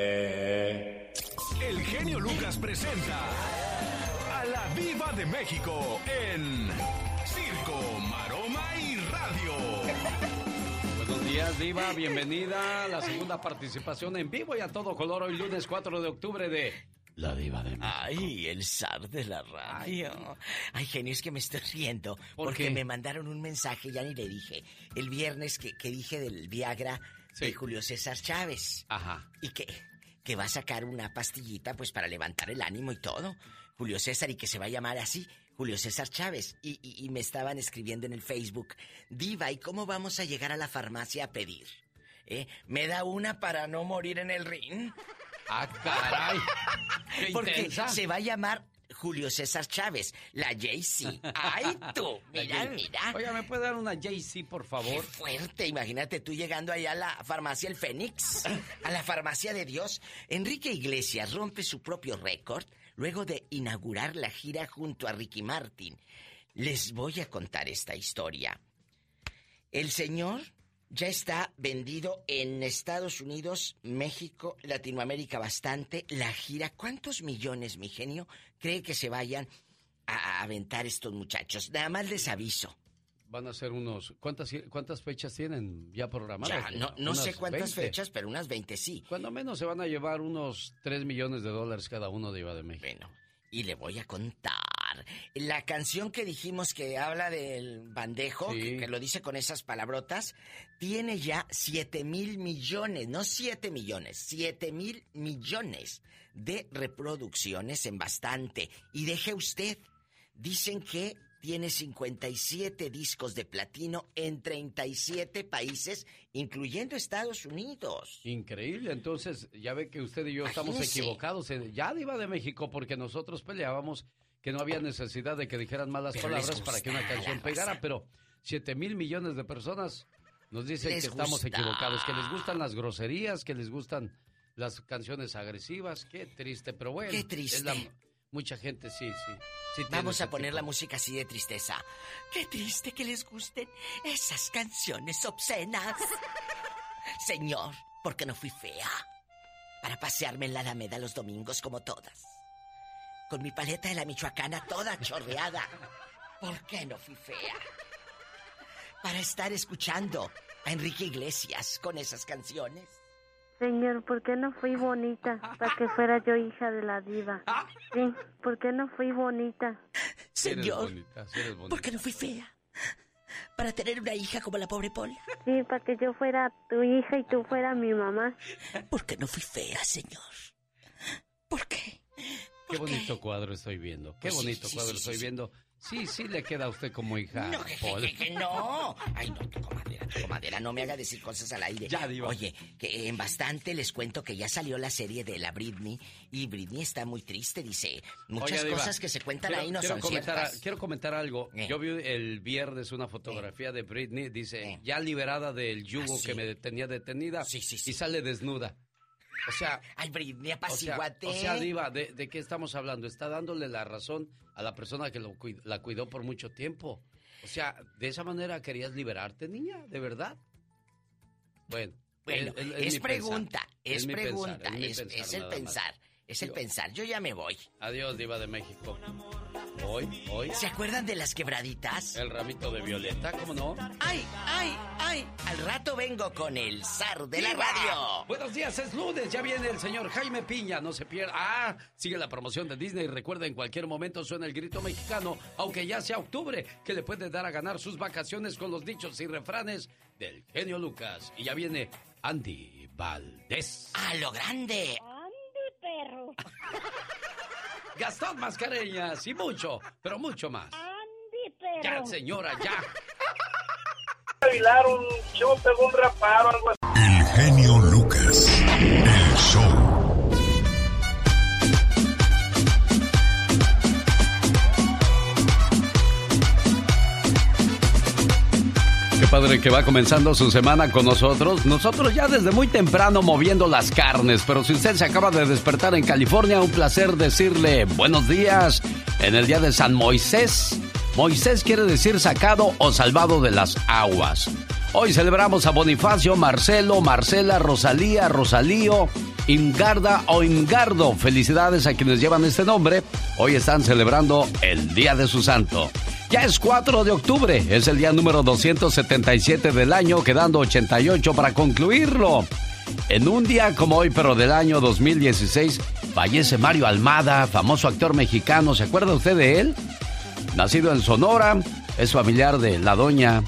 El genio Lucas presenta a la Viva de México en Circo, Maroma y Radio. Buenos días, Diva. Bienvenida a la segunda participación en vivo y a todo color hoy lunes 4 de octubre de La Diva de México. Ay, el zar de la radio. Ay, genio, es que me estoy riendo. ¿Por porque qué? me mandaron un mensaje, ya ni le dije. El viernes que, que dije del Viagra de. Julio César Chávez. Ajá. Y que, que va a sacar una pastillita, pues, para levantar el ánimo y todo. Julio César, y que se va a llamar así, Julio César Chávez. Y, y- y me estaban escribiendo en el Facebook, Diva, ¿y cómo vamos a llegar a la farmacia a pedir? ¿Eh? ¿Me da una para no morir en el ring? ¡Ah, caray! ¡Qué Porque intensa! se va a llamar Julio César Chávez, la Jay-Z. ¡Ay, tú! Mira, mira. Oiga, ¿me puede dar una JC, por Qué favor? fuerte, imagínate tú llegando allá a la farmacia El Fénix, a la farmacia de Dios. Enrique Iglesias rompe su propio récord luego de inaugurar la gira junto a Ricky Martin. Les voy a contar esta historia. El señor ya está vendido en Estados Unidos, México, Latinoamérica bastante. La gira, ¿cuántos millones, mi genio, cree que se vayan a aventar estos muchachos? Nada más les aviso. Van a ser unos... ¿Cuántas, cuántas fechas tienen ya programadas? Ya, no, no sé cuántas 20. fechas, pero unas 20 sí. Cuando menos se van a llevar unos 3 millones de dólares cada uno de Iba de México. Bueno, y le voy a contar. La canción que dijimos que habla del bandejo, Sí. que, que lo dice con esas palabrotas, tiene ya 7 mil millones, no 7 millones, 7 mil millones de reproducciones en bastante. Y deje usted, dicen que tiene 57 discos de platino en 37 países, incluyendo Estados Unidos. Increíble, entonces ya ve que usted y yo estamos equivocados. en- Ya Diva de México porque nosotros peleábamos que no había necesidad de que dijeran malas Pero palabras para que una canción pegara, pero 7 mil millones de personas nos dicen Les que estamos equivocados, que les gustan las groserías, que les gustan las canciones agresivas. Qué triste, pero bueno. Qué es triste. la- mucha gente sí, sí. Vamos a poner tipo. la música así de tristeza. Qué triste que les gusten esas canciones obscenas. Señor, ¿por qué no fui fea? Para pasearme en la Alameda los domingos como todas. Con mi paleta de la Michoacana toda chorreada. ¿Por qué no fui fea? Para estar escuchando a Enrique Iglesias con esas canciones. Señor, ¿por qué no fui bonita para que fuera yo hija de la diva? Sí, ¿por qué no fui bonita? Sí Señor, bonita, sí bonita. ¿por qué no fui fea? Para tener una hija como la pobre Paula. Sí, para que yo fuera tu hija y tú fuera mi mamá. ¿Por qué no fui fea, señor? ¿Por qué? Qué bonito cuadro estoy viendo. Qué Pues bonito sí, cuadro sí, estoy sí. viendo. Sí, sí le queda a usted como hija. No, que, Paul. que- que no. Ay, no, tu comadera, tu comadera, no me haga decir cosas al aire. Ya, diva. Oye, que en bastante les cuento que ya salió la serie de la Britney y Britney está muy triste, dice. Muchas Diva, cosas que se cuentan quiero- ahí no quiero son comentar, ciertas. Quiero comentar algo. Eh. Yo vi el viernes una fotografía de Britney, dice, Eh. ya liberada del yugo Ah, sí. que me tenía detenida Sí, sí, sí. y sale desnuda. O sea, Ay, Britney, o sea, apaciguate. o sea, Diva, ¿de, de qué estamos hablando? Está dándole la razón a la persona que lo la cuidó por mucho tiempo. O sea, ¿de esa manera querías liberarte, niña? ¿De verdad? Bueno. Bueno, es- pregunta, pensar. es, pensar, pregunta, es, pensar es el pensar, es el pensar. Yo ya me voy. Adiós, Diva de México. Hoy, hoy, ¿Se acuerdan de las quebraditas? el ramito de violeta, ¿cómo no? Ay, ay, ay. Al rato vengo con el zar de la radio. Buenos días, es lunes, ya viene el señor Jaime Piña, no se pierda. Ah, sigue la promoción de Disney. Recuerda, en cualquier momento suena el grito mexicano, aunque ya sea octubre, que le puede dar a ganar sus vacaciones con los dichos y refranes del genio Lucas. Y ya viene Andy Valdés. A lo grande. Gastón Mascareñas y mucho, pero mucho más. ¡Ande, Ya, perro! señora, ya. Aguilar un show pegó un raparo, algo así. El genio padre que va comenzando su semana con nosotros. Nosotros ya desde muy temprano moviendo las carnes, pero si usted se acaba de despertar en California, un placer decirle buenos días en el día de San Moisés. Moisés quiere decir sacado o salvado de las aguas. Hoy celebramos a Bonifacio, Marcelo, Marcela, Rosalía, Rosalío, Ingarda o Ingardo. Felicidades a quienes llevan este nombre. Hoy están celebrando el Día de su Santo. Ya es 4 de octubre, es el día número 277 del año, quedando 88 para concluirlo. En un día como hoy, pero del año 2016, fallece Mario Almada, famoso actor mexicano. ¿Se acuerda usted de él? Nacido en Sonora, es familiar de la doña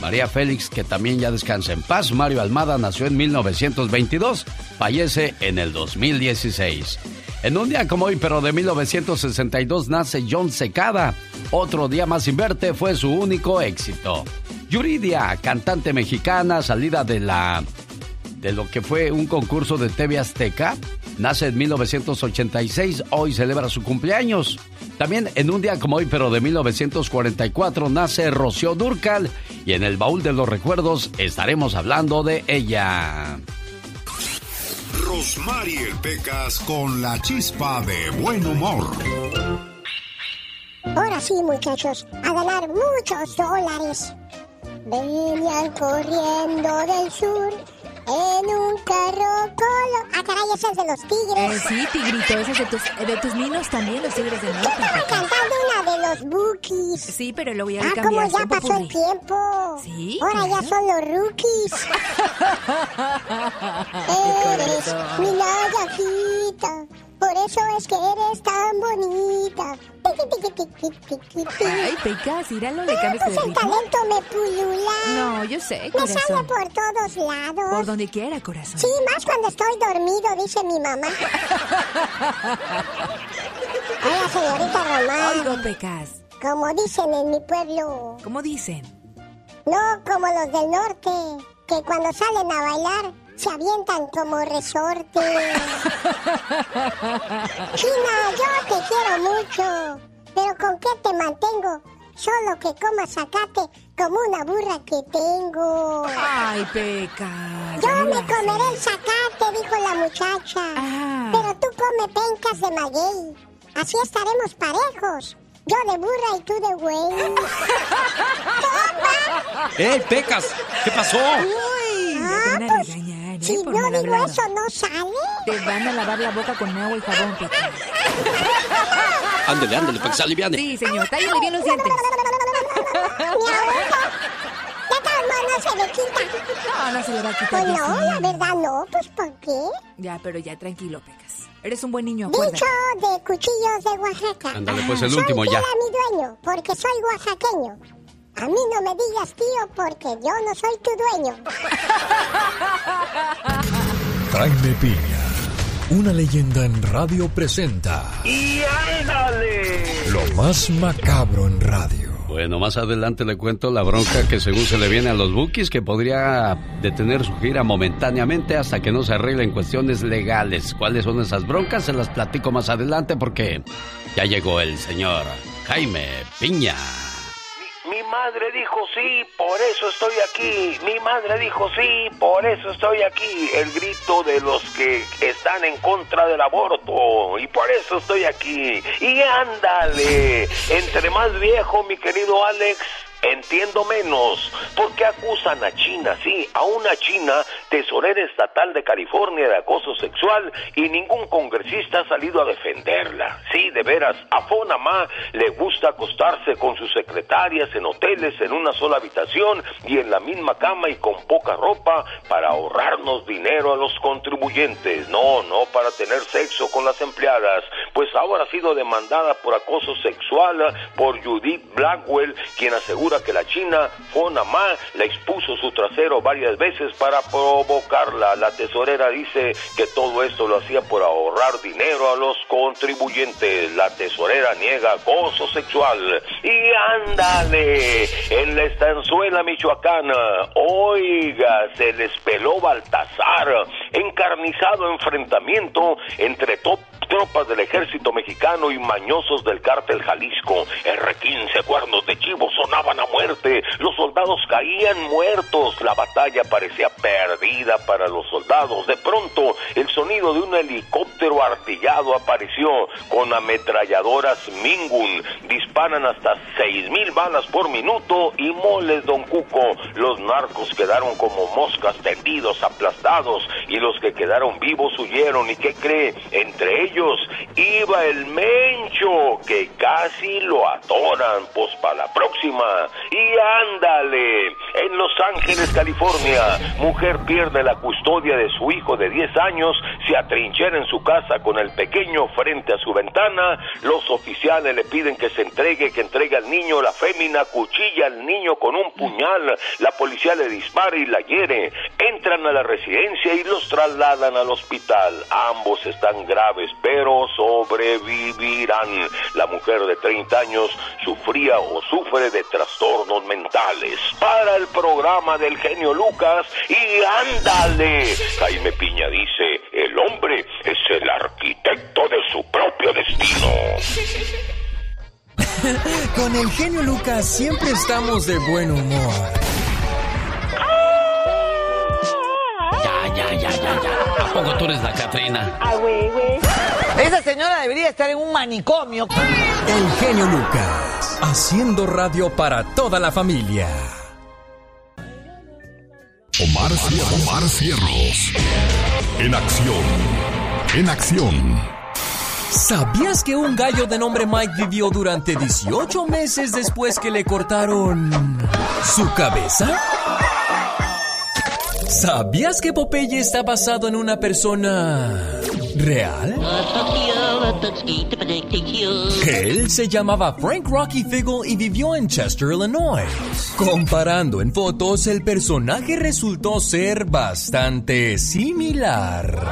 María Félix, que también ya descansa en paz. Mario Almada nació en 1922, fallece en el 2016. En un día como hoy, pero de 1962, nace John Secada. Otro día más sin verte fue su único éxito. Yuridia, cantante mexicana, salida de la de lo que fue un concurso de TV Azteca, nace en 1986, hoy celebra su cumpleaños. También en un día como hoy, pero de 1944, nace Rocío Durcal y en el baúl de los recuerdos estaremos hablando de ella. Rosmarie Pecas con la chispa de buen humor. Ahora sí, muchachos, a ganar muchos dólares. Venían corriendo del sur en un carro colo. Ah, caray, ese es de los tigres. Eh, sí, tigrito, ese es de tus, de tus ninos también, los tigres de norte. Yo estaba cantando una de los bookies. Sí, pero luego ya Ah, como ya pasó el tiempo. Sí, Ahora ya claro. son los rookies. eres mi nagajita. Por eso es que eres tan bonita. Ay, Pecas, íralo, le Ah, cambias pues el ritmo. talento me pulula. No, yo sé, Me sale corazón. por todos lados. Por donde quiera, corazón. Sí, más cuando estoy dormido, dice mi mamá. Hola, señorita Román. Oigo, Pecas. Como dicen en mi pueblo, ¿Cómo dicen? no como los del norte, que cuando salen a bailar se avientan como resorte. China, yo te quiero mucho, pero ¿con qué te mantengo? Solo que comas zacate como una burra que tengo. Ay, Pecas. Yo me comeré el zacate, dijo la muchacha. Ah. Pero tú come pencas de maguey. Así estaremos parejos. Yo de burra y tú de güey. ¡Eh, Pecas! ¿Qué pasó? Uy, ya te van a pues. Si por no mal digo eso, no sale. Te van a lavar la boca con agua y jabón, Pecas. Ándele, ándele, para que se aliviane. Sí, señor, tállale bien los dientes. Mi todos modos no se le quita. No, no se le va a quitar. Pues no, la verdad no. Pues ¿por qué? Ya, pero ya, tranquilo, Pecas. Eres un buen niño, Dicho acuérdate. de cuchillos de Oaxaca. Ándale, pues el soy último fiel ya. a mi dueño, porque soy oaxaqueño. A mí no me digas tío, porque yo no soy tu dueño. Jaime Piña, una leyenda en radio presenta ¡Y ándale! lo más macabro en radio. Bueno, más adelante le cuento la bronca que según se le viene a los Bookies, que podría detener su gira momentáneamente hasta que no se arreglen cuestiones legales. ¿Cuáles son esas broncas? Se las platico más adelante porque ya llegó el señor Jaime Piña. Mi, madre dijo sí, por eso estoy aquí. Mi madre dijo sí, por eso estoy aquí. El grito de los que están en contra del aborto. Y por eso estoy aquí. Y ándale. Entre más viejo, mi querido Alex. Entiendo menos. ¿Por qué acusan a China? Sí, a una China tesorera estatal de California de acoso sexual y ningún congresista ha salido a defenderla. Sí, de veras, a Fonamá le gusta acostarse con sus secretarias en hoteles en una sola habitación y en la misma cama y con poca ropa para ahorrarnos dinero a los contribuyentes. No, no para tener sexo con las empleadas, pues ahora ha sido demandada por acoso sexual por Judith Blackwell, quien asegura que la china Fonamá le expuso su trasero varias veces para provocarla. La tesorera dice que todo esto lo hacía por ahorrar dinero a los contribuyentes. La tesorera niega acoso sexual. Y ándale, en la estanzuela michoacana, oiga, se les peló Baltasar, encarnizado enfrentamiento entre top tropas del ejército mexicano y mañosos del cártel Jalisco. R-15 cuernos de chivo sonaban a muerte. Los soldados caían muertos. La batalla parecía perdida para los soldados. De pronto, el sonido de un helicóptero artillado apareció con ametralladoras Mingun. Disparan hasta seis mil balas por minuto y moles, don Cuco. Los narcos quedaron como moscas tendidos, aplastados y los que quedaron vivos huyeron. ¿Y qué cree? Entre ellos iba el Mencho, que casi lo atoran. Pues para la próxima. Y ándale. En Los Ángeles, California, mujer pierde la custodia de su hijo de 10 años, se atrinchera en su casa con el pequeño frente a su ventana. Los oficiales le piden que se entregue, que entregue al niño. La fémina cuchilla al niño con un puñal. La policía le dispara y la hiere. Entran a la residencia y los trasladan al hospital. Ambos están graves, pero sobrevivirán. La mujer de 30 años sufría o sufre de trastornos mentales. Para el programa del genio Lucas y ándale. Jaime Piña dice, el hombre es el arquitecto de su propio destino. Con el genio Lucas siempre estamos de buen humor. Ya, ya, ya, ya, ya. ¿A poco tú eres la Catrina? Ah, güey, güey. Esa señora debería estar en un manicomio. El genio Lucas, haciendo radio para toda la familia. Omar, Omar Cierros. En acción. En acción. ¿Sabías que un gallo de nombre Mike vivió durante 18 meses después que le cortaron su cabeza? ¿Sabías que Popeye está basado en una persona real? Él se llamaba Frank Rocky Figgle y vivió en Chester, Illinois. Comparando en fotos, el personaje resultó ser bastante similar.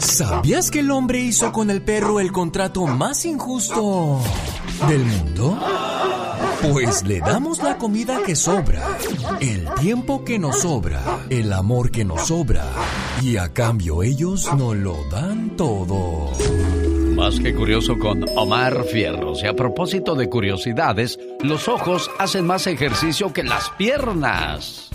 ¿Sabías que el hombre hizo con el perro el contrato más injusto del mundo? Pues le damos la comida que sobra, el tiempo que nos sobra, el amor que nos sobra, y a cambio ellos nos lo dan todo. Más que curioso con Omar Fierros. Y a propósito de curiosidades, los ojos hacen más ejercicio que las piernas.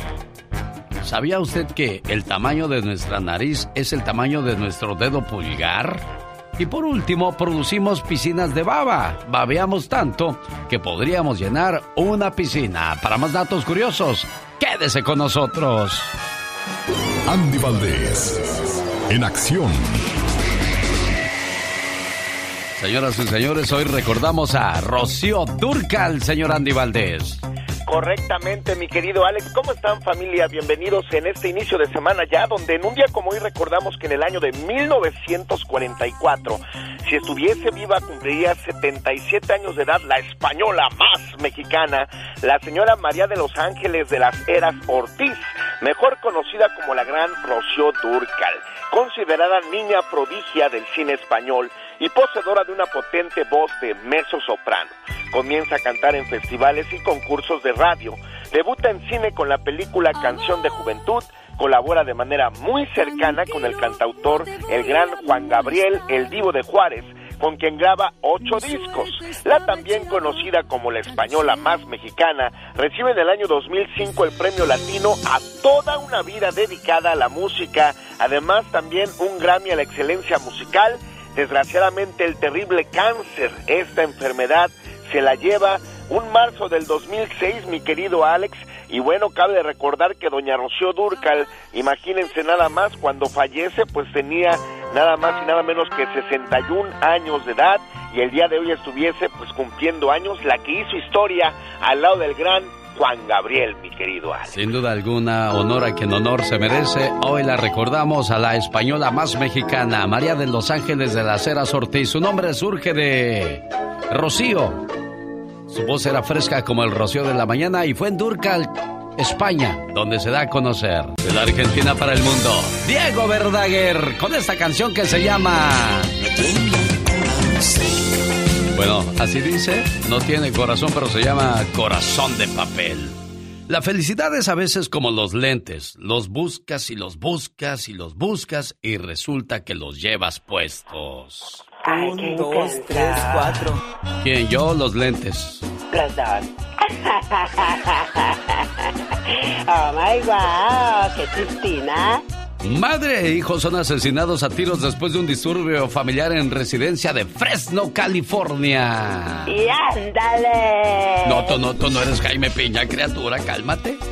¿Sabía usted que el tamaño de nuestra nariz es el tamaño de nuestro dedo pulgar? Y por último, producimos piscinas de baba. Babeamos tanto que podríamos llenar una piscina. Para más datos curiosos, quédese con nosotros. Andy Valdés. En acción. Señoras y señores, hoy recordamos a Rocío Durcal, señor Andy Valdés. Correctamente, mi querido Alex. ¿Cómo están familia? Bienvenidos en este inicio de semana ya, donde en un día como hoy recordamos que en el año de 1944, si estuviese viva, cumpliría 77 años de edad la española más mexicana, la señora María de los Ángeles de las Heras Ortiz, mejor conocida como la gran Rocío Durcal, considerada niña prodigia del cine español y poseedora de una potente voz de mezzo soprano. Comienza a cantar en festivales y concursos de radio. Debuta en cine con la película Canción de Juventud. Colabora de manera muy cercana con el cantautor, el gran Juan Gabriel, el Divo de Juárez, con quien graba ocho discos. La también conocida como la española más mexicana, recibe en el año 2005 el premio latino a toda una vida dedicada a la música, además también un Grammy a la excelencia musical. Desgraciadamente el terrible cáncer, esta enfermedad, se la lleva un marzo del 2006, mi querido Alex, y bueno, cabe recordar que doña Rocío Durcal, imagínense nada más, cuando fallece, pues tenía nada más y nada menos que 61 años de edad, y el día de hoy estuviese pues cumpliendo años, la que hizo historia al lado del gran Juan Gabriel, mi querido Alex. Sin duda alguna, honor a quien honor se merece. Hoy la recordamos a la española más mexicana, María de los Ángeles de las Heras Ortiz. Su nombre surge de Rocío. Su voz era fresca como el rocío de la mañana y fue en Durcal, España, donde se da a conocer. De la Argentina para el mundo, Diego Verdaguer, con esta canción que se llama... Bueno, así dice, no tiene corazón, pero se llama Corazón de Papel. La felicidad es a veces como los lentes. Los buscas y los buscas y los buscas y resulta que los llevas puestos. Un, dos, tres, cuatro. ¿Quién? Yo, los lentes. Los dos. oh my god, qué chistina. Madre e hijo son asesinados a tiros después de un disturbio familiar en residencia de Fresno, California. ¡Y ándale! No, tú no, tú no eres Jaime Piña, criatura, cálmate.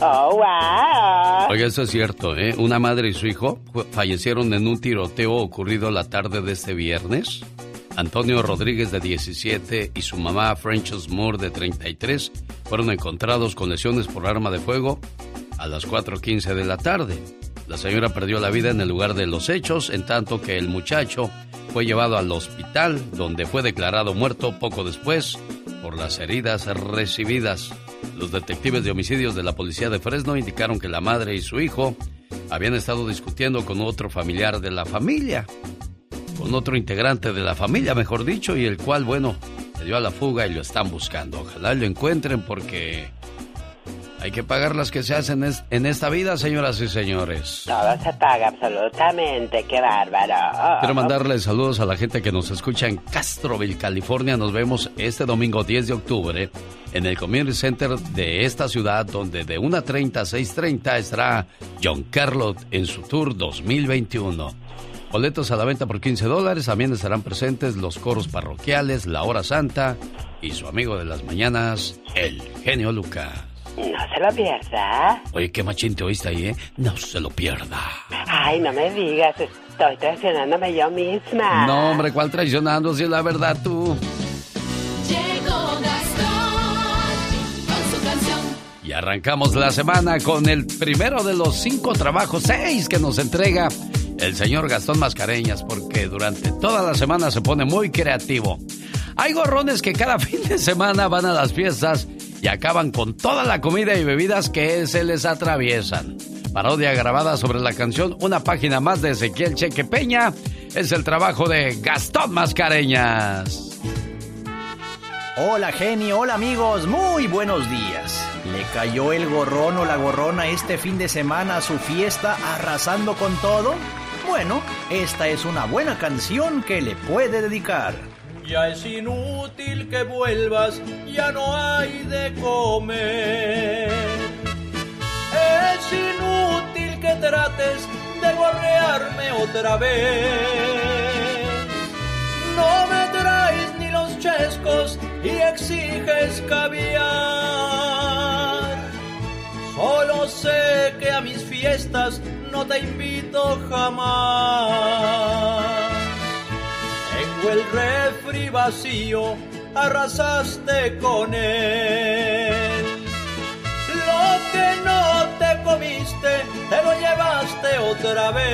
¡Oh, wow! Oiga, eso es cierto, ¿eh? Una madre y su hijo fallecieron en un tiroteo ocurrido la tarde de este viernes. Antonio Rodríguez de 17 y su mamá Frances Moore de 33 fueron encontrados con lesiones por arma de fuego a las 4.15 de la tarde. La señora perdió la vida en el lugar de los hechos, en tanto que el muchacho fue llevado al hospital, donde fue declarado muerto poco después por las heridas recibidas. Los detectives de homicidios de la policía de Fresno indicaron que la madre y su hijo habían estado discutiendo con otro familiar de la familia, con otro integrante de la familia, mejor dicho, y el cual, bueno, se dio a la fuga y lo están buscando. Ojalá lo encuentren porque hay que pagar las que se hacen en esta vida, señoras y señores. Todo se paga absolutamente, qué bárbaro. Quiero mandarles saludos a la gente que nos escucha en Castroville, California. Nos vemos este domingo 10 de octubre en el Community Center de esta ciudad, donde de 1.30 a 6.30 estará John Carlot en su tour 2021. Boletos a la venta por 15 dólares. También estarán presentes los coros parroquiales, la hora santa y su amigo de las mañanas, el genio Lucas. No se lo pierda. Oye, qué machín te oíste ahí, ¿eh? No se lo pierda. Ay, no me digas, estoy traicionándome yo misma. No, hombre, ¿cuál traicionando si es la verdad tú? Llegó Gastón con su canción. Y arrancamos la semana con el primero de los cinco trabajos, seis que nos entrega el señor Gastón Mascareñas, porque durante toda la semana se pone muy creativo. Hay gorrones que cada fin de semana van a las fiestas y acaban con toda la comida y bebidas que se les atraviesan. Parodia grabada sobre la canción Una página más de Ezequiel Cheque Peña es el trabajo de Gastón Mascareñas. Hola genio, hola amigos, muy buenos días. ¿Le cayó el gorrón o la gorrona este fin de semana a su fiesta arrasando con todo? Bueno, esta es una buena canción que le puede dedicar. Ya es inútil que vuelvas, ya no hay de comer. Es inútil que trates de gorrearme otra vez. No me traes ni los chescos y exiges caviar. Solo sé que a mis fiestas no te invito jamás. Tengo el refri vacío, arrasaste con él. Lo que no te comiste, te lo llevaste otra vez.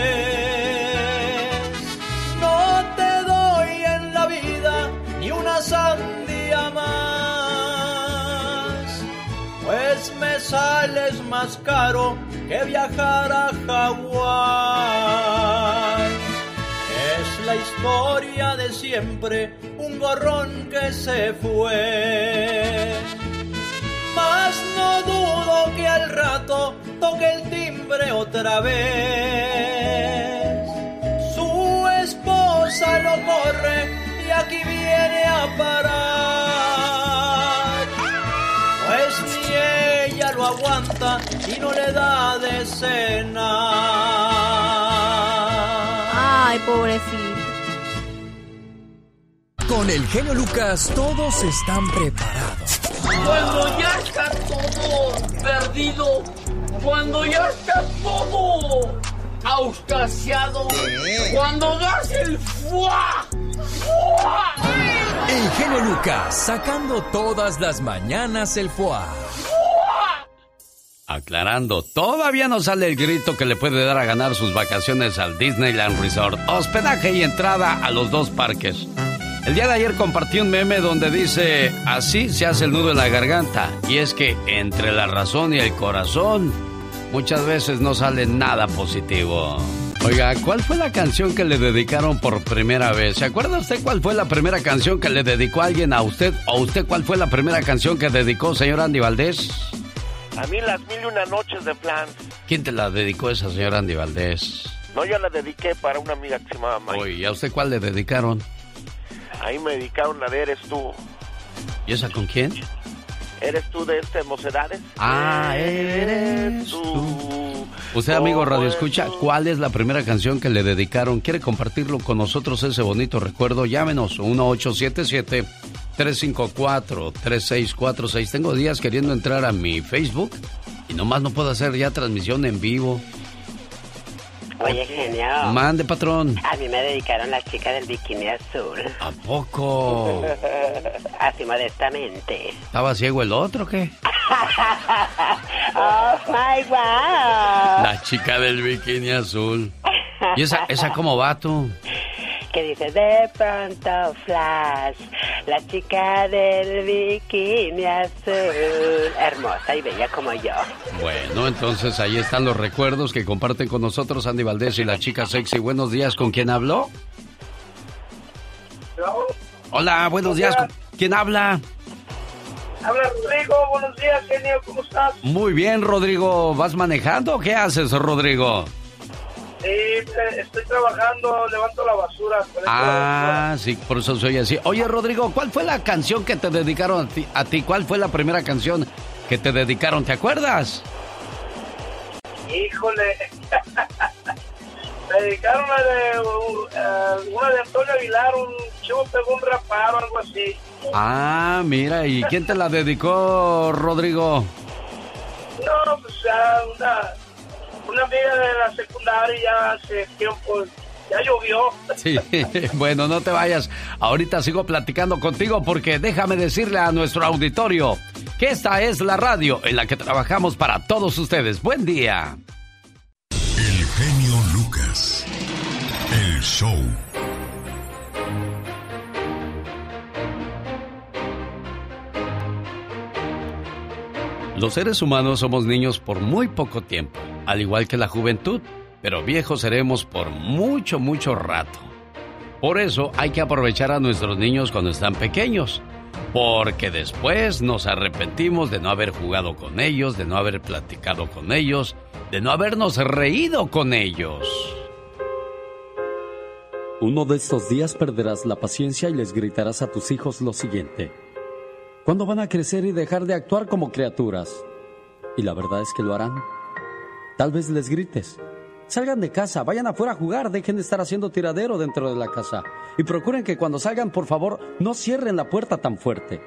No te doy en la vida ni una sandía más, pues me sales más caro que viajar a Hawái. La historia de siempre, un gorrón que se fue. Mas no dudo que al rato toque el timbre otra vez. Su esposa lo corre y aquí viene a parar. Pues ni ella lo aguanta y no le da de cenar. Ay, pobrecito. Con el genio Lucas todos están preparados. Cuando ya está todo perdido, cuando ya está todo auscasiado, cuando das el fuá, fuá. El genio Lucas sacando todas las mañanas el foie. Aclarando, todavía no sale el grito que le puede dar a ganar sus vacaciones al Disneyland Resort. Hospedaje y entrada a los dos parques. El día de ayer compartí un meme donde dice, así se hace el nudo en la garganta. Y es que entre la razón y el corazón, muchas veces no sale nada positivo. Oiga, ¿cuál fue la canción que le dedicaron por primera vez? ¿Se acuerda usted cuál fue la primera canción que le dedicó alguien a usted? ¿O usted cuál fue la primera canción que dedicó, señor Andy Valdés? A mí las mil y una noches de plan. ¿Quién te la dedicó esa señora Andy Valdés? No, yo la dediqué para una amiga que se llamaba Mike. Oye, ¿y a usted cuál le dedicaron? Ahí me dedicaron la de Eres tú. ¿Y esa con quién? ¿Eres tú de este Mocedades? Ah, eres tú. Usted, amigo Radio Escucha, ¿cuál es la primera canción que le dedicaron? ¿Quiere compartirlo con nosotros ese bonito recuerdo? Llámenos 1877-354-3646. Tengo días queriendo entrar a mi Facebook y nomás no puedo hacer ya transmisión en vivo. Oye, genio. Mande, patrón. A mí me dedicaron las chicas del bikini azul. ¿A poco? Así modestamente. ¿Estaba ciego el otro o qué? oh my wow. La chica del bikini azul. ¿Y esa, esa cómo va tú? Que dice de pronto flash, la chica del bikini azul, hermosa y bella como yo. Bueno, entonces ahí están los recuerdos que comparten con nosotros Andy Valdés y la chica sexy. Buenos días, ¿con quién habló? Hola, buenos días. ¿con ¿Quién habla? Habla Rodrigo, buenos días, genio, ¿cómo estás? Muy bien, Rodrigo. ¿Vas manejando o qué haces, Rodrigo? Sí, estoy trabajando, levanto la basura. por eso- Ah, sí, por eso soy así. Oye, Rodrigo, ¿cuál fue la canción que te dedicaron a ti? a ti? ¿Cuál fue la primera canción que te dedicaron? ¿Te acuerdas? Híjole. Me dedicaron a de, uh, una de Antonio Aguilar, un chivo pegó un raparo, algo así. Ah, mira, ¿y quién te la dedicó, Rodrigo? No, pues ya una, una amiga de la secundaria ya hace tiempo, ya llovió. Sí, bueno, no te vayas. Ahorita sigo platicando contigo porque déjame decirle a nuestro auditorio que esta es la radio en la que trabajamos para todos ustedes. Buen día. El genio Lucas. El show. Los seres humanos somos niños por muy poco tiempo, al igual que la juventud, pero viejos seremos por mucho, mucho rato. Por eso hay que aprovechar a nuestros niños cuando están pequeños, porque después nos arrepentimos de no haber jugado con ellos, de no haber platicado con ellos, de no habernos reído con ellos. Uno de estos días perderás la paciencia y les gritarás a tus hijos lo siguiente. ¿Cuándo van a crecer y dejar de actuar como criaturas? Y la verdad es que lo harán. Tal vez les grites. Salgan de casa, vayan afuera a jugar, dejen de estar haciendo tiradero dentro de la casa. Y procuren que cuando salgan, por favor, no cierren la puerta tan fuerte.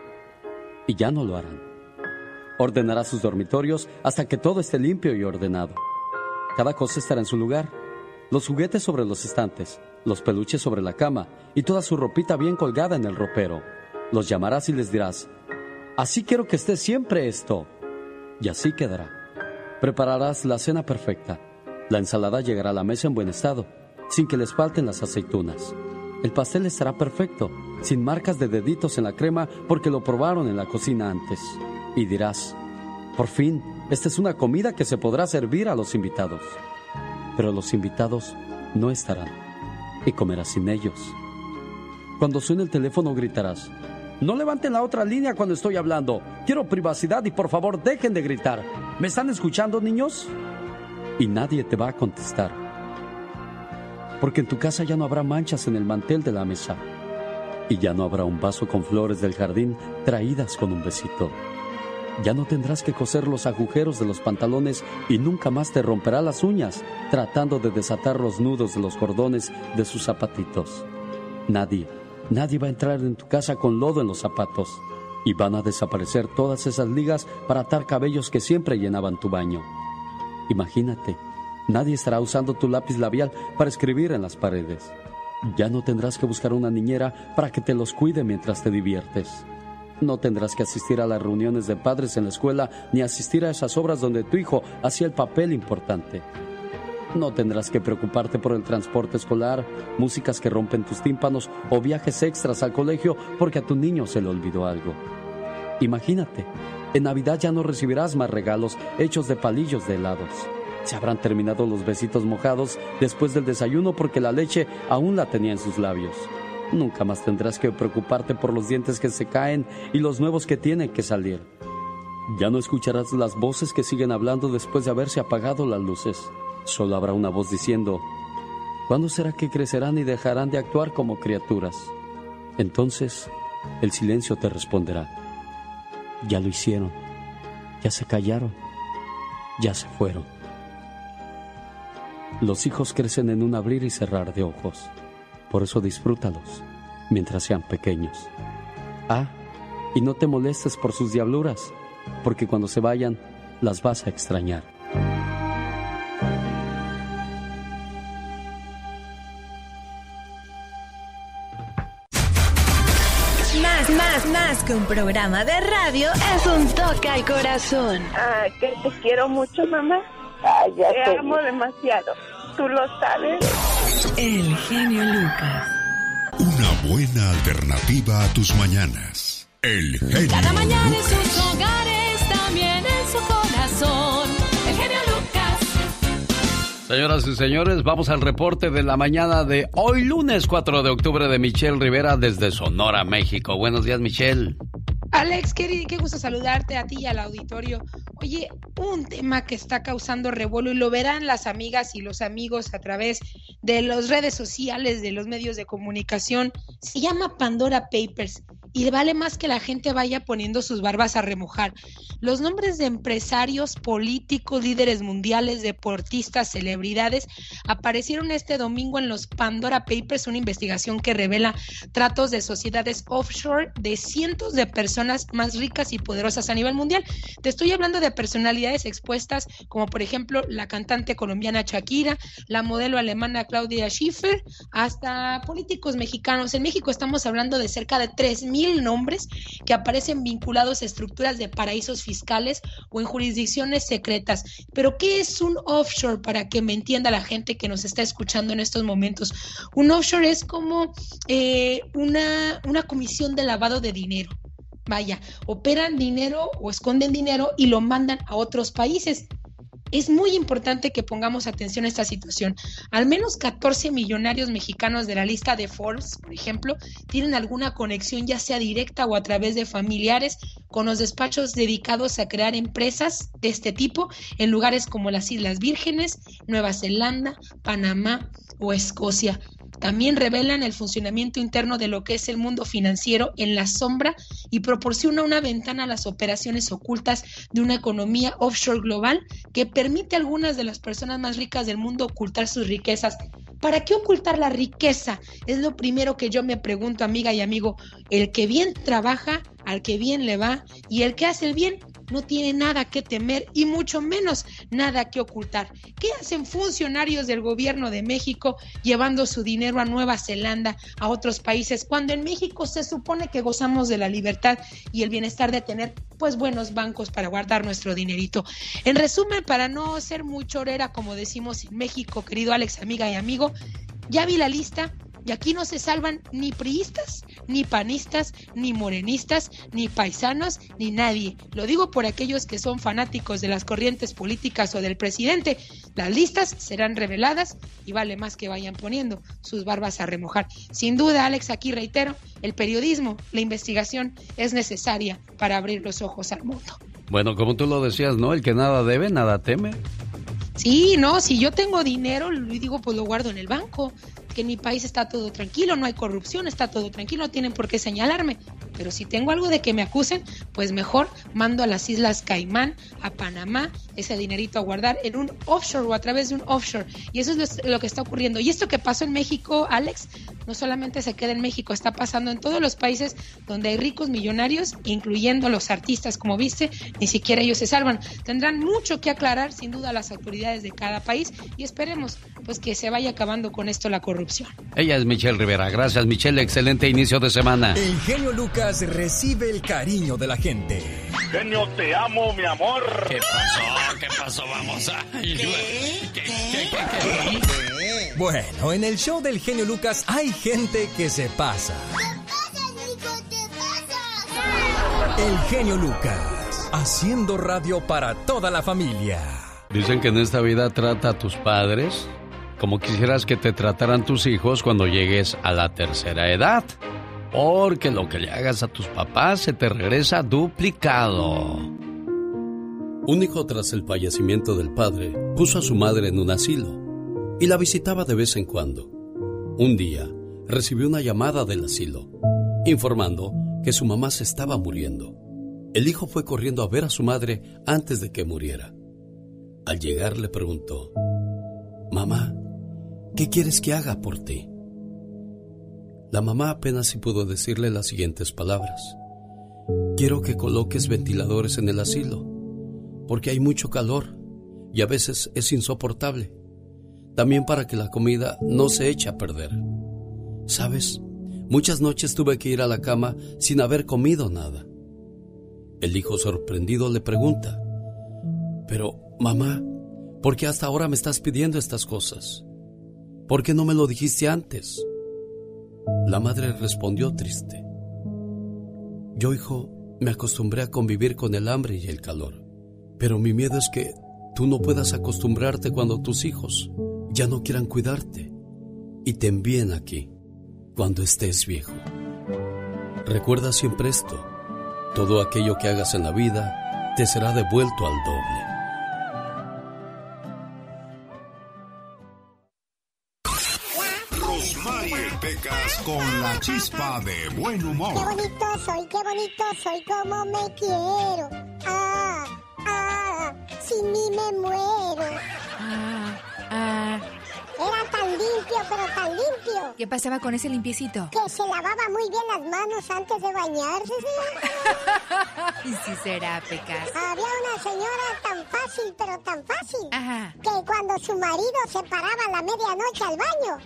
Y ya no lo harán. Ordenará sus dormitorios hasta que todo esté limpio y ordenado. Cada cosa estará en su lugar. Los juguetes sobre los estantes, los peluches sobre la cama y toda su ropita bien colgada en el ropero. Los llamarás y les dirás, así quiero que esté siempre esto. Y así quedará. Prepararás la cena perfecta. La ensalada llegará a la mesa en buen estado, sin que les falten las aceitunas. El pastel estará perfecto, sin marcas de deditos en la crema porque lo probaron en la cocina antes. Y dirás, por fin, esta es una comida que se podrá servir a los invitados. Pero los invitados no estarán y comerás sin ellos. Cuando suene el teléfono gritarás, no levanten la otra línea cuando estoy hablando. Quiero privacidad y por favor dejen de gritar. ¿Me están escuchando, niños? Y nadie te va a contestar. Porque en tu casa ya no habrá manchas en el mantel de la mesa. Y ya no habrá un vaso con flores del jardín traídas con un besito. Ya no tendrás que coser los agujeros de los pantalones y nunca más te romperá las uñas tratando de desatar los nudos de los cordones de sus zapatitos. Nadie, nadie va a entrar en tu casa con lodo en los zapatos y van a desaparecer todas esas ligas para atar cabellos que siempre llenaban tu baño. Imagínate, nadie estará usando tu lápiz labial para escribir en las paredes. Ya no tendrás que buscar una niñera para que te los cuide mientras te diviertes. No tendrás que asistir a las reuniones de padres en la escuela ni asistir a esas obras donde tu hijo hacía el papel importante. No tendrás que preocuparte por el transporte escolar, músicas que rompen tus tímpanos o viajes extras al colegio porque a tu niño se le olvidó algo. Imagínate, en Navidad ya no recibirás más regalos hechos de palillos de helados. Se habrán terminado los besitos mojados después del desayuno porque la leche aún la tenía en sus labios. Nunca más tendrás que preocuparte por los dientes que se caen y los nuevos que tienen que salir. Ya no escucharás las voces que siguen hablando después de haberse apagado las luces. Solo habrá una voz diciendo, ¿cuándo será que crecerán y dejarán de actuar como criaturas? Entonces, el silencio te responderá, ya lo hicieron, ya se callaron, ya se fueron. Los hijos crecen en un abrir y cerrar de ojos, por eso disfrútalos mientras sean pequeños. Ah, y no te molestes por sus diabluras, porque cuando se vayan, las vas a extrañar. Que un programa de radio es un toque al corazón. Ah, que te quiero mucho, mamá. te amo demasiado. Tú lo sabes. El genio Lucas. Una buena alternativa a tus mañanas. El genio Cada mañana en Lucas. sus hogares, también en su corazón. Señoras y señores, vamos al reporte de la mañana de hoy lunes 4 de octubre de Michelle Rivera desde Sonora, México. Buenos días, Michelle. Alex, qué, qué gusto saludarte a ti y al auditorio. Oye, un tema que está causando revuelo y lo verán las amigas y los amigos a través de las redes sociales, de los medios de comunicación, se llama Pandora Papers y vale más que la gente vaya poniendo sus barbas a remojar. Los nombres de empresarios, políticos, líderes mundiales, deportistas, celebridades aparecieron este domingo en los Pandora Papers, una investigación que revela tratos de sociedades offshore de cientos de personas más ricas y poderosas a nivel mundial. Te estoy hablando de personalidades expuestas como por ejemplo la cantante colombiana Shakira, la modelo alemana Claudia Schiffer, hasta políticos mexicanos. En México estamos hablando de cerca de 3.000 nombres que aparecen vinculados a estructuras de paraísos fiscales o en jurisdicciones secretas. Pero ¿qué es un offshore para que me entienda la gente que nos está escuchando en estos momentos? Un offshore es como eh, una, una comisión de lavado de dinero. Vaya, operan dinero o esconden dinero y lo mandan a otros países. Es muy importante que pongamos atención a esta situación. Al menos 14 millonarios mexicanos de la lista de Forbes, por ejemplo, tienen alguna conexión ya sea directa o a través de familiares con los despachos dedicados a crear empresas de este tipo en lugares como las Islas Vírgenes, Nueva Zelanda, Panamá o Escocia. También revelan el funcionamiento interno de lo que es el mundo financiero en la sombra y proporciona una ventana a las operaciones ocultas de una economía offshore global que permite a algunas de las personas más ricas del mundo ocultar sus riquezas. ¿Para qué ocultar la riqueza? Es lo primero que yo me pregunto, amiga y amigo. El que bien trabaja, al que bien le va, y el que hace el bien no tiene nada que temer y mucho menos nada que ocultar. ¿Qué hacen funcionarios del gobierno de México llevando su dinero a Nueva Zelanda, a otros países, cuando en México se supone que gozamos de la libertad y el bienestar de tener pues buenos bancos para guardar nuestro dinerito? En resumen, para no ser muy chorera, como decimos en México, querido Alex, amiga y amigo, ya vi la lista, y aquí no se salvan ni priistas, ni panistas, ni morenistas, ni paisanos, ni nadie. Lo digo por aquellos que son fanáticos de las corrientes políticas o del presidente. Las listas serán reveladas y vale más que vayan poniendo sus barbas a remojar. Sin duda, Alex, aquí reitero, el periodismo, la investigación es necesaria para abrir los ojos al mundo. Bueno, como tú lo decías, ¿no? El que nada debe, nada teme. Sí, no, si yo tengo dinero, lo digo, pues lo guardo en el banco, que en mi país está todo tranquilo, no hay corrupción, está todo tranquilo, no tienen por qué señalarme. Pero si tengo algo de que me acusen, pues mejor mando a las Islas Caimán, a Panamá, ese dinerito a guardar en un offshore o a través de un offshore. Y eso es lo, que está ocurriendo. Y esto que pasó en México, Alex, no solamente se queda en México, está pasando en todos los países donde hay ricos millonarios, incluyendo los artistas, como viste, ni siquiera ellos se salvan. Tendrán mucho que aclarar, sin duda, las autoridades de cada país y esperemos pues que se vaya acabando con esto la corrupción. Ella es Michelle Rivera. Gracias, Michelle. Excelente inicio de semana. El genio Lucas recibe el cariño de la gente. Genio, te amo, mi amor. ¿Qué pasó? ¿Qué pasó? Vamos a... Bueno, en el show del genio Lucas hay gente que se pasa. El genio Lucas, haciendo radio para toda la familia. Dicen que en esta vida trata a tus padres como quisieras que te trataran tus hijos cuando llegues a la tercera edad. Porque lo que le hagas a tus papás se te regresa duplicado. Un hijo tras el fallecimiento del padre puso a su madre en un asilo y la visitaba de vez en cuando. Un día recibió una llamada del asilo informando que su mamá se estaba muriendo. El hijo fue corriendo a ver a su madre antes de que muriera. Al llegar le preguntó, Mamá, ¿qué quieres que haga por ti? La mamá apenas si pudo decirle las siguientes palabras. Quiero que coloques ventiladores en el asilo, porque hay mucho calor y a veces es insoportable. También para que la comida no se eche a perder. ¿Sabes? Muchas noches tuve que ir a la cama sin haber comido nada. El hijo sorprendido le pregunta, Pero, mamá, ¿por qué hasta ahora me estás pidiendo estas cosas? ¿Por qué no me lo dijiste antes? La madre respondió triste. Yo, hijo, me acostumbré a convivir con el hambre y el calor, pero mi miedo es que tú no puedas acostumbrarte cuando tus hijos ya no quieran cuidarte y te envíen aquí cuando estés viejo. Recuerda siempre esto, todo aquello que hagas en la vida te será devuelto al doble. Con la chispa de buen humor. Qué bonito soy, qué bonito soy, como me quiero. Ah, ah, sin mí me muero. Ah, ah. Era tan limpio, pero tan limpio. ¿Qué pasaba con ese limpiecito? Que se lavaba muy bien las manos antes de bañarse, y si será, Pecas. Había una señora tan fácil, pero tan fácil, Ajá. que cuando su marido se paraba a la medianoche al baño,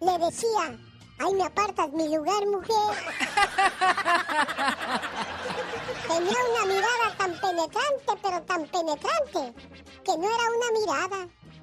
le decía, ay, me apartas mi lugar, mujer. Tenía una mirada tan penetrante, pero tan penetrante, que no era una mirada,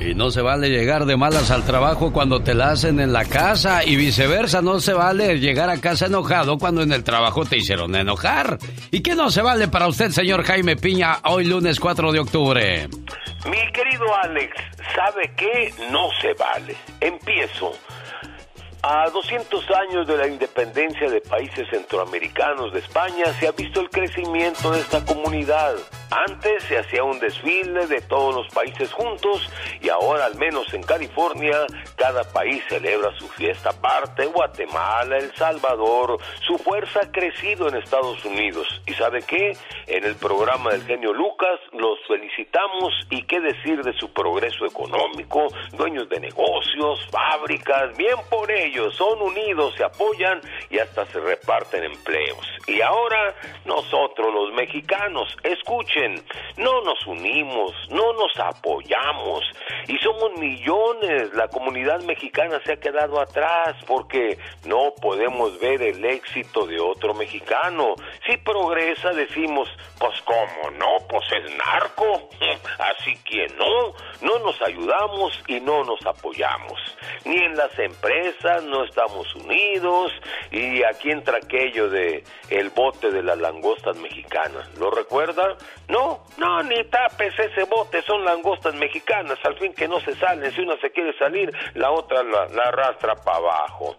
Y no se vale llegar de malas al trabajo cuando te la hacen en la casa y viceversa. No se vale llegar a casa enojado cuando en el trabajo te hicieron enojar. ¿Y qué no se vale para usted, señor Jaime Piña, hoy lunes 4 de octubre? Mi querido Alex, ¿sabe qué? No se vale. Empiezo. A 200 años de la independencia de países centroamericanos de España se ha visto el crecimiento de esta comunidad. Antes se hacía un desfile de todos los países juntos y ahora al menos en California cada país celebra su fiesta aparte. Guatemala, El Salvador, su fuerza ha crecido en Estados Unidos. ¿Y sabe qué? En el programa del genio Lucas los felicitamos y qué decir de su progreso económico, dueños de negocios, fábricas, bien por ellos, son unidos, se apoyan y hasta se reparten empleos. Y ahora nosotros los mexicanos, escuchen, no nos unimos, no nos apoyamos y somos millones. La comunidad mexicana se ha quedado atrás porque no podemos ver el éxito de otro mexicano. Si progresa decimos, pues cómo no, pues es narco. Así que no, no nos ayudamos y no nos apoyamos. Ni en las empresas no estamos unidos y aquí entra aquello de el bote de las langostas mexicanas. ¿Lo recuerda? No, no, ni tapes ese bote, son langostas mexicanas, al fin que no se salen, si una se quiere salir, la otra la, arrastra para abajo.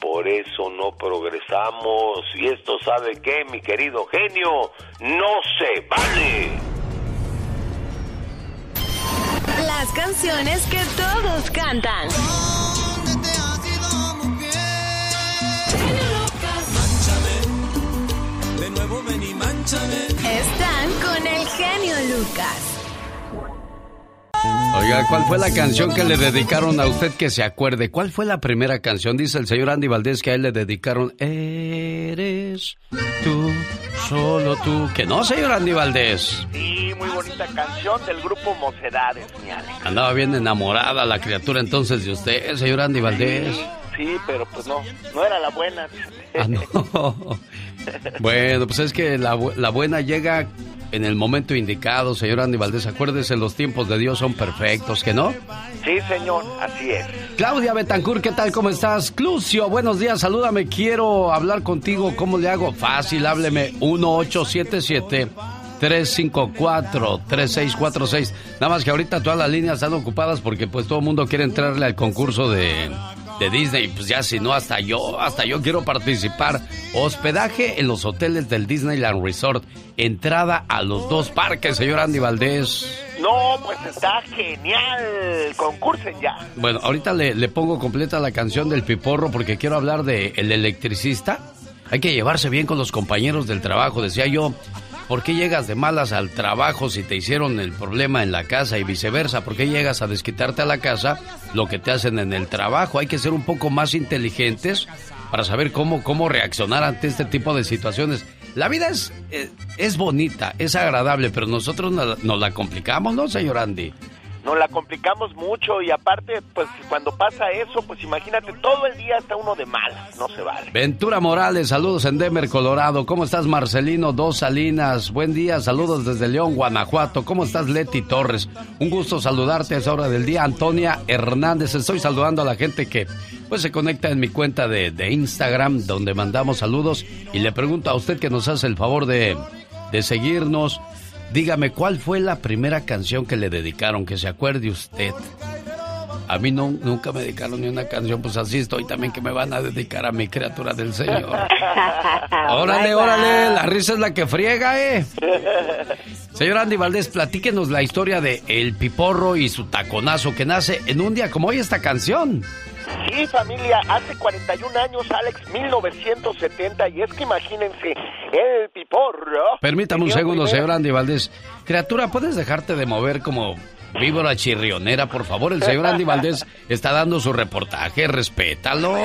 Por eso no progresamos, y esto sabe qué, mi querido genio, no se vale. Las canciones que todos cantan. Nuevo ven y manchame. Están con el genio Lucas. Oiga, ¿cuál fue la canción que le dedicaron a usted que se acuerde? ¿Cuál fue la primera canción? Dice el señor Andy Valdés que a él le dedicaron Eres tú, solo tú. Que no, señor Andy Valdés. Sí, muy bonita canción del grupo Mocedades, mi Alex. Andaba bien enamorada la criatura entonces de usted, señor Andy Valdés. Sí, pero pues no, no era la buena. Ah, no. Bueno, pues es que la, la buena llega en el momento indicado, señor Andy Valdés. Acuérdese, los tiempos de Dios son perfectos, ¿que no? Sí, señor, así es. Claudia Betancourt, ¿qué tal? ¿Cómo estás? Clucio, buenos días, salúdame. Quiero hablar contigo. ¿Cómo le hago? Fácil, hábleme. 1877 354-3646. Nada más que ahorita todas las líneas están ocupadas porque pues todo el mundo quiere entrarle al concurso de, de Disney. Pues ya si no, hasta yo, hasta yo quiero participar. Hospedaje en los hoteles del Disneyland Resort. Entrada a los dos parques, señor Andy Valdés. No, pues está genial. Concursen ya. Bueno, ahorita le, le pongo completa la canción del Piporro porque quiero hablar de el electricista. Hay que llevarse bien con los compañeros del trabajo, decía yo. ¿Por qué llegas de malas al trabajo si te hicieron el problema en la casa y viceversa? ¿Por qué llegas a desquitarte a la casa lo que te hacen en el trabajo? Hay que ser un poco más inteligentes para saber cómo, cómo reaccionar ante este tipo de situaciones. La vida es, eh, es bonita, es agradable, pero nosotros nos, nos la complicamos, ¿no, señor Andy? Nos la complicamos mucho y aparte, pues cuando pasa eso, pues imagínate, todo el día está uno de malas, no se vale. Ventura Morales, saludos en Denver, Colorado. ¿Cómo estás, Marcelino Dos Salinas? Buen día, saludos desde León, Guanajuato. ¿Cómo estás, Leti Torres? Un gusto saludarte a esa hora del día. Antonia Hernández, estoy saludando a la gente que pues se conecta en mi cuenta de, de Instagram, donde mandamos saludos. Y le pregunto a usted que nos hace el favor de, de seguirnos. Dígame, ¿cuál fue la primera canción que le dedicaron? Que se acuerde usted. A mí no, nunca me dedicaron ni una canción, pues así estoy también que me van a dedicar a mi criatura del Señor. Órale, órale, la risa es la que friega, ¿eh? Señor Andy Valdés, platíquenos la historia de El Piporro y su taconazo que nace en un día como hoy esta canción. Sí, familia, hace 41 años, Alex, 1970, y es que imagínense, el piporro... Permítame un segundo, señor Andy Valdés. Criatura, ¿puedes dejarte de mover como víbora chirrionera, por favor? El señor Andy Valdés está dando su reportaje, respétalo.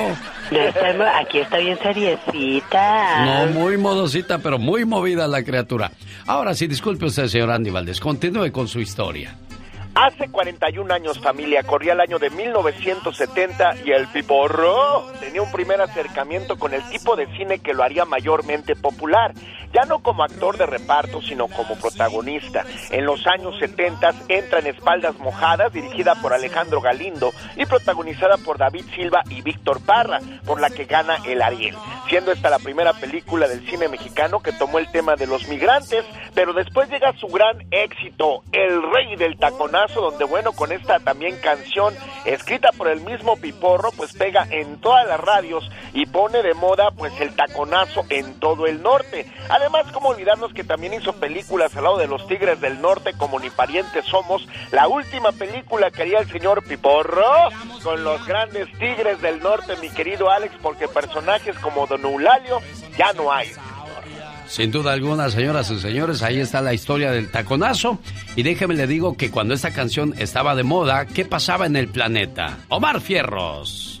Aquí está bien seriecita. No, muy modosita, pero muy movida la criatura. Ahora sí, disculpe usted, señor Andy Valdés. Continúe con su historia. Hace 41 años, familia, corría el año de 1970 y el Piporro tenía un primer acercamiento con el tipo de cine que lo haría mayormente popular, ya no como actor de reparto, sino como protagonista. En los años 70 entra en Espaldas Mojadas, dirigida por Alejandro Galindo y protagonizada por David Silva y Víctor Parra, por la que gana el Ariel, siendo esta la primera película del cine mexicano que tomó el tema de los migrantes, pero después llega su gran éxito, El Rey del Taconazo, donde bueno, con esta también canción escrita por el mismo Piporro, pues pega en todas las radios y pone de moda pues el taconazo en todo el norte. Además, como olvidarnos que también hizo películas al lado de los Tigres del Norte como Ni Parientes Somos, la última película que haría el señor Piporro con los grandes Tigres del Norte, mi querido Alex, porque personajes como Don Eulalio ya no hay. Sin duda alguna, señoras y señores, ahí está la historia del taconazo. Y déjeme le digo que cuando esta canción estaba de moda, ¿qué pasaba en el planeta? Omar Fierros.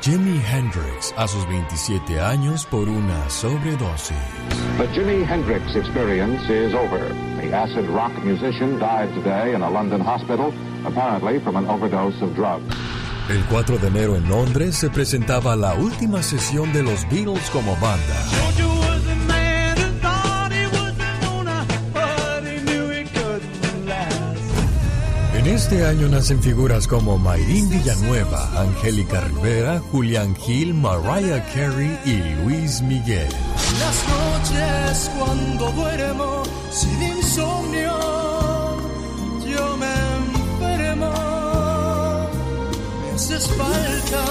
Jimi Hendrix, a sus 27 años por una sobredosis. The Jimi Hendrix experience is over. The acid rock musician died today in a London hospital, apparently from an overdose of drugs. El 4 de enero en Londres se presentaba la última sesión de los Beatles como banda. En este año nacen figuras como Mayrín Villanueva, Angélica Rivera, Julián Gil, Mariah Carey y Luis Miguel. Las noches cuando duermo sin insomnio, yo me enfermo, me haces falta.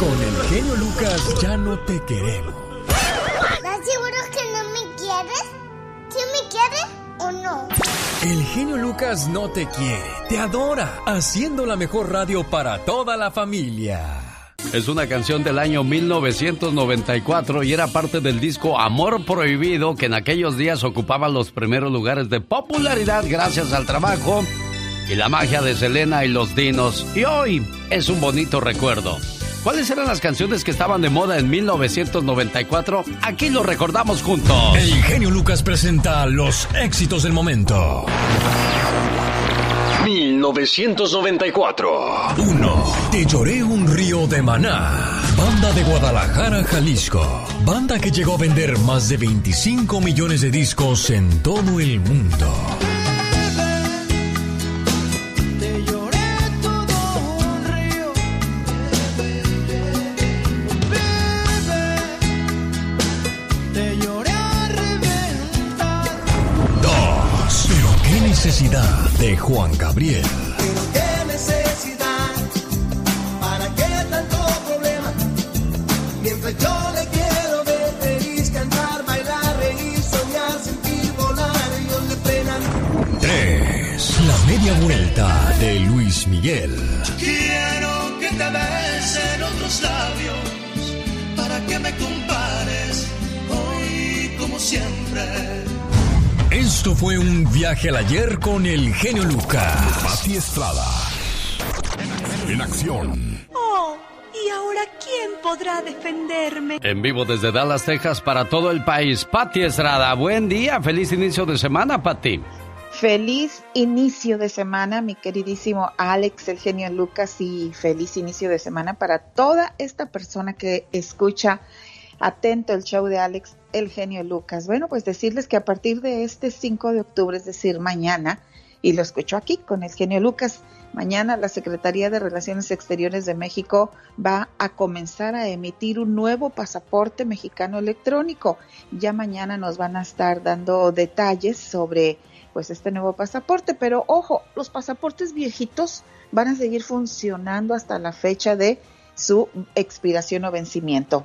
Con el genio Lucas ya no te queremos. ¿Estás seguro que no me quieres? ¿Sí me quieres o no? El genio Lucas no te quiere, te adora, haciendo la mejor radio para toda la familia. Es una canción del año 1994 y era parte del disco Amor Prohibido que en aquellos días ocupaba los primeros lugares de popularidad gracias al trabajo y la magia de Selena y los Dinos. Y hoy es un bonito recuerdo. ¿Cuáles eran las canciones que estaban de moda en 1994? Aquí lo recordamos juntos. El genio Lucas presenta los éxitos del momento. 1994. 1. Te lloré un río de maná. Banda de Guadalajara, Jalisco. Banda que llegó a vender más de 25 millones de discos en todo el mundo. Necesidad de Juan Gabriel. ¿Qué necesidad? ¿Para qué tanto problema? Mientras yo le quiero ver feliz, cantar, bailar, reír, soñar, sentir, volar, yo le pena. 3. La media vuelta de Luis Miguel. Quiero que te besen otros labios para que me compares hoy como siempre. Esto fue un viaje al ayer con el genio Lucas. Pati Estrada. En acción. Oh, ¿y ahora quién podrá defenderme? En vivo desde Dallas, Texas, para todo el país. Patti Estrada, buen día, feliz inicio de semana, Patti. Feliz inicio de semana, mi queridísimo Alex, el genio Lucas, y feliz inicio de semana para toda esta persona que escucha atento el show de Alex, el genio Lucas. Bueno, pues decirles que a partir de este 5 de octubre, es decir, mañana, y lo escucho aquí con el genio Lucas, mañana la Secretaría de Relaciones Exteriores de México va a comenzar a emitir un nuevo pasaporte mexicano electrónico. Ya mañana nos van a estar dando detalles sobre pues este nuevo pasaporte, pero ojo, los pasaportes viejitos van a seguir funcionando hasta la fecha de su expiración o vencimiento.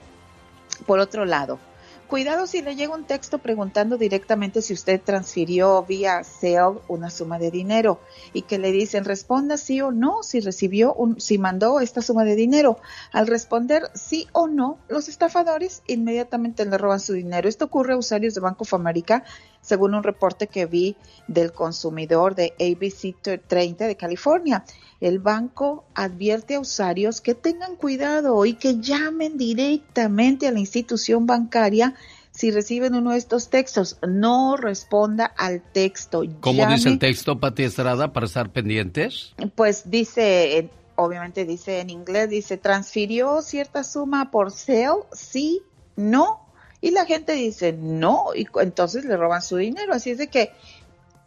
Por otro lado, cuidado si le llega un texto preguntando directamente si usted transfirió vía Zelle una suma de dinero y que le dicen responda sí o no si recibió un, si mandó esta suma de dinero. Al responder sí o no, los estafadores inmediatamente le roban su dinero. Esto ocurre a usuarios de Banco of America, según un reporte que vi del consumidor de ABC 30 de California. El banco advierte a usuarios que tengan cuidado y que llamen directamente a la institución bancaria si reciben uno de estos textos. No responda al texto. ¿Cómo Llame- dice el texto, Pati Estrada, para estar pendientes? Pues dice, obviamente dice en inglés, dice, transfirió cierta suma por sale, sí, no. Y la gente dice, no, y entonces le roban su dinero. Así es de que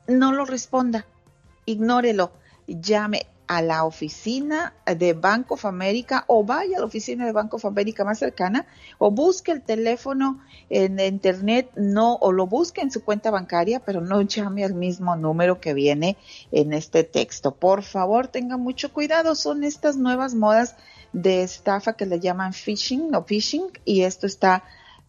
no lo responda, ignórelo, llame a la oficina de Banco of o vaya a la oficina de Banco of más cercana o busque el teléfono en internet no o lo busque en su cuenta bancaria pero no llame al mismo número que viene en este texto por favor tenga mucho cuidado son estas nuevas modas de estafa que le llaman phishing o phishing y esto está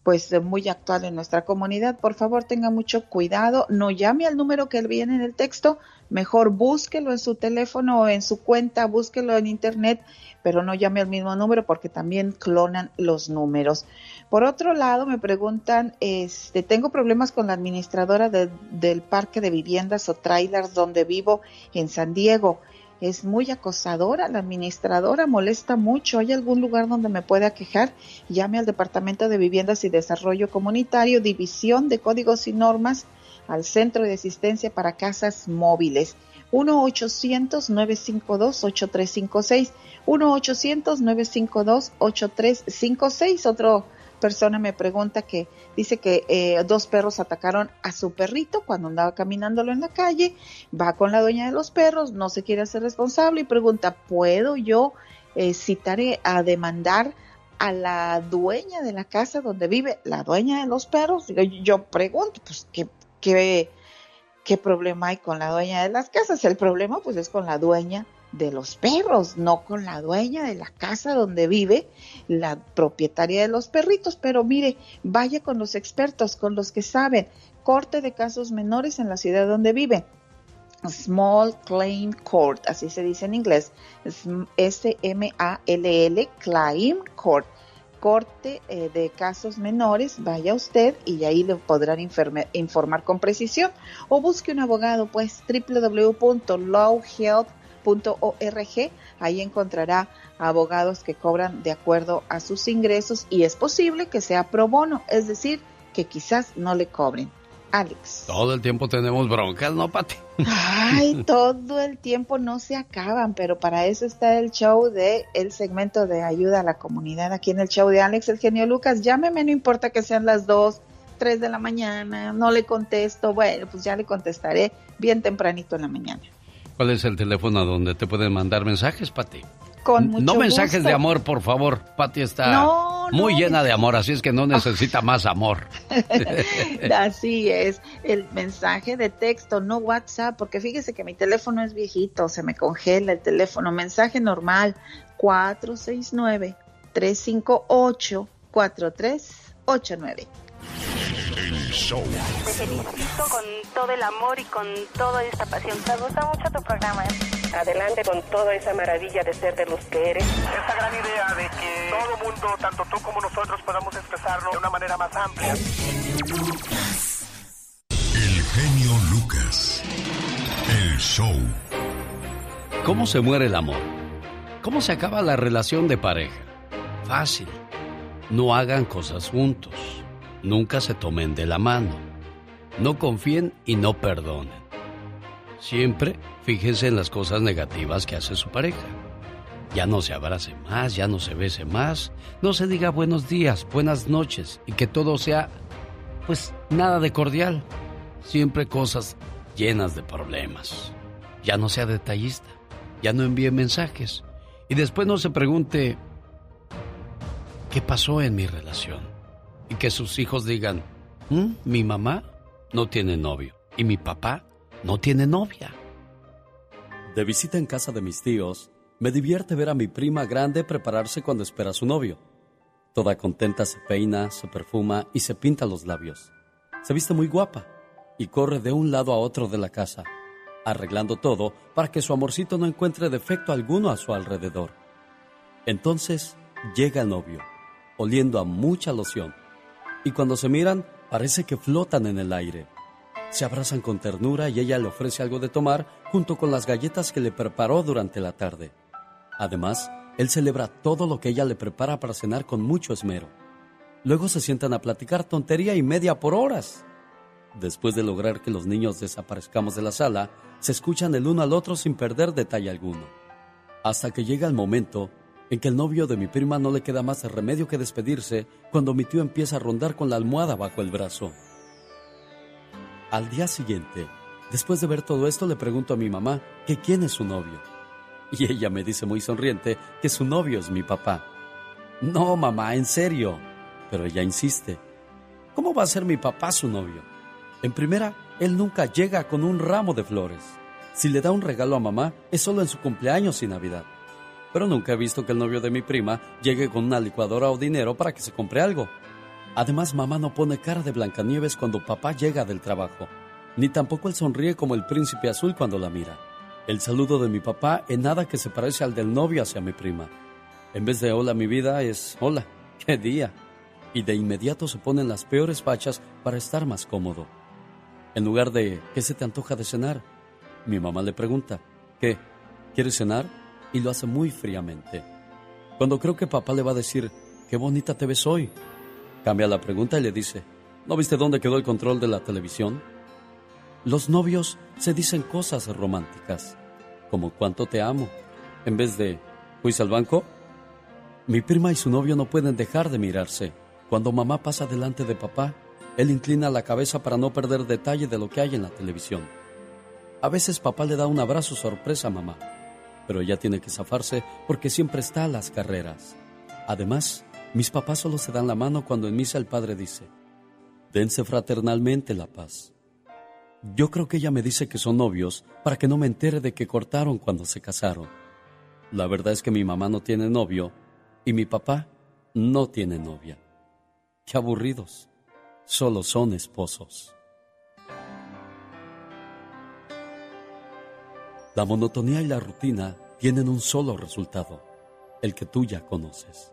pues eh, muy actual en nuestra comunidad. Por favor, tenga mucho cuidado, no llame al número que viene en el texto, mejor búsquelo en su teléfono o en su cuenta, búsquelo en internet, pero no llame al mismo número porque también clonan los números. Por otro lado, me preguntan, este, tengo problemas con la administradora de- del parque de viviendas o trailers donde vivo en San Diego. Es muy acosadora, la administradora molesta mucho. ¿Hay algún lugar donde me pueda quejar? Llame al Departamento de Viviendas y Desarrollo Comunitario, División de Códigos y Normas, al Centro de Asistencia para Casas Móviles. 1-800-952-8356. 1-800-952-8356. Otro persona me pregunta que dice que eh, dos perros atacaron a su perrito cuando andaba caminándolo en la calle, va con la dueña de los perros, no se quiere hacer responsable y pregunta, ¿puedo yo eh, citar eh, a demandar a la dueña de la casa donde vive la dueña de los perros? Yo pregunto, pues, ¿qué, qué, qué problema hay con la dueña de las casas? El problema pues es con la dueña de los perros, no con la dueña de la casa donde vive la propietaria de los perritos. Pero mire, vaya con los expertos, con los que saben, corte de casos menores en la ciudad donde vive. Small Claim Court, así se dice en inglés, S-M-A-L-L, Claim Court, corte eh, de casos menores, vaya usted y ahí le podrán informar con precisión o busque un abogado, pues www.lawhealth.org, ahí encontrará abogados que cobran de acuerdo a sus ingresos y es posible que sea pro bono, es decir, que quizás no le cobren. Alex. Todo el tiempo tenemos broncas, ¿no, Pati? Ay, todo el tiempo no se acaban, pero para eso está el show de el segmento de ayuda a la comunidad aquí en el show de Alex, el genio Lucas. Llámeme, no importa que sean las dos, tres de la mañana, no le contesto. Bueno, pues ya le contestaré bien tempranito en la mañana. ¿Cuál es el teléfono donde te pueden mandar mensajes, Pati? no mensajes de amor, por favor. Pati está muy llena de amor, así es que no necesita más amor. así es. El mensaje de texto, no WhatsApp, porque fíjese que mi teléfono es viejito, se me congela el teléfono. Mensaje normal, 469 358 4389 el show. Te felicito con todo el amor y con toda esta pasión. Me gusta mucho tu programa. ¿eh? Adelante con toda esa maravilla de ser de los que eres. Esa gran idea de que todo mundo, tanto tú como nosotros, podamos expresarlo de una manera más amplia. El genio Lucas. El show. ¿Cómo se muere el amor? ¿Cómo se acaba la relación de pareja? Fácil. No hagan cosas juntos Nunca se tomen de la mano. No confíen y no perdonen. Siempre fíjense en las cosas negativas que hace su pareja. Ya no se abrace más, ya no se bese más, no se diga buenos días, buenas noches y que todo sea, pues, nada de cordial. Siempre cosas llenas de problemas. Ya no sea detallista, ya no envíe mensajes y después no se pregunte, ¿qué pasó en mi relación? Y que sus hijos digan, mm, mi mamá no tiene novio y mi papá no tiene novia. De visita en casa de mis tíos, me divierte ver a mi prima grande prepararse cuando espera a su novio. Toda contenta se peina, se perfuma y se pinta los labios. Se viste muy guapa y corre de un lado a otro de la casa, arreglando todo para que su amorcito no encuentre defecto alguno a su alrededor. Entonces llega el novio, oliendo a mucha loción y cuando se miran parece que flotan en el aire. Se abrazan con ternura y ella le ofrece algo de tomar junto con las galletas que le preparó durante la tarde. Además, él celebra todo lo que ella le prepara para cenar con mucho esmero. Luego se sientan a platicar tontería y media por horas. Después de lograr que los niños desaparezcamos de la sala, se escuchan el uno al otro sin perder detalle alguno. Hasta que llega el momento en que el novio de mi prima no le queda más remedio que despedirse cuando mi tío empieza a rondar con la almohada bajo el brazo. Al día siguiente, después de ver todo esto, le pregunto a mi mamá que quién es su novio. Y ella me dice muy sonriente que su novio es mi papá. No, mamá, en serio. Pero ella insiste. ¿Cómo va a ser mi papá su novio? En primera, él nunca llega con un ramo de flores. Si le da un regalo a mamá, es solo en su cumpleaños y Navidad pero nunca he visto que el novio de mi prima llegue con una licuadora o dinero para que se compre algo. Además, mamá no pone cara de Blancanieves cuando papá llega del trabajo, ni tampoco él sonríe como el príncipe azul cuando la mira. El saludo de mi papá en nada que se parece al del novio hacia mi prima. En vez de hola mi vida es hola, qué día. Y de inmediato se ponen las peores fachas para estar más cómodo. En lugar de ¿qué se te antoja de cenar? Mi mamá le pregunta, ¿qué? ¿Quieres cenar? Y lo hace muy fríamente. Cuando creo que papá le va a decir, qué bonita te ves hoy, cambia la pregunta y le dice, ¿no viste dónde quedó el control de la televisión? Los novios se dicen cosas románticas, como cuánto te amo, en vez de, ¿fuiste al banco? Mi prima y su novio no pueden dejar de mirarse. Cuando mamá pasa delante de papá, él inclina la cabeza para no perder detalle de lo que hay en la televisión. A veces papá le da un abrazo sorpresa a mamá pero ella tiene que zafarse porque siempre está a las carreras. Además, mis papás solo se dan la mano cuando en misa el padre dice, dense fraternalmente la paz. Yo creo que ella me dice que son novios para que no me entere de que cortaron cuando se casaron. La verdad es que mi mamá no tiene novio y mi papá no tiene novia. Qué aburridos. Solo son esposos. La monotonía y la rutina tienen un solo resultado, el que tú ya conoces.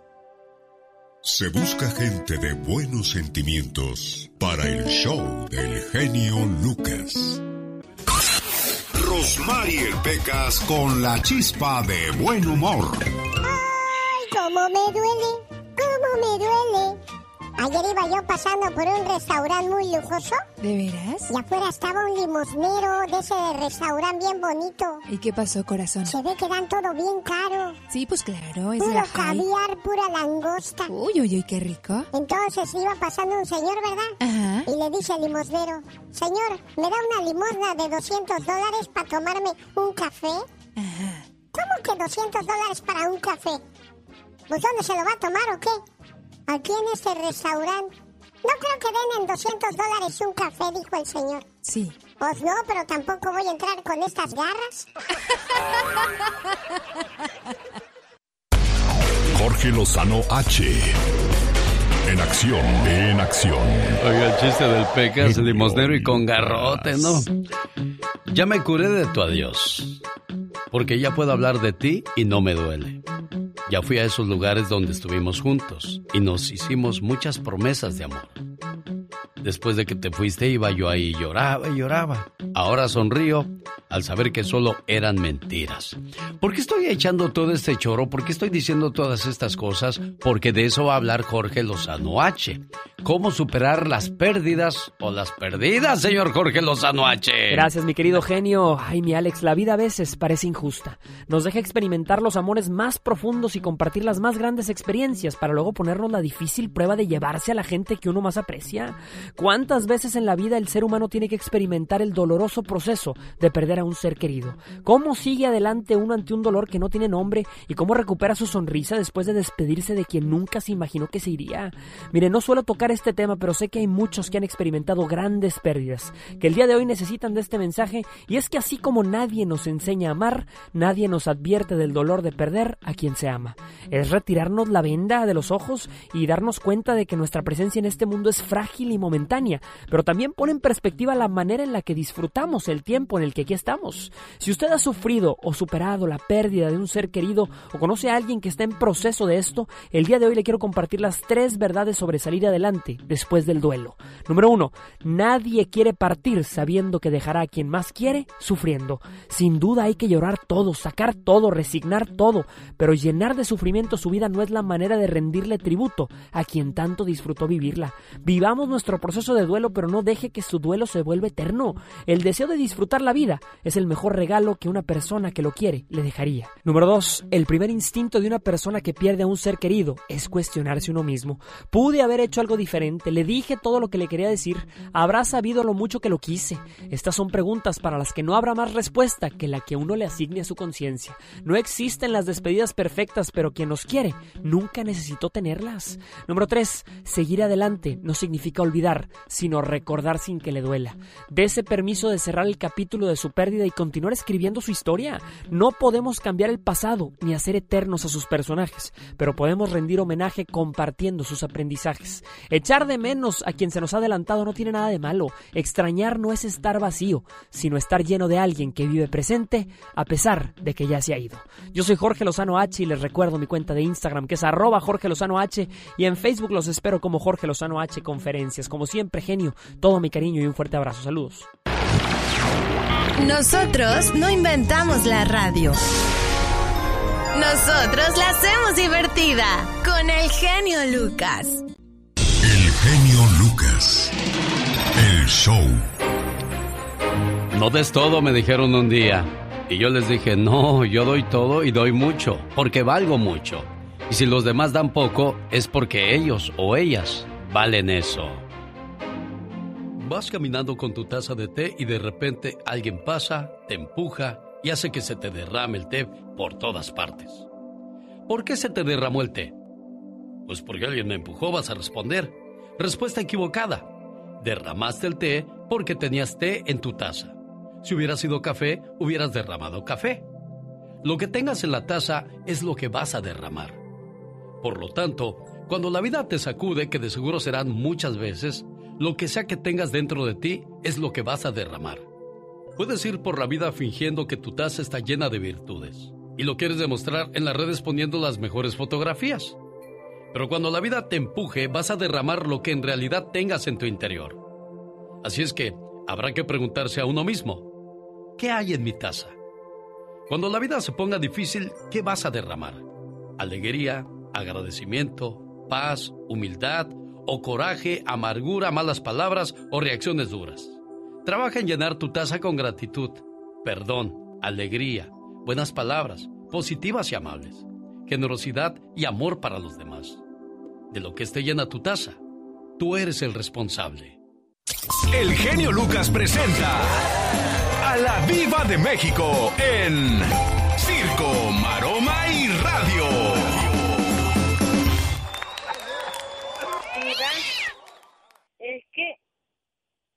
Se busca gente de buenos sentimientos para el show del genio Lucas. Rosmarie Pecas con la chispa de buen humor. Ay, cómo me duele, cómo me duele. Ayer iba yo pasando por un restaurante muy lujoso. ¿De veras? Y afuera estaba un limosnero de ese restaurante bien bonito. ¿Y qué pasó, corazón? Se ve que dan todo bien caro. Sí, pues claro, es Puro caviar, pura langosta. Uy, uy, uy, qué rico. Entonces iba pasando un señor, ¿verdad? Ajá. Y le dice al limosnero, señor, ¿me da una limosna de 200 dólares para tomarme un café? Ajá. ¿Cómo que 200 dólares para un café? Pues ¿dónde se lo va a tomar o qué? Aquí en este restaurante. No creo que den en 200 dólares un café, dijo el señor. Sí. Pues no, pero tampoco voy a entrar con estas garras. Jorge Lozano H. En acción, en acción. Oiga, el chiste del Pecas, limosnero y con garrote, ¿no? Ya me curé de tu adiós. Porque ya puedo hablar de ti y no me duele. Ya fui a esos lugares donde estuvimos juntos y nos hicimos muchas promesas de amor. Después de que te fuiste iba yo ahí lloraba y lloraba. Ahora sonrío al saber que solo eran mentiras. ¿Por qué estoy echando todo este choro? ¿Por qué estoy diciendo todas estas cosas? Porque de eso va a hablar Jorge Lozano H. ¿Cómo superar las pérdidas o las perdidas, señor Jorge Lozano H? Gracias, mi querido genio. Ay, mi Alex, la vida a veces parece injusta. Nos deja experimentar los amores más profundos y compartir las más grandes experiencias para luego ponernos la difícil prueba de llevarse a la gente que uno más aprecia. ¿Cuántas veces en la vida el ser humano tiene que experimentar el doloroso proceso de perder a un ser querido? ¿Cómo sigue adelante uno ante un dolor que no tiene nombre y cómo recupera su sonrisa después de despedirse de quien nunca se imaginó que se iría? Mire, no suelo tocar este tema, pero sé que hay muchos que han experimentado grandes pérdidas, que el día de hoy necesitan de este mensaje y es que así como nadie nos enseña a amar, nadie nos advierte del dolor de perder a quien se ama. Es retirarnos la venda de los ojos y darnos cuenta de que nuestra presencia en este mundo es frágil y momentánea, pero también pone en perspectiva la manera en la que disfrutamos el tiempo en el que aquí estamos. Si usted ha sufrido o superado la pérdida de un ser querido o conoce a alguien que está en proceso de esto, el día de hoy le quiero compartir las tres verdades sobre salir adelante después del duelo. Número uno, nadie quiere partir sabiendo que dejará a quien más quiere sufriendo. Sin duda hay que llorar todo, sacar todo, resignar todo, pero llenar de sufrimiento su vida no es la manera de rendirle tributo a quien tanto disfrutó vivirla. Vivamos nuestro proceso de duelo, pero no deje que su duelo se vuelva eterno. El deseo de disfrutar la vida es el mejor regalo que una persona que lo quiere le dejaría. Número 2. El primer instinto de una persona que pierde a un ser querido es cuestionarse uno mismo. Pude haber hecho algo diferente, le dije todo lo que le quería decir, habrá sabido lo mucho que lo quise. Estas son preguntas para las que no habrá más respuesta que la que uno le asigne a su conciencia. No existen las despedidas perfectas, pero quien nos quiere nunca necesitó tenerlas. Número 3. Seguir adelante no significa olvidar, sino recordar sin que le duela. Dese permiso de cerrar el capítulo de su pérdida y continuar escribiendo su historia. No podemos cambiar el pasado ni hacer eternos a sus personajes, pero podemos rendir homenaje compartiendo sus aprendizajes. Echar de menos a quien se nos ha adelantado no tiene nada de malo. Extrañar no es estar vacío, sino estar lleno de alguien que vive presente a pesar de que ya se ha ido. Yo soy Jorge Lozano H recuerdo mi cuenta de Instagram que es arroba Jorge Lozano H y en Facebook los espero como Jorge Lozano H Conferencias. Como siempre, genio, todo mi cariño y un fuerte abrazo. Saludos. Nosotros no inventamos la radio. Nosotros la hacemos divertida con el genio Lucas. El genio Lucas. El show. No des todo, me dijeron un día. Y yo les dije, no, yo doy todo y doy mucho, porque valgo mucho. Y si los demás dan poco, es porque ellos o ellas valen eso. Vas caminando con tu taza de té y de repente alguien pasa, te empuja y hace que se te derrame el té por todas partes. ¿Por qué se te derramó el té? Pues porque alguien me empujó, vas a responder. Respuesta equivocada. Derramaste el té porque tenías té en tu taza. Si hubiera sido café, hubieras derramado café. Lo que tengas en la taza es lo que vas a derramar. Por lo tanto, cuando la vida te sacude, que de seguro serán muchas veces, lo que sea que tengas dentro de ti es lo que vas a derramar. Puedes ir por la vida fingiendo que tu taza está llena de virtudes y lo quieres demostrar en las redes poniendo las mejores fotografías. Pero cuando la vida te empuje, vas a derramar lo que en realidad tengas en tu interior. Así es que habrá que preguntarse a uno mismo, ¿qué hay en mi taza? Cuando la vida se ponga difícil, ¿qué vas a derramar? ¿Alegría, agradecimiento, paz, humildad o coraje, amargura, malas palabras o reacciones duras? Trabaja en llenar tu taza con gratitud, perdón, alegría, buenas palabras, positivas y amables, generosidad y amor para los demás. De lo que esté llena tu taza, tú eres el responsable. El genio Lucas presenta a la Viva de México en Circo, Maroma y Radio. Mira, es que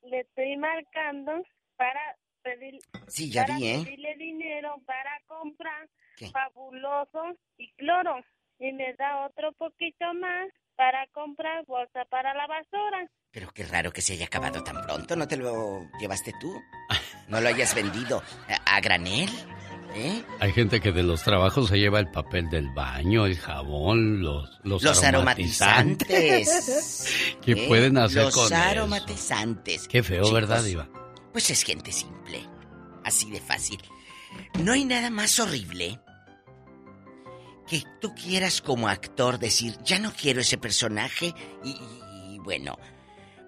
le estoy marcando para pedir Sí, ya para vi, ¿eh? pedirle dinero para comprar ¿Qué? fabuloso y cloro y me da otro poquito más para comprar bolsa para la basura. Pero qué raro que se haya acabado tan pronto. ¿No te lo llevaste tú? ¿No lo hayas vendido a, a granel? ¿Eh? Hay gente que de los trabajos se lleva el papel del baño, el jabón, los, los, Los aromatizantes. ¿Qué ¿Eh? pueden hacer Los con eso? aromatizantes. Qué feo, Chicos, ¿verdad, Diva? Pues es gente simple. Así de fácil. No hay nada más horrible que tú quieras como actor decir, ya no quiero ese personaje y, bueno,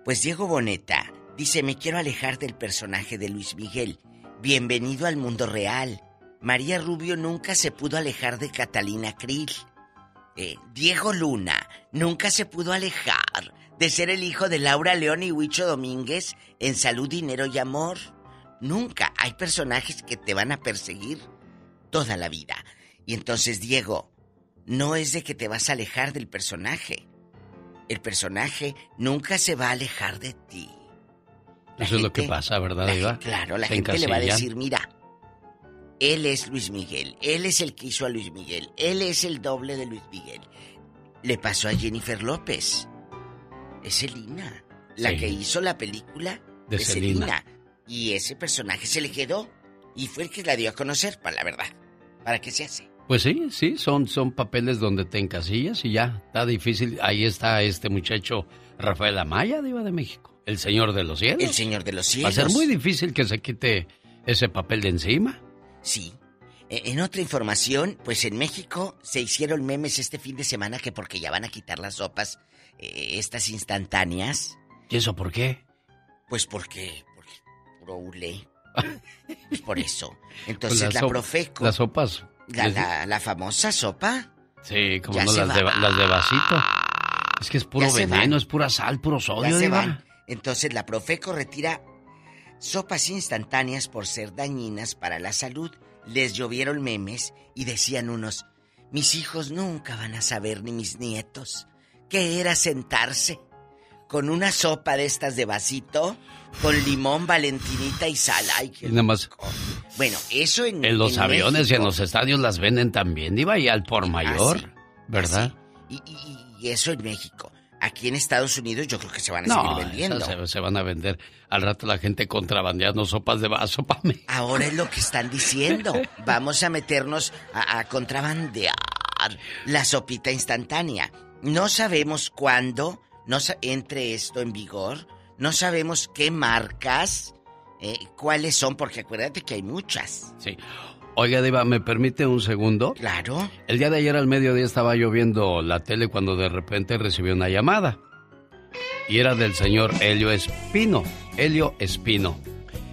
pues Diego Boneta dice, me quiero alejar del personaje de Luis Miguel. Bienvenido al mundo real. María Rubio nunca se pudo alejar de Catalina Krill. Eh, Diego Luna nunca se pudo alejar de ser el hijo de Laura León y Huicho Domínguez en Salud, Dinero y Amor. Nunca. Hay personajes que te van a perseguir toda la vida. Y entonces, Diego, no es de que te vas a alejar del personaje. El personaje nunca se va a alejar de ti. Eso es lo que pasa, ¿verdad, gen- claro, la Se gente le va a decir, mira, él es Luis Miguel, él es el que hizo a Luis Miguel, él es el doble de Luis Miguel. Le pasó a Jennifer López. Es Selina, la Sí. que hizo la película De de, Selena. Selena. Y ese personaje se le quedó y fue el que la dio a conocer, para la verdad. ¿Para qué se hace? Pues sí, sí, son, son papeles donde te encasillas y ya, está difícil. Ahí está este muchacho Rafael Amaya, Diva de México, el señor de los cielos. El señor de los Va a cielos. ser muy difícil que se quite ese papel de encima. Sí. E- En otra información, pues en México se hicieron memes este fin de semana que porque ya van a quitar las sopas, eh, estas instantáneas. ¿Y eso por qué? Pues porque, porque puro hule. Pues por eso. Pues Entonces la sop- Profeco, Las sopas. La, la- la famosa sopa, Sí, como no las de, va. las de vasito. Es que es puro Ya veneno, es pura sal, puro ya sodio, se Diva. van. Entonces la Profeco retira sopas instantáneas por ser dañinas para la salud. Les llovieron memes y decían unos, mis hijos nunca van a saber ni mis nietos qué era sentarse con una sopa de estas de vasito, con limón, valentinita y sal. Ay, qué Y nada más. Bueno, eso en, En los en aviones y en los estadios las venden también, Diva, y al por mayor, sí. ¿verdad? Y, y- y eso en México. Aquí en Estados Unidos yo creo que se van a No, seguir vendiendo. se, se van a vender. Al rato la gente contrabandeando sopas de vaso para mí. Ahora es lo que están diciendo. Vamos a meternos a, a contrabandear la sopita instantánea. No sabemos cuándo no entre esto en vigor. No sabemos qué marcas, eh, cuáles son, porque acuérdate que hay muchas. Sí. Oiga, Diva, ¿me permite un segundo? Claro. El día de ayer al mediodía estaba yo viendo la tele cuando de repente recibí una llamada. Y era del señor Helio Espino. Helio Espino.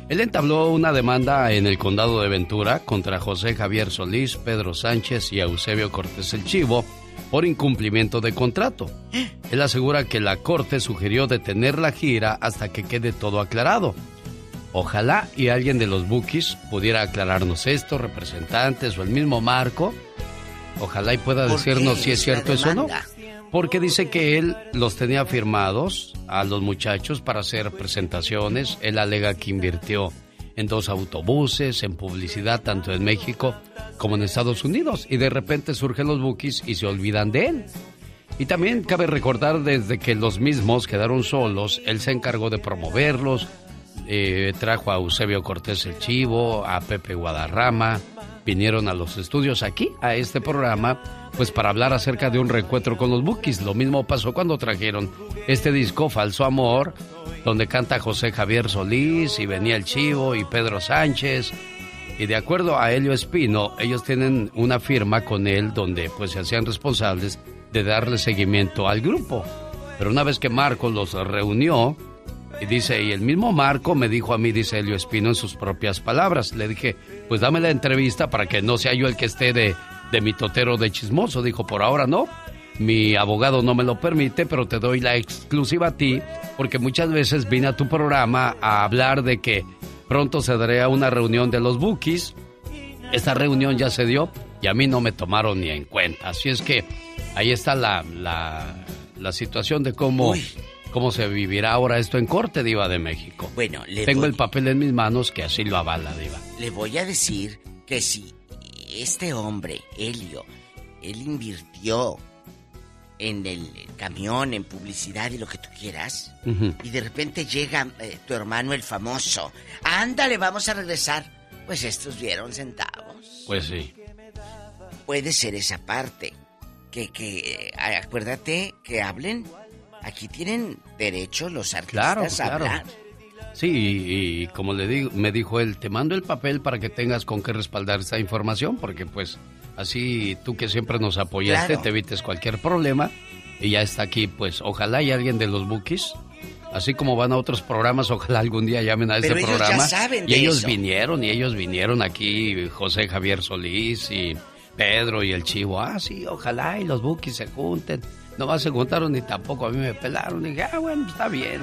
Él entabló una demanda en el condado de Ventura contra José Javier Solís, Pedro Sánchez y Eusebio Cortés el Chivo por incumplimiento de contrato. Él asegura que la corte sugirió detener la gira hasta que quede todo aclarado. Ojalá y alguien de los Bookies pudiera aclararnos esto, representantes o el mismo Marco. Ojalá y pueda ¿Por decirnos si es cierto eso o no. Porque dice que él los tenía firmados a los muchachos para hacer presentaciones. Él alega que invirtió en dos autobuses, en publicidad tanto en México como en Estados Unidos. Y de repente surgen los Bookies y se olvidan de él. Y también cabe recordar desde que los mismos quedaron solos, él se encargó de promoverlos, eh, trajo a Eusebio Cortés el Chivo, a Pepe Guadarrama, vinieron a los estudios aquí, a este programa, pues para hablar acerca de un reencuentro con los Bookies. Lo mismo pasó cuando trajeron este disco Falso Amor, donde canta José Javier Solís y venía el Chivo y Pedro Sánchez. Y de acuerdo a Helio Espino, ellos tienen una firma con él donde pues se hacían responsables de darle seguimiento al grupo. Pero una vez que Marco los reunió, y dice, y el mismo Marco me dijo a mí, dice Helio Espino en sus propias palabras, le dije, pues dame la entrevista para que no sea yo el que esté de, de mi totero de chismoso. Dijo, por ahora no, mi abogado no me lo permite, pero te doy la exclusiva a ti, porque muchas veces vine a tu programa a hablar de que pronto se daría una reunión de los bookies. Esta reunión ya se dio y a mí no me tomaron ni en cuenta. Así es que ahí está la, la, la situación de cómo, cómo se vivirá ahora esto en corte, Diva de México. Bueno, le Tengo voy- el papel en mis manos que así lo avala, Diva. Le voy a decir que si este hombre, Helio, él invirtió en el camión, en publicidad y lo que tú quieras, y de repente llega eh, tu hermano el famoso, ándale, vamos a regresar, pues estos vieron centavos. Pues sí. Puede ser esa parte. Que, que, eh, acuérdate que hablen. Aquí tienen derecho los Claro, artistas a claro. Sí, y, y como le digo, me dijo él, te mando el papel para que tengas con qué respaldar esta información, porque pues así tú que siempre nos apoyaste, Claro. te evites cualquier problema. Y ya está aquí, pues ojalá y alguien de los bookies, así como van a otros programas, ojalá algún día llamen a Pero este ya programa. saben y de ellos eso. vinieron, y ellos vinieron aquí, José Javier Solís y Pedro y el Chivo. Ah, sí, ojalá y los bookies se junten. No más se juntaron ni tampoco a mí me pelaron. dije, ah, bueno, está bien.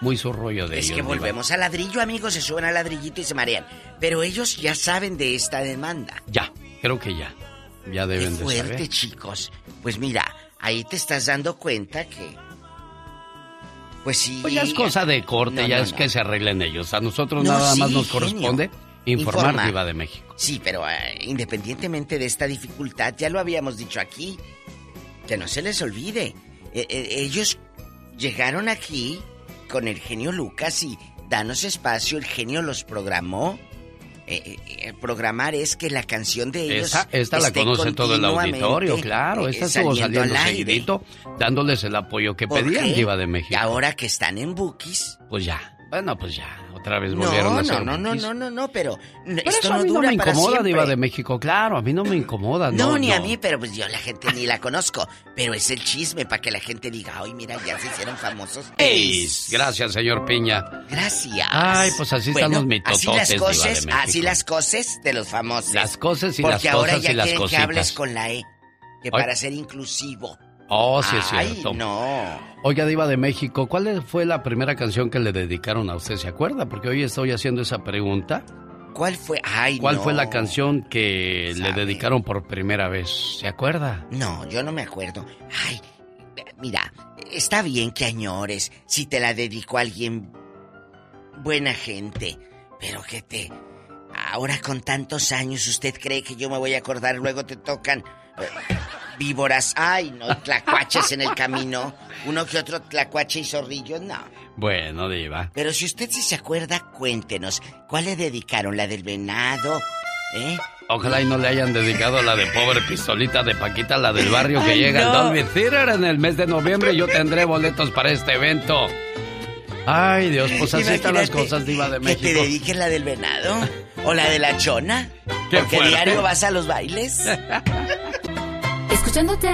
Muy su rollo de Es ellos. que Diva. volvemos al ladrillo, amigos, se suben al ladrillito y se marean. Pero ellos ya saben de esta demanda. Ya, creo que ya. Ya Qué deben de fuerte, saber. chicos. Pues mira, ahí te estás dando cuenta que... Pues sí... Pues ya es cosa de corte, No, ya no, es no. que se arreglen ellos. A nosotros No, nada más nos corresponde informar. Diva de México. Sí, pero eh, independientemente de esta dificultad, ya lo habíamos dicho aquí, que no se les olvide. Eh, eh, ellos llegaron aquí con el genio Lucas y danos espacio, el genio los programó. Eh, eh, eh, programar es que la canción de ellos. Esta, esta la conoce todo el auditorio, claro. eh, Esta estuvo saliendo seguidito, dándoles el apoyo que ¿Por pedían? Diva de México. Y ahora que están en Bookies. Pues ya. Bueno, pues ya. Otra vez volvieron No, a ser no, no, no, no, no, no, pero, Pero esto eso a no mí no dura me para incomoda, siempre. Diva de México. Claro, a mí no me incomoda. No, No, ni a mí, pero pues yo la gente ni la conozco. Pero es el chisme para que la gente diga, ay, mira, ya se hicieron famosos. Ey, Gracias, señor Piña. Gracias. Ay, pues así están Bueno, los mitototes, así las Diva de cosas, México. así las cosas de los famosos. Las cosas y Porque las ahora cosas ya y las quieren cositas. que hables con la E, que Ay. para ser inclusivo. Oh, sí es Ay, cierto. no. Oiga, Diva de México, ¿cuál fue la primera canción que le dedicaron a usted? ¿Se acuerda? Porque hoy estoy haciendo esa pregunta. ¿Cuál fue? Ay, ¿Cuál no. fue la canción que le dedicaron por primera vez? ¿Se acuerda? No, yo no me acuerdo. Ay, mira, está bien que añores si te la dedicó alguien buena gente, pero que te... Ahora con tantos años, ¿usted cree que yo me voy a acordar? Luego te tocan víboras. Ay, no, tlacuaches en el camino. Uno que otro tlacuache y zorrillo, no. Bueno, Diva. Pero si usted sí se acuerda, cuéntenos. ¿Cuál le dedicaron? ¿La del venado? ¿Eh? Ojalá y no le hayan dedicado la de pobre pistolita de Paquita, la del barrio que Ay, llega al no. Dolby Theater en el mes de noviembre. Yo tendré boletos para este evento. Ay, Dios, pues así están las cosas, Diva de Que México. te dediquen la del venado. O la de la chona. Qué Porque fuerte. diario vas a los bailes. Escuchándote.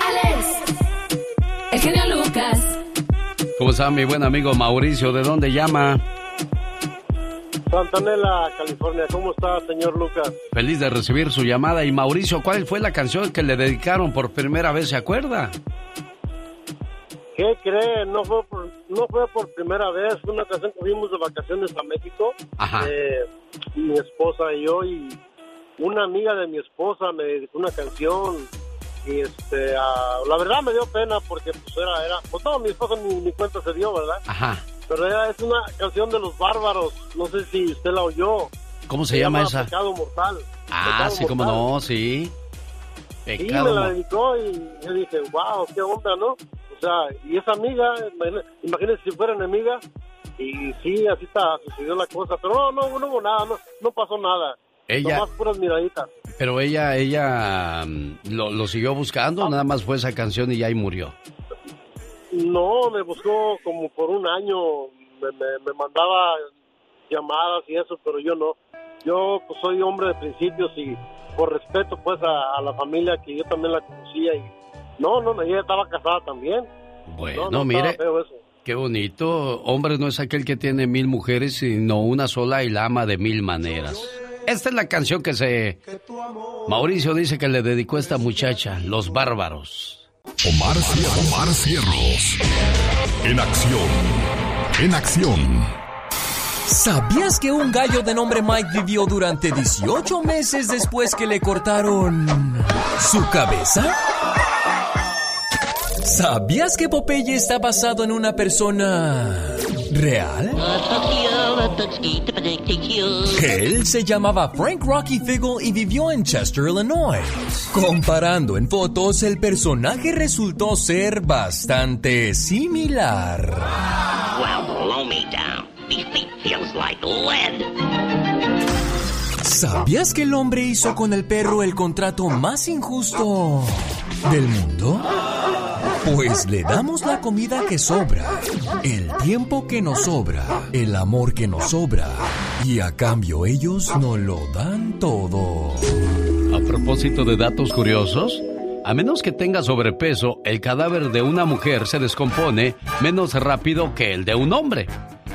Alex. El genio Lucas. ¿Cómo está mi buen amigo Mauricio? ¿De dónde llama? Santanela, California. ¿Cómo está, señor Lucas? Feliz de recibir su llamada. Y Mauricio, ¿cuál fue la canción que le dedicaron por primera vez? ¿Se acuerda? ¿Qué cree? No fue por, no fue por primera vez. Fue una ocasión que fuimos de vacaciones a México. Ajá. eh, mi esposa y yo. Y una amiga de mi esposa me dedicó una canción. Y este, ah, la verdad me dio pena porque pues era, era, pues no, mi esposa ni, ni cuenta se dio, ¿verdad? Ajá. Pero era, es una canción de los bárbaros. No sé si usted la oyó. ¿Cómo se, llama esa? Pecado Mortal. Ah, Pecado sí, cómo Mortal. no, sí. Pecado me la dedicó y yo dije, wow, qué onda, ¿no? O sea, y esa amiga, imagínese, imagínese si fuera enemiga, y sí, así está, sucedió la cosa, pero no, no, no hubo nada, no, no pasó nada. Ella- Nomás puras miraditas. Pero ella, ella mm, lo, lo siguió buscando, nada más fue esa canción y ya ahí murió. No, me buscó como por un año, me, me, me mandaba llamadas y eso, pero yo no. Yo pues soy hombre de principios y por respeto pues a, a la familia que yo también la conocía y no, no, ella estaba casada también. Bueno, No, no mire, qué bonito. Hombre no es aquel que tiene mil mujeres, sino una sola y la ama de mil maneras. Esta es la canción que se... Mauricio dice que le dedicó a esta muchacha, Los Bárbaros. Omar, Cier- Omar Cierros. En acción. En acción. ¿Sabías que un gallo de nombre Mike vivió durante 18 meses después que le cortaron su cabeza? ¿Sabías que Popeye está basado en una persona real? Él se llamaba Frank Rocky Figgle y vivió en Chester, Illinois. Comparando en fotos, el personaje resultó ser bastante similar. ¿Sabías que el hombre hizo con el perro el contrato más injusto del mundo? Pues le damos la comida que sobra, el tiempo que nos sobra, el amor que nos sobra, y a cambio ellos nos lo dan todo. A propósito de datos curiosos, a menos que tenga sobrepeso, el cadáver de una mujer se descompone menos rápido que el de un hombre.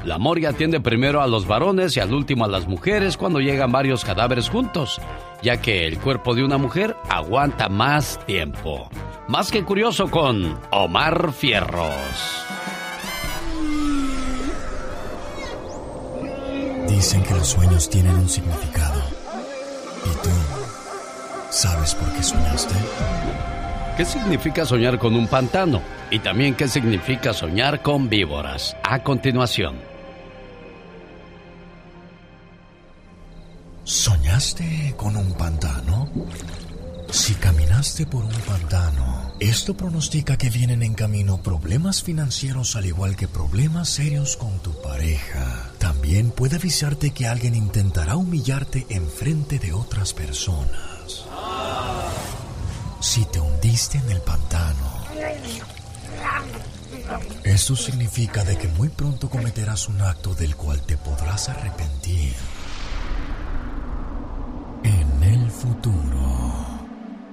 La moria atiende primero a los varones y al último a las mujeres cuando llegan varios cadáveres juntos, ya que el cuerpo de una mujer aguanta más tiempo. Más que curioso con Omar Fierros. Dicen que los sueños tienen un significado. ¿Y tú sabes por qué soñaste? ¿Qué significa soñar con un pantano? Y también qué significa soñar con víboras. A continuación. ¿Soñaste con un pantano? Si caminaste por un pantano, esto pronostica que vienen en camino problemas financieros al igual que problemas serios con tu pareja. También puede avisarte que alguien intentará humillarte en frente de otras personas. Si te hundiste en el pantano, esto significa de que muy pronto cometerás un acto del cual te podrás arrepentir en el futuro.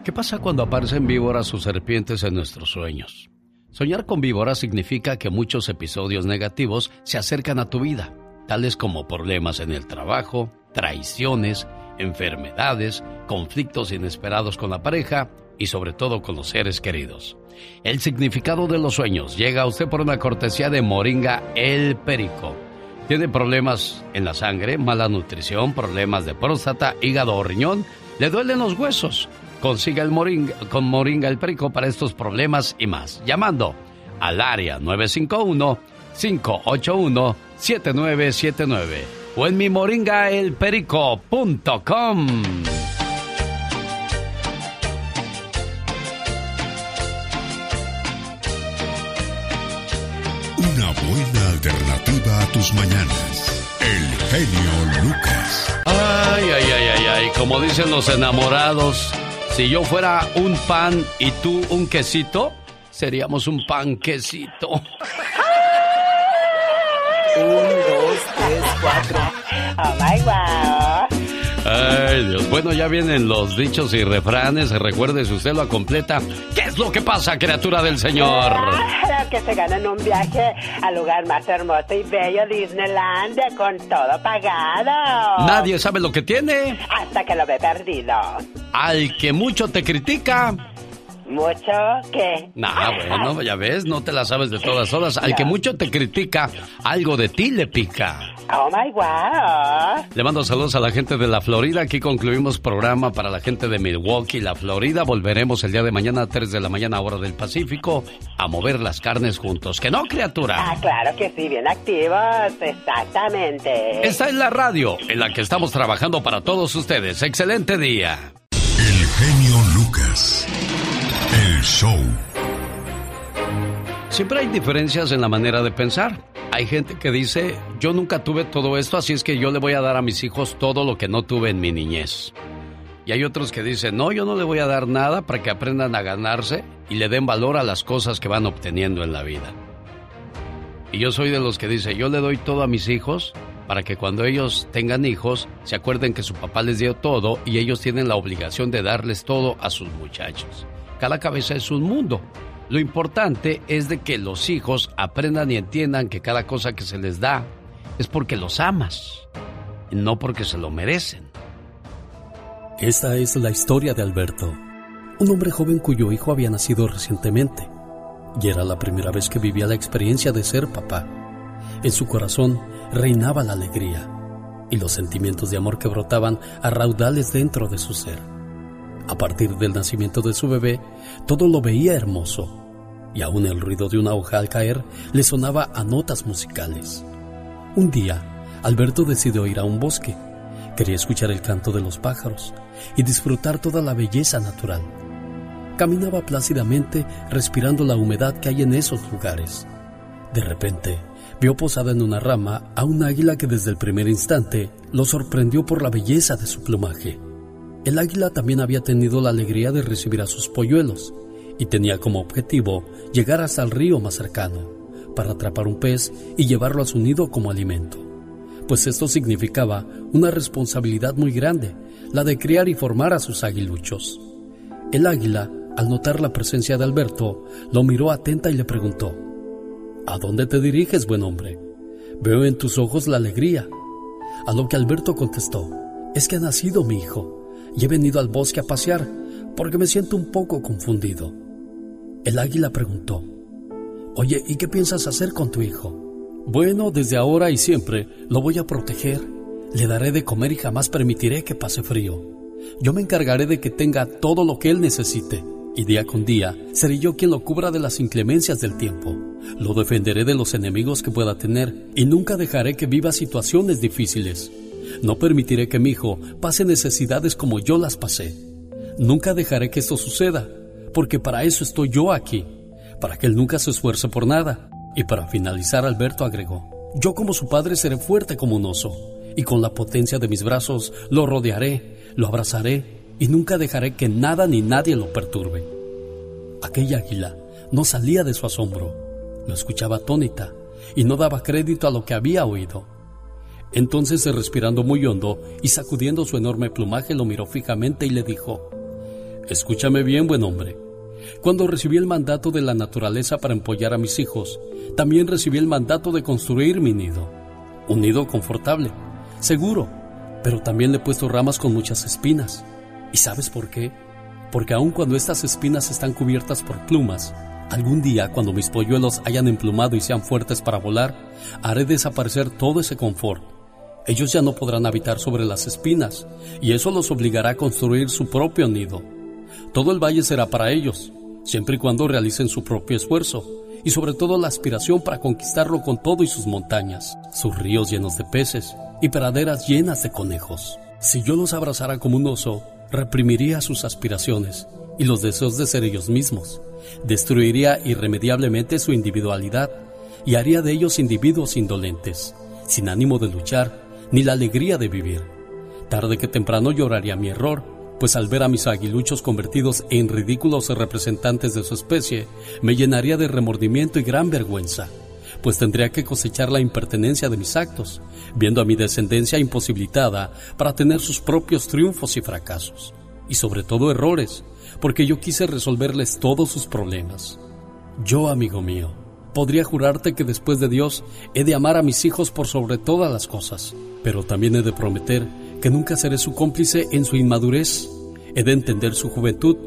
¿Qué pasa cuando aparecen víboras o serpientes en nuestros sueños? Soñar con víboras significa que muchos episodios negativos se acercan a tu vida, tales como problemas en el trabajo, traiciones, enfermedades, conflictos inesperados con la pareja y sobre todo con los seres queridos. El significado de los sueños llega a usted por una cortesía de Moringa El Perico. ¿Tiene problemas en la sangre, mala nutrición, problemas de próstata, hígado o riñón? ¿Le duelen los huesos? Consiga el moringa, con Moringa el Perico para estos problemas y más. Llamando al área 951-581-7979 o en mi moringaelperico.com. buena alternativa a tus mañanas. El genio Lucas. Ay, ay, ay, ay, ay, como dicen los enamorados, si yo fuera un pan y tú un quesito, seríamos un panquecito. Un, dos, tres, cuatro. Oh my wow. Ay, Dios. Bueno, ya vienen los dichos y refranes. Recuerde, si usted lo completa, ¿qué es lo que pasa, criatura del Señor? Claro que se ganan un viaje al lugar más hermoso y bello, Disneyland, con todo pagado. Nadie sabe lo que tiene. Hasta que lo ve perdido. Al que mucho te critica. ¿Mucho qué? Nah, bueno, ya ves, no te la sabes de todas horas. Al que mucho te critica, algo de ti le pica. Oh my wow. Le mando saludos a la gente de la Florida. Aquí concluimos programa para la gente de Milwaukee, la Florida. Volveremos el día de mañana a 3 de la mañana, hora del Pacífico, a mover las carnes juntos. ¿Que no, criatura? Ah, claro que sí, bien activos, exactamente. Esta es la radio en la que estamos trabajando para todos ustedes. Excelente día. El genio Lucas. Siempre hay diferencias en la manera de pensar. Hay gente que dice, yo nunca tuve todo esto, así es que yo le voy a dar a mis hijos todo lo que no tuve en mi niñez. Y hay otros que dicen, no, yo no le voy a dar nada para que aprendan a ganarse y le den valor a las cosas que van obteniendo en la vida. Y yo soy de los que dice, yo le doy todo a mis hijos para que cuando ellos tengan hijos se acuerden que su papá les dio todo y ellos tienen la obligación de darles todo a sus muchachos. Cada cabeza es un mundo. Lo importante es de que los hijos aprendan y entiendan que cada cosa que se les da es porque los amas, no porque se lo merecen. Esta es la historia de Alberto, un hombre joven cuyo hijo había nacido recientemente y era la primera vez que vivía la experiencia de ser papá. En su corazón reinaba la alegría y los sentimientos de amor que brotaban a raudales dentro de su ser. A partir del nacimiento de su bebé, todo lo veía hermoso y aún el ruido de una hoja al caer le sonaba a notas musicales. Un día, Alberto decidió ir a un bosque. Quería escuchar el canto de los pájaros y disfrutar toda la belleza natural. Caminaba plácidamente respirando la humedad que hay en esos lugares. De repente, vio posada en una rama a un águila que desde el primer instante lo sorprendió por la belleza de su plumaje. El águila también había tenido la alegría de recibir a sus polluelos y tenía como objetivo llegar hasta el río más cercano para atrapar un pez y llevarlo a su nido como alimento, pues esto significaba una responsabilidad muy grande, la de criar y formar a sus aguiluchos. El águila, al notar la presencia de Alberto, lo miró atenta y le preguntó, ¿A dónde te diriges, buen hombre? Veo en tus ojos la alegría. A lo que Alberto contestó, es que ha nacido mi hijo y he venido al bosque a pasear porque me siento un poco confundido. El águila preguntó, Oye, ¿y qué piensas hacer con tu hijo? Bueno, desde ahora y siempre lo voy a proteger. Le daré de comer y jamás permitiré que pase frío. Yo me encargaré de que tenga todo lo que él necesite y día con día seré yo quien lo cubra de las inclemencias del tiempo. Lo defenderé de los enemigos que pueda tener y nunca dejaré que viva situaciones difíciles. No permitiré que mi hijo pase necesidades como yo las pasé. Nunca dejaré que esto suceda, porque para eso estoy yo aquí, para que él nunca se esfuerce por nada. Y para finalizar, Alberto agregó, yo como su padre seré fuerte como un oso, y con la potencia de mis brazos lo rodearé, lo abrazaré, y nunca dejaré que nada ni nadie lo perturbe. Aquella águila no salía de su asombro, lo escuchaba atónita y no daba crédito a lo que había oído. Entonces, respirando muy hondo y sacudiendo su enorme plumaje, lo miró fijamente y le dijo, Escúchame bien, buen hombre. Cuando recibí el mandato de la naturaleza para empollar a mis hijos, también recibí el mandato de construir mi nido. Un nido confortable, seguro, pero también le he puesto ramas con muchas espinas. ¿Y sabes por qué? Porque aun cuando estas espinas están cubiertas por plumas, algún día cuando mis polluelos hayan emplumado y sean fuertes para volar, haré desaparecer todo ese confort. Ellos ya no podrán habitar sobre las espinas, y eso los obligará a construir su propio nido. Todo el valle será para ellos, siempre y cuando realicen su propio esfuerzo y sobre todo la aspiración para conquistarlo con todo y sus montañas, sus ríos llenos de peces y praderas llenas de conejos. Si yo los abrazara como un oso, reprimiría sus aspiraciones y los deseos de ser ellos mismos, destruiría irremediablemente su individualidad y haría de ellos individuos indolentes, sin ánimo de luchar ni la alegría de vivir. Tarde que temprano lloraría mi error pues al ver a mis aguiluchos convertidos en ridículos representantes de su especie, me llenaría de remordimiento y gran vergüenza, pues tendría que cosechar la impertenencia de mis actos, viendo a mi descendencia imposibilitada para tener sus propios triunfos y fracasos, y sobre todo errores, porque yo quise resolverles todos sus problemas. Yo, amigo mío, podría jurarte que después de Dios he de amar a mis hijos por sobre todas las cosas, pero también he de prometer que nunca seré su cómplice en su inmadurez. He de entender su juventud,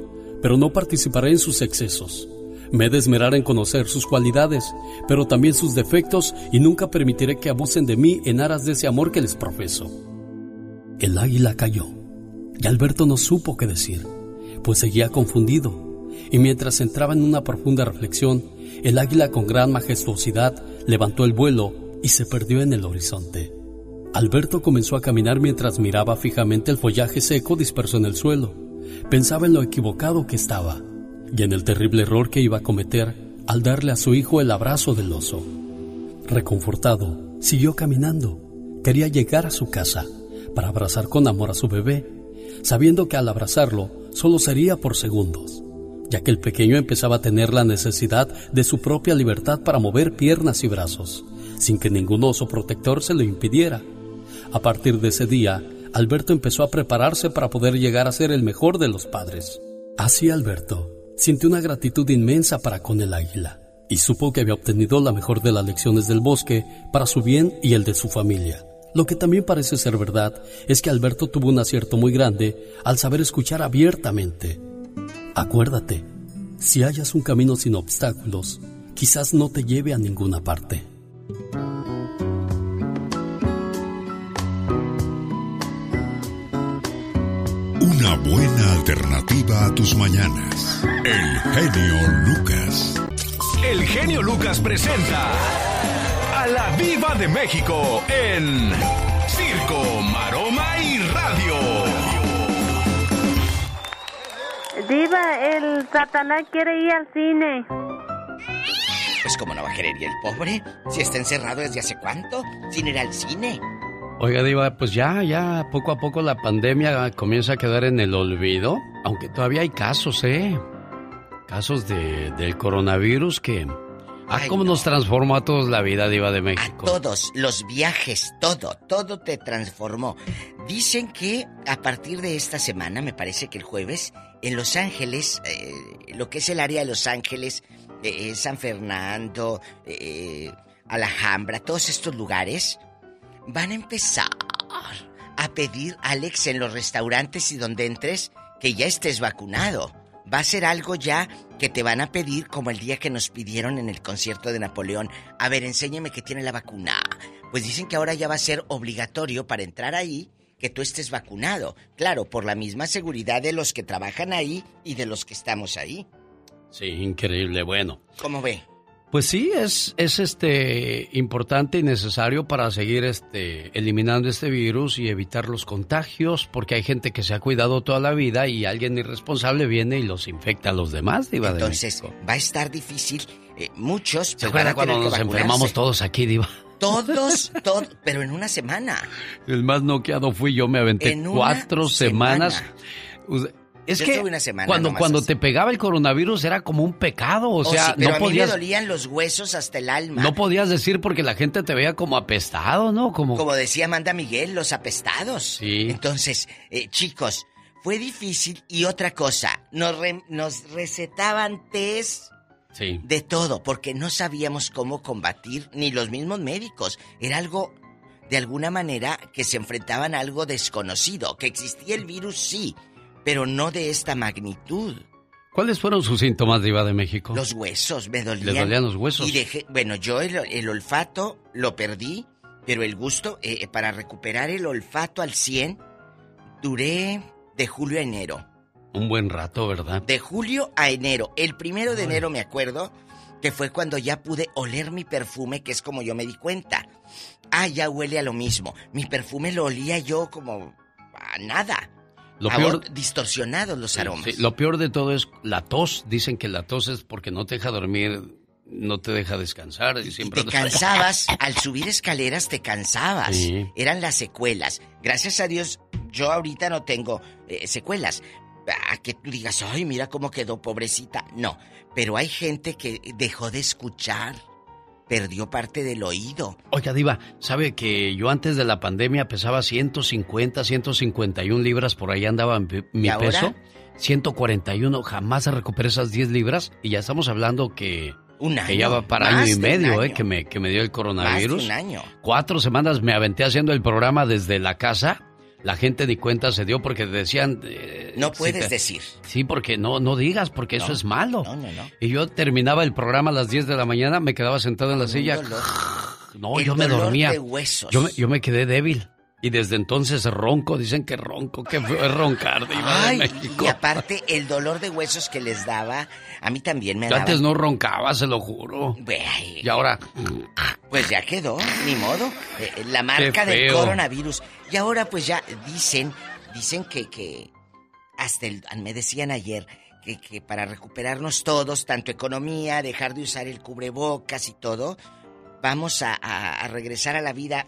pero no participaré en sus excesos. Me he de esmerar en conocer sus cualidades, pero también sus defectos y nunca permitiré que abusen de mí en aras de ese amor que les profeso. El águila cayó y Alberto no supo qué decir, pues seguía confundido, y mientras entraba en una profunda reflexión, el águila con gran majestuosidad levantó el vuelo y se perdió en el horizonte. Alberto comenzó a caminar mientras miraba fijamente el follaje seco disperso en el suelo. Pensaba en lo equivocado que estaba y en el terrible error que iba a cometer al darle a su hijo el abrazo del oso. Reconfortado, siguió caminando. Quería llegar a su casa para abrazar con amor a su bebé, sabiendo que al abrazarlo solo sería por segundos, ya que el pequeño empezaba a tener la necesidad de su propia libertad para mover piernas y brazos, sin que ningún oso protector se lo impidiera. A partir de ese día, Alberto empezó a prepararse para poder llegar a ser el mejor de los padres. Así Alberto sintió una gratitud inmensa para con el águila y supo que había obtenido la mejor de las lecciones del bosque para su bien y el de su familia. Lo que también parece ser verdad es que Alberto tuvo un acierto muy grande al saber escuchar abiertamente. Acuérdate, si hallas un camino sin obstáculos, quizás no te lleve a ninguna parte. Una buena alternativa a tus mañanas. El genio Lucas. El genio Lucas presenta a la Viva de México en Circo, Maroma Diva, el Satanás quiere ir al cine. Pues como no va a querer ir el pobre, si está encerrado desde hace cuánto, sin ir al cine. Oiga, Diva, pues ya, ya, poco a poco la pandemia comienza a quedar en el olvido, aunque todavía hay casos, ¿eh? Casos de, del coronavirus que... Ah, cómo nos transformó a todos la vida, Diva de México. Todos, los viajes, todo, todo te transformó. Dicen que a partir de esta semana, me parece que el jueves, en Los Ángeles, eh, lo que es el área de Los Ángeles, eh, San Fernando, eh, Alhambra, todos estos lugares, van a empezar a pedir, Alex, en los restaurantes y donde entres, que ya estés vacunado. Va a ser algo ya que te van a pedir como el día que nos pidieron en el concierto de Napoleón. A ver, enséñeme que tiene la vacuna. Pues dicen que ahora ya va a ser obligatorio para entrar ahí que tú estés vacunado. Claro, por la misma seguridad de los que trabajan ahí y de los que estamos ahí. Sí, increíble, bueno. ¿Cómo ve? Pues sí, es, es este importante y necesario para seguir este eliminando este virus y evitar los contagios, porque hay gente que se ha cuidado toda la vida y alguien irresponsable viene y los infecta a los demás, Diva Entonces, va a estar difícil. eh, muchos ¿Se pues, van acuerda a cuando tener nos enfermamos todos aquí, Diva? Todos, todos, pero en una semana. El más noqueado fui yo, me aventé En cuatro semanas. semana. Es Yo que tuve una semana cuando, cuando así. te pegaba el coronavirus era como un pecado, o Oh, sea, sí, pero no a mí podías me dolían los huesos hasta el alma. no podías decir porque la gente te veía como apestado, ¿no? Como Como decía Amanda Miguel, los apestados. Sí. Entonces, eh, chicos, fue difícil y otra cosa, nos, re- nos recetaban test Sí. de todo, porque no sabíamos cómo combatir, ni los mismos médicos. Era algo, de alguna manera, que se enfrentaban a algo desconocido. Que existía el virus, sí, pero no de esta magnitud. ¿Cuáles fueron sus síntomas, Diva de México? Los huesos me dolían. ¿Le dolían los huesos? Y dejé, bueno, yo el, el olfato lo perdí, pero el gusto, eh, para recuperar el olfato al 100, duré de julio a enero. Un buen rato, ¿verdad? De julio a enero. El primero de enero me acuerdo que fue cuando ya pude oler mi perfume, que es como yo me di cuenta. Ah, ya huele a lo mismo. Mi perfume lo olía yo como a nada. Lo peor- distorsionados los aromas. sí, Lo peor de todo es la tos. Dicen que la tos es porque no te deja dormir, no te deja descansar. Y siempre Te cansabas, al subir escaleras te cansabas. Sí. Eran las secuelas. Gracias a Dios, yo ahorita no tengo eh, secuelas. A que tú digas, ay, mira cómo quedó pobrecita. No, pero hay gente que dejó de escuchar, perdió parte del oído. Oiga, Diva, ¿sabe que yo antes de la pandemia pesaba 150, 151 libras? Por ahí andaba mi, mi ¿Y ahora? peso. 141, jamás recuperé esas 10 libras y ya estamos hablando que, Un que ya año, va para año y medio, eh, año. que me, que me dio el coronavirus. Más de un año. Cuatro semanas me aventé haciendo el programa desde la casa. La gente ni cuenta se dio porque decían... eh, No si puedes te- decir. Sí, porque no, no digas, porque eso es malo. No, no, no. Y yo terminaba el programa a las 10 de la mañana, me quedaba sentado en la silla. No, El yo me dormía. de huesos. Yo me, yo me quedé débil. Y desde entonces ronco, dicen que ronco, que fue roncar de Iba de Ay, México. y aparte el dolor de huesos que les daba, a mí también me Yo daba. antes no roncaba, se lo juro. Ay, Y ahora, Pues ya quedó, ni modo. Eh, la marca del coronavirus. Y ahora pues ya dicen, dicen que, que hasta el, me decían ayer que, que para recuperarnos todos, tanto economía, dejar de usar el cubrebocas y todo, vamos a, a- a regresar a la vida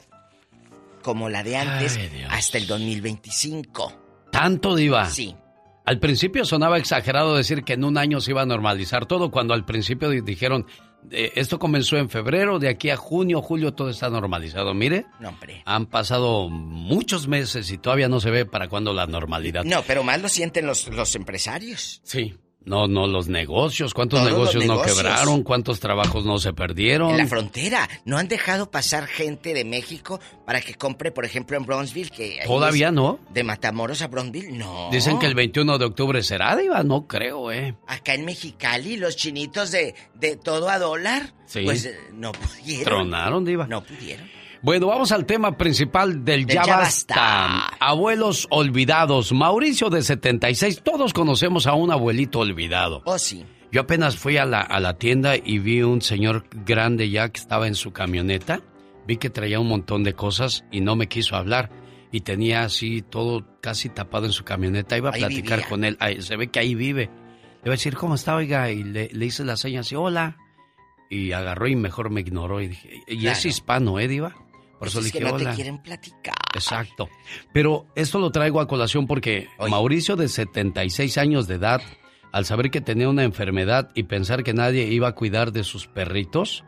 como la de antes Ay, hasta el 2025. ¿Tanto, Diva? Sí. Al principio sonaba exagerado decir que en un año se iba a normalizar todo, cuando al principio di- dijeron, eh, esto comenzó en febrero, de aquí a junio, julio todo está normalizado. Mire, No, hombre. han pasado muchos meses y todavía no se ve para cuándo la normalidad. No, pero más lo sienten los, los empresarios. Sí. No, no, los negocios, ¿cuántos Todos negocios, no negocios. quebraron? ¿Cuántos trabajos no se perdieron? En la frontera. No han dejado pasar gente de México para que compre, por ejemplo, en Bronzeville. Que ¿Todavía no? De Matamoros a Bronzeville, no. Dicen que el 21 de octubre será, Diva, no creo, ¿eh? Acá en Mexicali, los chinitos de, de todo a dólar. Sí. Pues eh, no pudieron. Tronaron, Diva. No pudieron. Bueno, vamos al tema principal del Ya Ya Basta. Basta. Abuelos olvidados. Mauricio de 76. Todos conocemos a un abuelito olvidado. Oh, sí. Yo apenas fui a la, a la tienda y vi un señor grande ya que estaba en su camioneta. Vi que traía un montón de cosas y no me quiso hablar. Y tenía así todo casi tapado en su camioneta. Iba a Ahí platicar vivía. con él. Ahí- se ve que ahí vive. Le iba a decir, ¿cómo está, oiga? Y le, le hice la seña así, hola. Y agarró y mejor me ignoró. Y dije, y es hispano, ¿eh, Diva? Por eso Pues le es que dije, no te quieren platicar. Exacto. Pero esto lo traigo a colación porque Mauricio, de 76 años de edad, al saber que tenía una enfermedad y pensar que nadie iba a cuidar de sus perritos,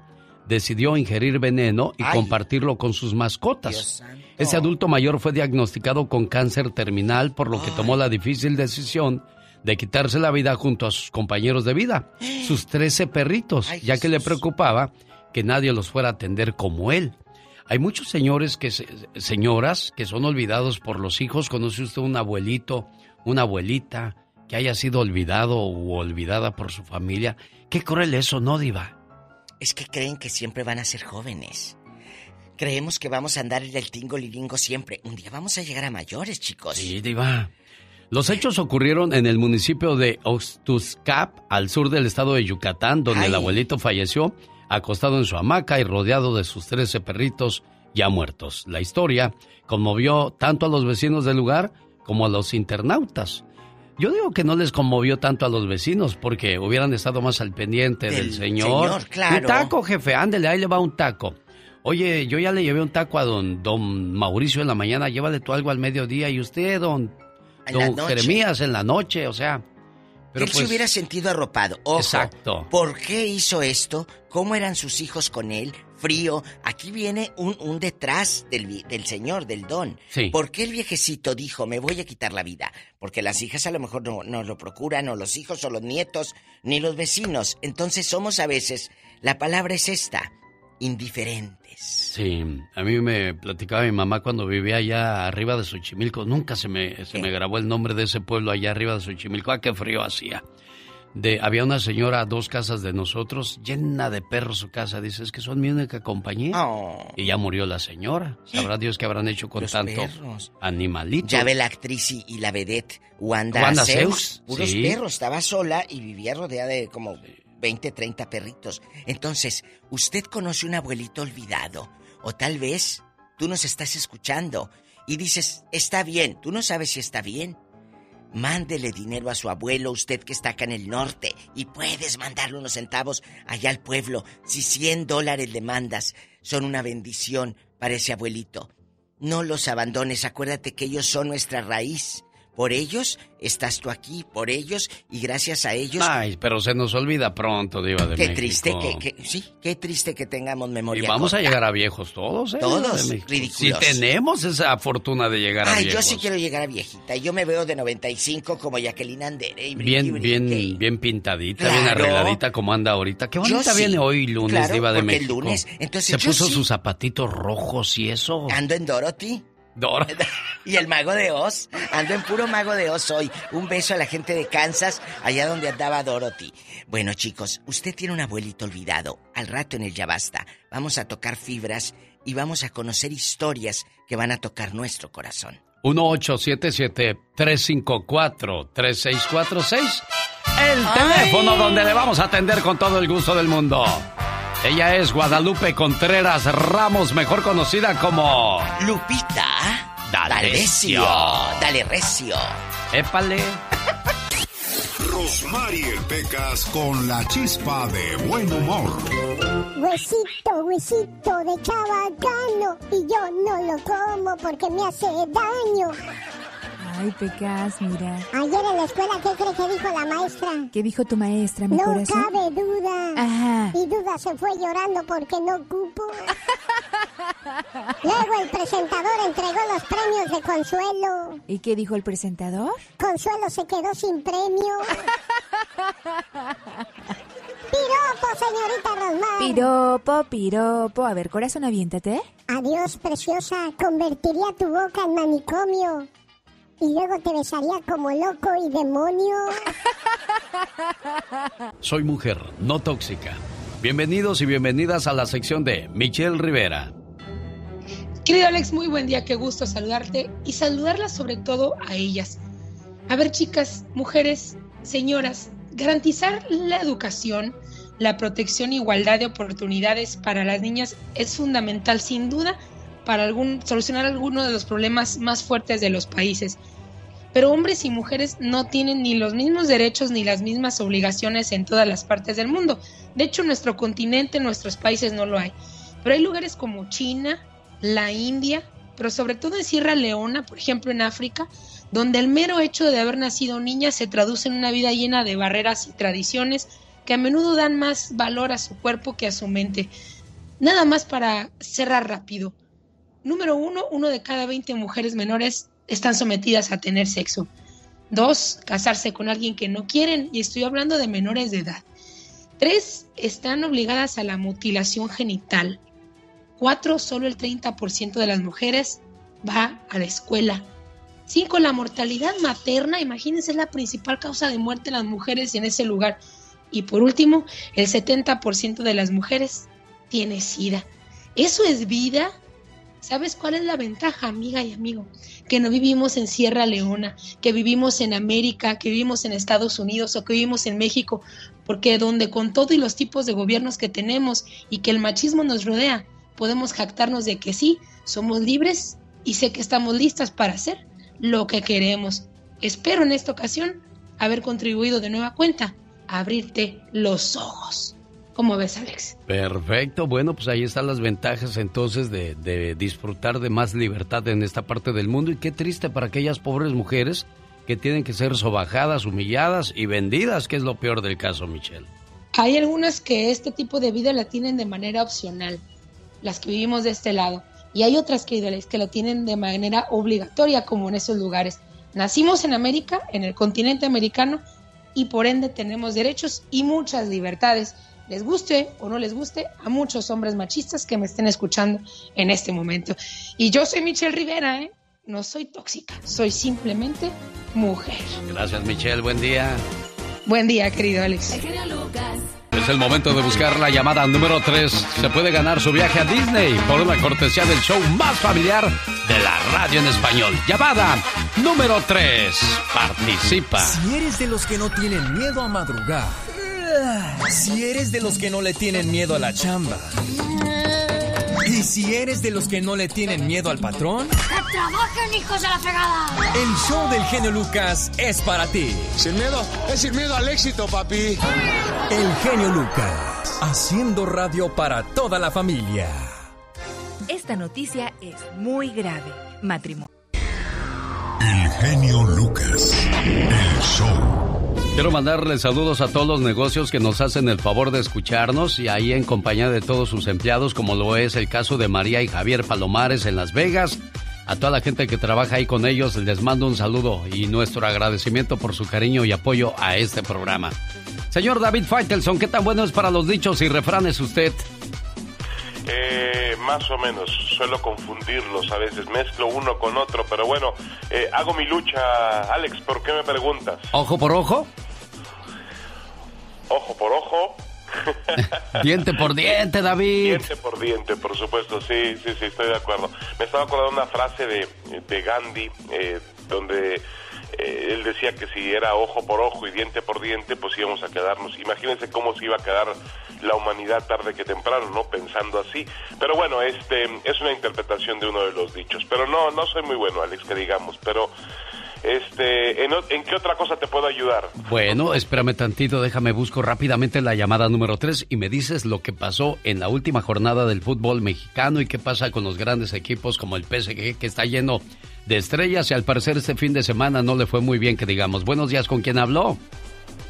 decidió ingerir veneno y Ay. compartirlo con sus mascotas. Ese adulto mayor fue diagnosticado con cáncer terminal, por lo que tomó la difícil decisión de quitarse la vida junto a sus compañeros de vida, sus 13 perritos, ya que le preocupaba que nadie los fuera a atender como él. Hay muchos señores que se- señoras que son olvidados por los hijos. ¿Conoce usted un abuelito, una abuelita que haya sido olvidado o olvidada por su familia? Qué cruel eso, ¿no, diva? Es que creen que siempre van a ser jóvenes. Creemos que vamos a andar en el tingo liringo siempre. Un día vamos a llegar a mayores, chicos. Sí, diva. Los hechos ocurrieron en el municipio de Oxtuscap, al sur del estado de Yucatán, donde el abuelito falleció acostado en su hamaca y rodeado de sus 13 perritos ya muertos. La historia conmovió tanto a los vecinos del lugar como a los internautas. Yo digo que no les conmovió tanto a los vecinos porque hubieran estado más al pendiente del, Del señor. señor, claro. Un taco, jefe, ándele, ahí le va un taco. Oye, yo ya le llevé un taco a don, don Mauricio en la mañana, llévale tú algo al mediodía y usted, don, En don. Jeremías, en la noche, o sea. Pero Él pues, se hubiera sentido arropado. Ojo, Exacto. ¿Por qué hizo esto? ¿Cómo eran sus hijos con él? Frío. Aquí viene un, un detrás del, del señor, del don. Sí. ¿Por qué el viejecito dijo, me voy a quitar la vida? Porque las hijas a lo mejor no, no lo procuran, o los hijos, o los nietos, ni los vecinos. Entonces somos a veces, la palabra es esta, indiferentes. Sí, a mí me platicaba mi mamá cuando vivía allá arriba de Xochimilco. Nunca se me, se me grabó el nombre de ese pueblo allá arriba de Xochimilco. Ah, qué frío hacía. De, había una señora a dos casas de nosotros, llena de perros su casa. Dice, es que son mi única compañía. Oh. Y ya murió la señora. Sabrá Dios qué habrán hecho con Los tanto perros. animalito. Ya ve la actriz y, y la vedette Wanda, Wanda Zeus. Zeus, Puros sí. perros. Estaba sola y vivía rodeada de como 20, 30 perritos. Entonces, usted conoce un abuelito olvidado. O tal vez tú nos estás escuchando y dices, está bien. Tú no sabes si está bien. Mándele dinero a su abuelo, usted que está acá en el norte, y puedes mandarle unos centavos allá al pueblo. Si 100 dólares le mandas, son una bendición para ese abuelito. No los abandones, acuérdate que ellos son nuestra raíz. Por ellos estás tú aquí, por ellos y gracias a ellos. Ay, pero se nos olvida pronto, Diva de qué México. triste que, que- sí, qué triste que tengamos Y memoria. vamos a llegar a viejos todos, ¿eh? Todos, México. ridículos. Si tenemos esa fortuna de llegar a Ay, viejos. yo sí quiero llegar a viejita. Yo me veo de 95 como Jacqueline Andere. y Bien, bien, bien pintadita, bien arregladita como anda ahorita. Qué Yo bonita sí. viene hoy lunes, Claro, Diva de porque el México. lunes, entonces Se yo puso sí. sus zapatitos rojos y eso. Ando en Dorothy. Dora. Y el mago de Oz. Ando en puro mago de Oz hoy. Un beso a la gente de Kansas, allá donde andaba Dorothy. Bueno, chicos, usted tiene un abuelito olvidado. Al rato en el Ya Basta, vamos a tocar fibras y vamos a conocer historias que van a tocar nuestro corazón. 1877-354-3646. El teléfono donde le vamos a atender con todo el gusto del mundo. Ella es Guadalupe Contreras Ramos, mejor conocida como Lupita D'Alessio. Dale recio. Épale. Rosmarie Pecas con la chispa de buen humor. Huesito, huesito de chabacano y yo no lo como porque me hace daño. Ay, Pecas, mira. Ayer en la escuela, ¿qué cree que dijo la maestra? ¿Qué dijo tu maestra, mi no corazón? cabe duda. Ajá. Y duda se fue llorando porque no cupo. Luego el presentador entregó los premios de Consuelo. ¿Y qué dijo el presentador? Consuelo se quedó sin premio. Piropo, señorita Rosmar. Piropo, piropo. A ver, corazón, aviéntate. Adiós, preciosa. Convertiría tu boca en manicomio. Y luego te besaría como loco y demonio. Soy mujer, no tóxica. Bienvenidos y bienvenidas a la sección de Michelle Rivera. Querido Alex, muy buen día, qué gusto saludarte y saludarlas sobre todo a ellas. A ver, chicas, mujeres, señoras, garantizar la educación, la protección e igualdad de oportunidades para las niñas es fundamental, sin duda, para algún, solucionar alguno de los problemas más fuertes de los países. Pero hombres y mujeres no tienen ni los mismos derechos ni las mismas obligaciones en todas las partes del mundo. De hecho, nuestro continente, en nuestros países no lo hay. Pero hay lugares como China, la India, pero sobre todo en Sierra Leona, por ejemplo en África, donde el mero hecho de haber nacido niña se traduce en una vida llena de barreras y tradiciones que a menudo dan más valor a su cuerpo que a su mente. Nada más para cerrar rápido. Número uno, uno de cada 20 mujeres menores están sometidas a tener sexo. Dos, casarse con alguien que no quieren, y estoy hablando de menores de edad. Tres, están obligadas a la mutilación genital. Cuatro, solo el 30% de las mujeres va a la escuela. Cinco, la mortalidad materna, imagínense, es la principal causa de muerte en las mujeres en ese lugar. Y por último, el 70% de las mujeres tiene sida. ¿Eso es vida? ¿Sabes cuál es la ventaja, amiga y amigo? Que no vivimos en Sierra Leona, que vivimos en América, que vivimos en Estados Unidos o que vivimos en México, porque donde con todo y los tipos de gobiernos que tenemos y que el machismo nos rodea, podemos jactarnos de que sí, somos libres y sé que estamos listas para hacer lo que queremos. Espero en esta ocasión haber contribuido de nueva cuenta a abrirte los ojos. ¿Cómo ves, Alex? Perfecto, bueno, pues ahí están las ventajas entonces de, de, disfrutar de más libertad en esta parte del mundo y qué triste para aquellas pobres mujeres que tienen que ser sobajadas, humilladas y vendidas, que es lo peor del caso, Michelle. Hay algunas que este tipo de vida la tienen de manera opcional, las que vivimos de este lado, y hay otras que, que lo tienen de manera obligatoria, como en esos lugares. Nacimos en América, en el continente americano, y por ende tenemos derechos y muchas libertades les guste o no les guste a muchos hombres machistas que me estén escuchando en este momento. Y yo soy Michelle Rivera, ¿eh? No soy tóxica, soy simplemente mujer. Gracias, Michelle. Buen día. Buen día, querido Alex. Es el momento de buscar la llamada número 3. Se puede ganar su viaje a Disney por una cortesía del show más familiar de la radio en español. Llamada número 3. Participa. Si eres de los que no tienen miedo a madrugar si eres de los que no le tienen miedo a la chamba. Y si eres de los que no le tienen miedo al patrón. ¡Que trabajen, hijos de la fregada! El show del genio Lucas es para ti. Sin miedo, es sin miedo al éxito, papi. El genio Lucas, haciendo radio para toda la familia. Esta noticia es muy grave. Matrimonio. El genio Lucas, el show. Quiero mandarle saludos a todos los negocios que nos hacen el favor de escucharnos y ahí en compañía de todos sus empleados, como lo es el caso de María y Javier Palomares en Las Vegas. A toda la gente que trabaja ahí con ellos les mando un saludo y nuestro agradecimiento por su cariño y apoyo a este programa. Señor David Faitelson, ¿qué tan bueno es para los dichos y refranes usted? Eh, más o menos, suelo confundirlos a veces, mezclo uno con otro, pero bueno, eh, hago mi lucha, Alex, ¿por qué me preguntas? ¿Ojo por ojo? Ojo por ojo. diente por diente, David. Diente por diente, por supuesto, sí, sí, sí, estoy de acuerdo. Me estaba acordando una frase de, de Gandhi, eh, donde eh, él decía que si era ojo por ojo y diente por diente, pues íbamos a quedarnos. Imagínense cómo se iba a quedar la humanidad tarde que temprano, ¿no? Pensando así. Pero bueno, este es una interpretación de uno de los dichos. Pero no, no soy muy bueno, Alex, que digamos. Pero Este, ¿en, en qué otra cosa te puedo ayudar? Bueno, espérame tantito, déjame busco rápidamente la llamada número 3 y me dices lo que pasó en la última jornada del fútbol mexicano y qué pasa con los grandes equipos como el PSG que está lleno de estrellas y al parecer este fin de semana no le fue muy bien que digamos. Buenos días, ¿con quién habló?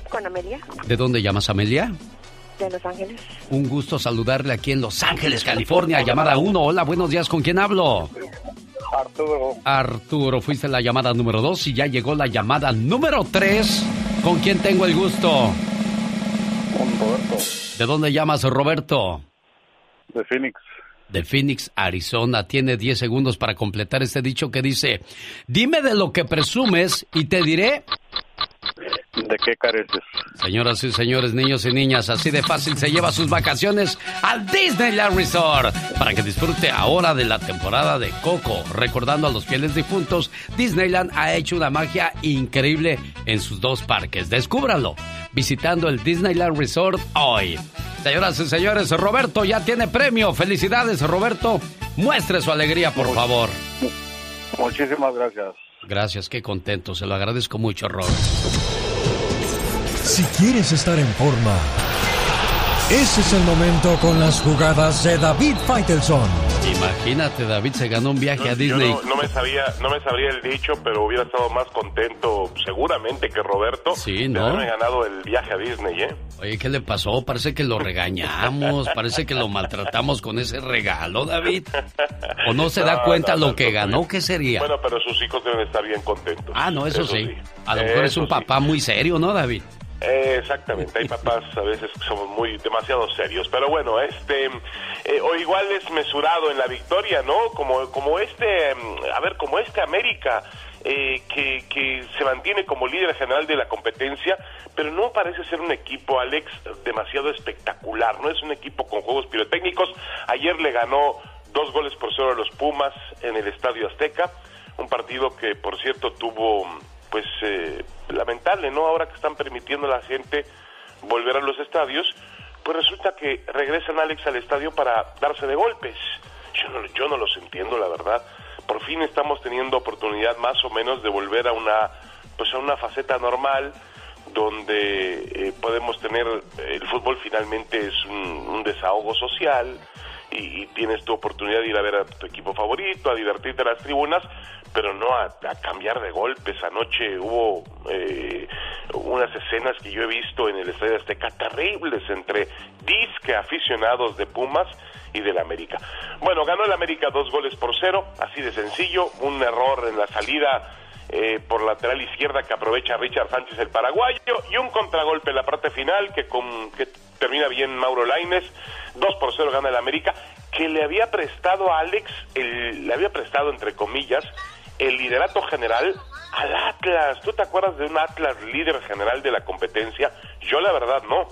Con Amelia, ¿De dónde llamas, Amelia? de Los Ángeles. Un gusto saludarle aquí en Los Ángeles, California. Llamada 1. Hola, buenos días, ¿con quién hablo? Arturo. Arturo, fuiste la llamada número 2 y ya llegó la llamada número 3. ¿Con quién tengo el gusto? Con Roberto. ¿De dónde llamas, Roberto? De Phoenix. De Phoenix, Arizona. Tiene 10 segundos para completar este dicho que dice, dime de lo que presumes y te diré... ¿De qué careces? Señoras y señores, niños y niñas, así de fácil se lleva sus vacaciones al Disneyland Resort para que disfrute ahora de la temporada de Coco. Recordando a los fieles difuntos, Disneyland ha hecho una magia increíble en sus dos parques. Descúbralo visitando el Disneyland Resort hoy. Señoras y señores, Roberto ya tiene premio. Felicidades, Roberto. Muestre su alegría, por favor. Muchísimas gracias. Gracias, qué contento. Se lo agradezco mucho, Robert. Si quieres estar en forma, ese es el momento con las jugadas de David Faitelson. Imagínate, David se ganó un viaje a Yo Disney. no, no me sabía, no me sabría el dicho, pero hubiera estado más contento seguramente que Roberto Sí, de ¿no? haberme ganado el viaje a Disney, ¿eh? Oye, ¿qué le pasó? Parece que lo regañamos, parece que lo maltratamos con ese regalo, David. ¿O no se da cuenta no, lo no, que ganó? ¿Qué sería? Bueno, pero sus hijos deben estar bien contentos. Ah, no, eso, sí. A lo mejor es Eso un sí. papá muy serio, ¿no, David? Eh, exactamente, hay papás a veces que somos muy demasiado serios, pero bueno, este eh, o igual es mesurado en la victoria, ¿no? Como como este, mm, a ver, como este América eh, que que se mantiene como líder general de la competencia, pero no parece ser un equipo, Alex, demasiado espectacular, no es un equipo con juegos pirotécnicos. Ayer le ganó dos goles por cero a los Pumas en el Estadio Azteca, un partido que por cierto tuvo pues eh, lamentable, ¿no? Ahora que están permitiendo a la gente volver a los estadios, pues resulta que regresan Alex al estadio para darse de golpes. Yo no, yo no los entiendo, la verdad. Por fin estamos teniendo oportunidad más o menos de volver a una, pues a una faceta normal donde eh, podemos tener el fútbol finalmente es un desahogo social y, tienes tu oportunidad de ir a ver a tu equipo favorito, a divertirte en las tribunas, pero no a, a cambiar de golpes. Anoche hubo eh, unas escenas que yo he visto en el Estadio Azteca terribles entre disque aficionados de Pumas y del América. Bueno, ganó el América dos goles por cero, así de sencillo, un error en la salida eh, por lateral izquierda que aprovecha Richard Sánchez el paraguayo y un contragolpe en la parte final que, con, que termina bien Mauro Laines, 2 por 0 gana el América, que le había prestado a Alex, el, le había prestado entre comillas, el liderato general al Atlas. ¿Tú te acuerdas de un Atlas líder general de la competencia? Yo la verdad no.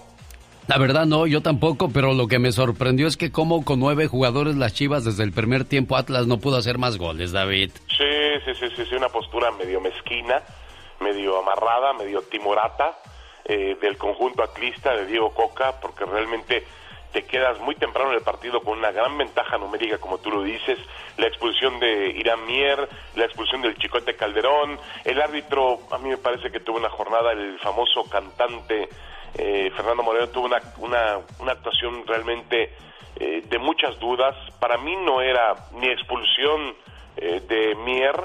La verdad no, yo tampoco, pero lo que me sorprendió es que como con nueve jugadores las Chivas desde el primer tiempo Atlas no pudo hacer más goles, David. Sí, sí, sí, sí, sí, una postura medio mezquina, medio amarrada, medio timorata eh, del conjunto atlista de Diego Coca, porque realmente te quedas muy temprano en el partido con una gran ventaja numérica, como tú lo dices, la expulsión de Irán Mier, la expulsión del Chicote Calderón, el árbitro, a mí me parece que tuvo una jornada, el famoso cantante eh, Fernando Moreno tuvo una, una, actuación realmente eh, de muchas dudas, para mí no era ni expulsión eh, de Mier,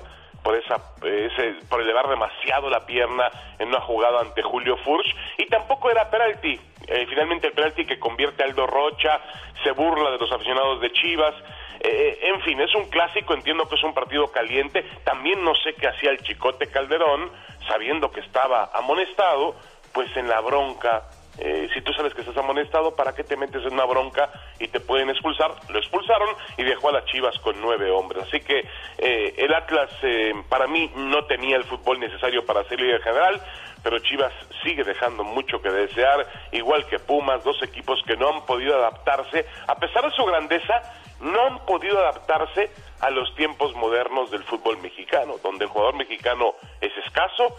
por esa eh, ese, por elevar demasiado la pierna en una jugada ante Julio Furch y tampoco era penalti. Eh, finalmente el penalti que convierte a Aldo Rocha se burla de los aficionados de Chivas. Eh, en fin, es un clásico, entiendo que es un partido caliente. También no sé qué hacía el Chicote Calderón, sabiendo que estaba amonestado, pues en la bronca eh, si tú sabes que estás amonestado, ¿para qué te metes en una bronca y te pueden expulsar? Lo expulsaron y dejó a las Chivas con nueve hombres. Así que eh, el Atlas, eh, para mí, no tenía el fútbol necesario para ser líder general, pero Chivas sigue dejando mucho que desear, igual que Pumas, dos equipos que no han podido adaptarse, a pesar de su grandeza, no han podido adaptarse a los tiempos modernos del fútbol mexicano, donde el jugador mexicano es escaso,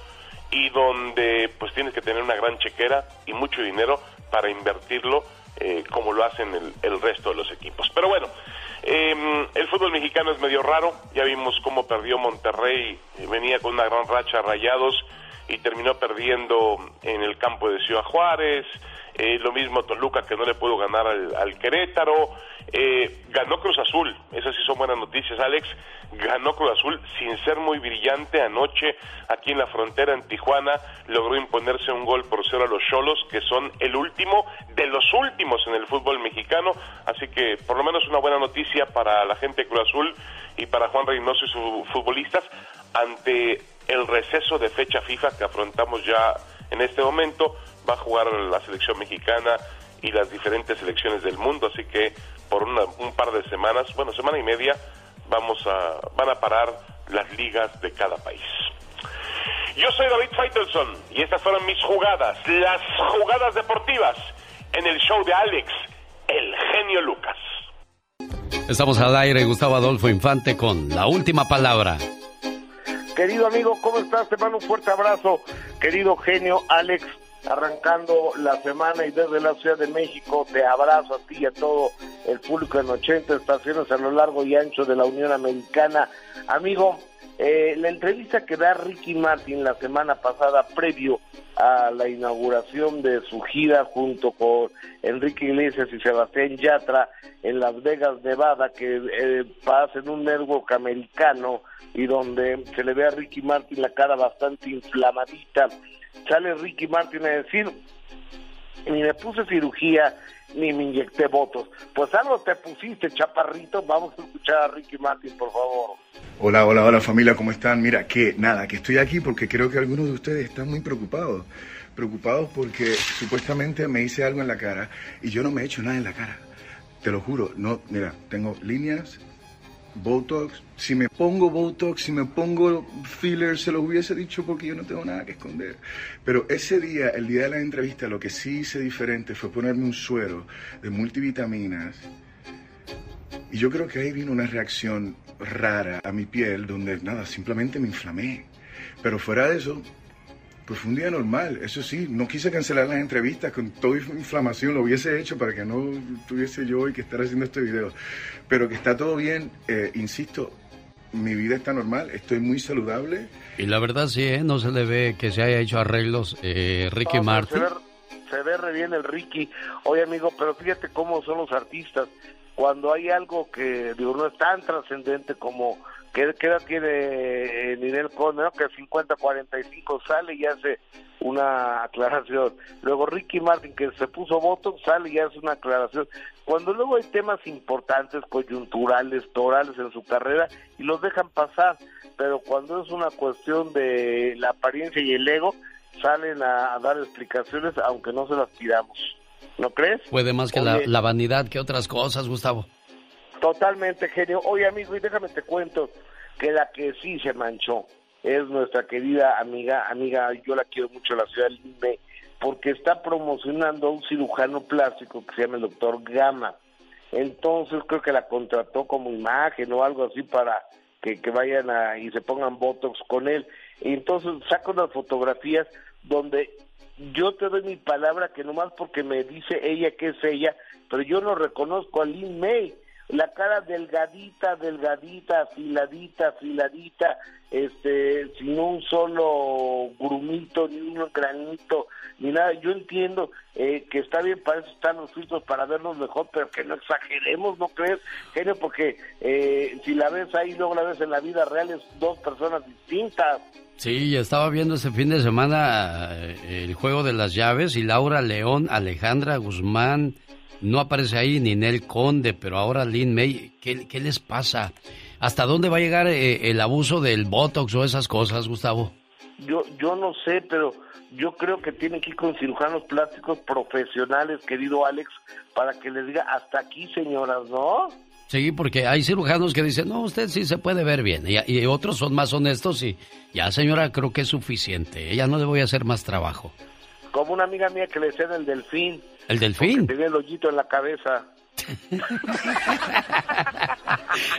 y donde pues tienes que tener una gran chequera y mucho dinero para invertirlo eh, como lo hacen el, el resto de los equipos. Pero bueno, Eh, el fútbol mexicano es medio raro, ya vimos cómo perdió Monterrey, eh, venía con una gran racha rayados y terminó perdiendo en el campo de Ciudad Juárez, eh, lo mismo Toluca que no le pudo ganar al, al Querétaro, eh, ganó Cruz Azul, esas sí son buenas noticias Alex, ganó Cruz Azul sin ser muy brillante anoche aquí en la frontera en Tijuana, logró imponerse un gol por cero a los Cholos que son el último de los últimos en el fútbol mexicano, así que por lo menos una buena noticia para la gente de Cruz Azul y para Juan Reynoso y sus futbolistas ante el receso de fecha FIFA que afrontamos ya en este momento, va a jugar la selección mexicana y las diferentes selecciones del mundo, así que por una- un par de semanas, bueno, semana y media, vamos a, van a parar las ligas de cada país. Yo soy David Faitelson y estas fueron mis jugadas, las jugadas deportivas en el show de Alex, el genio Lucas. Estamos al aire, Gustavo Adolfo Infante, con la última palabra. Querido amigo, ¿cómo estás? Te mando un fuerte abrazo. Querido genio Alex, arrancando la semana y desde la Ciudad de México, te abrazo a ti y a todo el público en 80 estaciones a lo largo y ancho de la Unión Americana. Amigo, eh, la entrevista que da Ricky Martin la semana pasada previo a la inauguración de su gira junto con Enrique Iglesias y Sebastián Yatra en Las Vegas, Nevada, que eh, pasa en un network americano y donde se le ve a Ricky Martin la cara bastante inflamadita. Sale Ricky Martin a decir, ni me puse cirugía, ni me inyecté votos. Pues algo te pusiste, chaparrito. Vamos a escuchar a Ricky Martin, por favor. Hola, hola, hola familia, ¿cómo están? Mira, que nada, que estoy aquí porque creo que algunos de ustedes están muy preocupados. Preocupados porque supuestamente me hice algo en la cara y yo no me he hecho nada en la cara. Te lo juro, no, mira, tengo líneas, Botox. Si me pongo Botox, si me pongo filler, se los hubiese dicho porque yo no tengo nada que esconder. Pero ese día, el día de la entrevista, lo que sí hice diferente fue ponerme un suero de multivitaminas. Y yo creo que ahí vino una reacción rara a mi piel, donde nada, simplemente me inflamé. Pero fuera de eso, pues fue un día normal. Eso sí, no quise cancelar las entrevistas con toda inflamación, lo hubiese hecho para que no tuviese yo hoy que estar haciendo este video. Pero que está todo bien, eh, insisto, mi vida está normal, estoy muy saludable. Y la verdad sí, ¿eh? no se le ve que se haya hecho arreglos eh, Ricky No, Martin. Se ve, se ve re bien el Ricky. Oye, amigo, pero fíjate cómo son los artistas. Cuando hay algo que, digo, no es tan trascendente como... ¿Qué, qué edad tiene eh, Ninel Conde? ¿no? Que 50-45 sale y hace una aclaración. Luego Ricky Martin, que se puso voto, sale y hace una aclaración. Cuando luego hay temas importantes, coyunturales, torales en su carrera, y los dejan pasar. Pero cuando es una cuestión de la apariencia y el ego, salen a, a dar explicaciones, aunque no se las pidamos. ¿No crees? Puede más que la, la vanidad que otras cosas, Gustavo. Totalmente, genio. Oye, amigo, y déjame te cuento que la que sí se manchó es nuestra querida amiga, amiga, yo la quiero mucho, la ciudad de porque está promocionando a un cirujano plástico que se llama el doctor Gama. Entonces creo que la contrató como imagen o algo así para que, que vayan a, y se pongan botox con él. Entonces saca unas fotografías donde yo te doy mi palabra que nomás porque me dice ella que es ella, pero yo no reconozco a Lin May. La cara delgadita, delgadita, afiladita, afiladita, este, sin un solo grumito, ni un granito, ni nada. Yo entiendo eh, que está bien, para eso están los filtros, para vernos mejor, pero que no exageremos, ¿no crees, genio? Porque eh, si la ves ahí, luego la ves en la vida real, es dos personas distintas. Sí, estaba viendo este fin de semana eh, el juego de las llaves y Laura León, Alejandra Guzmán, no aparece ahí ni Nel Conde, pero ahora Lin May, ¿qué, qué les pasa? ¿Hasta dónde va a llegar eh, el abuso del Botox o esas cosas, Gustavo? Yo, yo no sé, pero yo creo que tienen que ir con cirujanos plásticos profesionales, querido Alex, para que les diga hasta aquí, señoras, ¿no? Sí, porque hay cirujanos que dicen, no, usted sí se puede ver bien. Y, y otros son más honestos y ya, señora, creo que es suficiente. Ya no le voy a hacer más trabajo. Como una amiga mía que le decían el delfín. ¿El delfín? Tenía el hoyito en la cabeza.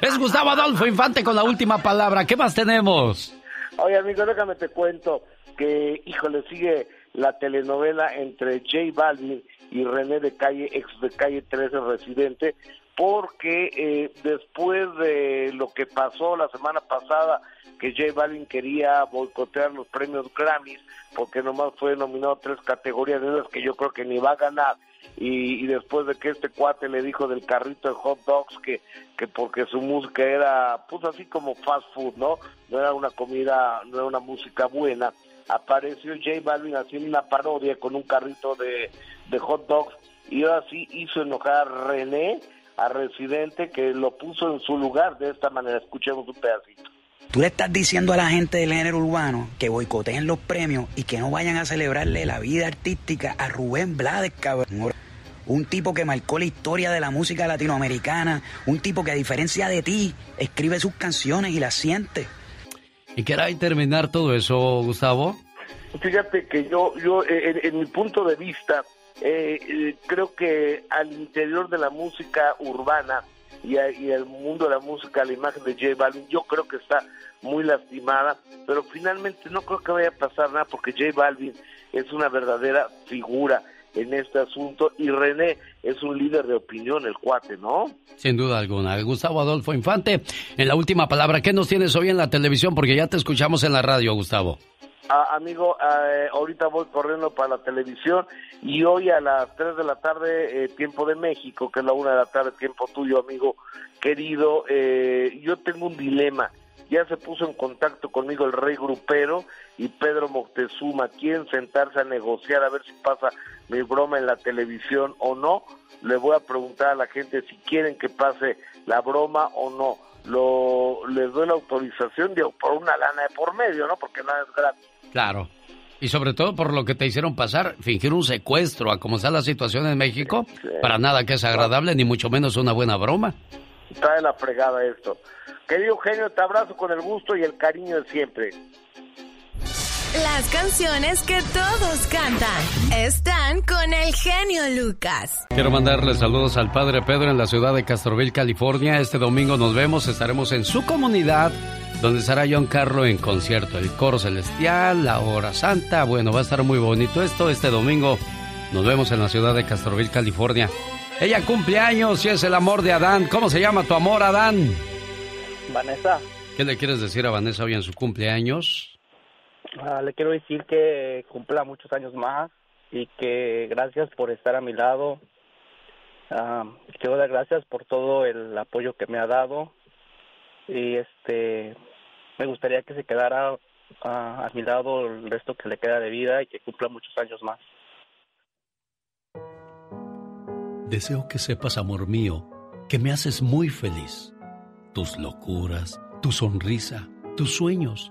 Es Gustavo Adolfo Infante con la última palabra. ¿Qué más tenemos? Oye, amigo, déjame te cuento que, híjole, sigue la telenovela entre J Balvin y René de Calle, ex de Calle 13 residente, porque eh, después de lo que pasó la semana pasada, que J Balvin quería boicotear los premios Grammys, porque nomás fue nominado tres categorías de esas que yo creo que ni va a ganar, y, y después de que este cuate le dijo del carrito de hot dogs que, que porque su música era pues así como fast food, ¿no? No era una comida, no era una música buena, apareció J Balvin haciendo una parodia con un carrito de, de hot dogs y ahora sí hizo enojar a René, a Residente, que lo puso en su lugar de esta manera. Escuchemos un pedacito. Tú le estás diciendo a la gente del género urbano que boicoteen los premios y que no vayan a celebrarle la vida artística a Rubén Blades, cabrón. Un tipo que marcó la historia de la música latinoamericana, un tipo que a diferencia de ti escribe sus canciones y las siente. ¿Y qué terminar todo eso, Gustavo? Fíjate que yo, yo en, en mi punto de vista, eh, eh, creo que al interior de la música urbana y, a- y el mundo de la música, la imagen de J Balvin, yo creo que está muy lastimada, pero finalmente no creo que vaya a pasar nada porque J Balvin es una verdadera figura en este asunto y René es un líder de opinión, el cuate, ¿no? Sin duda alguna. Gustavo Adolfo Infante, en la última palabra, ¿qué nos tienes hoy en la televisión? Porque ya te escuchamos en la radio, Gustavo. Ah, amigo, eh, ahorita voy corriendo para la televisión y hoy a las 3 de la tarde, eh, tiempo de México, que es la 1 de la tarde, tiempo tuyo, amigo querido, eh, yo tengo un dilema. Ya se puso en contacto conmigo el rey grupero y Pedro Moctezuma. Quieren sentarse a negociar a ver si pasa mi broma en la televisión o no. Le voy a preguntar a la gente si quieren que pase la broma o no. Lo, les doy la autorización de, por una lana de por medio, ¿no? Porque nada es gratis. Claro. Y sobre todo por lo que te hicieron pasar, fingir un secuestro a como está la situación en México, para nada que es agradable, ni mucho menos una buena broma. Está de la fregada esto. Querido Eugenio, te abrazo con el gusto y el cariño de siempre. Las canciones que todos cantan están con el genio Lucas. Quiero mandarle saludos al padre Pedro en la ciudad de Castroville, California. Este domingo nos vemos, estaremos en su comunidad, donde estará John Carlo en concierto. El coro celestial, la hora santa. Bueno, va a estar muy bonito esto. Este domingo nos vemos en la ciudad de Castroville, California. Ella cumple años y es el amor de Adán. ¿Cómo se llama tu amor, Adán? Vanessa, ¿Qué le quieres decir a Vanessa hoy en su cumpleaños? Ah, le quiero decir que cumpla muchos años más y que gracias por estar a mi lado. Ah, quiero dar gracias por todo el apoyo que me ha dado y este me gustaría que se quedara ah, a mi lado el resto que le queda de vida y que cumpla muchos años más. Deseo que sepas, amor mío, que me haces muy feliz. Tus locuras, tu sonrisa, tus sueños,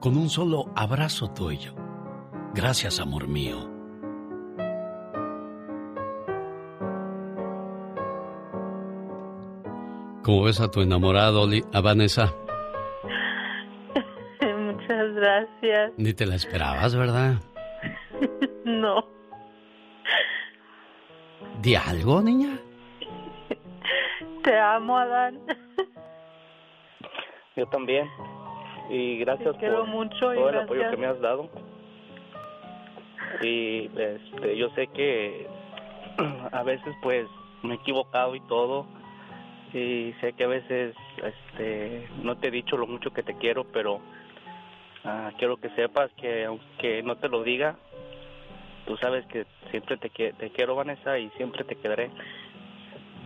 con un solo abrazo tuyo. Gracias, amor mío. ¿Cómo ves a tu enamorado, a Vanessa? Muchas gracias. Ni te la esperabas, ¿verdad? No, ¿Di algo, niña? te amo, Adán. Yo también. Y gracias Te por mucho y todo el apoyo que me has dado. Y este, yo sé que a veces pues me he equivocado y todo. Y sé que a veces este, no te he dicho lo mucho que te quiero, pero ah, quiero que sepas que aunque no te lo diga, tú sabes que siempre te, te quiero, Vanessa, y siempre te quedaré.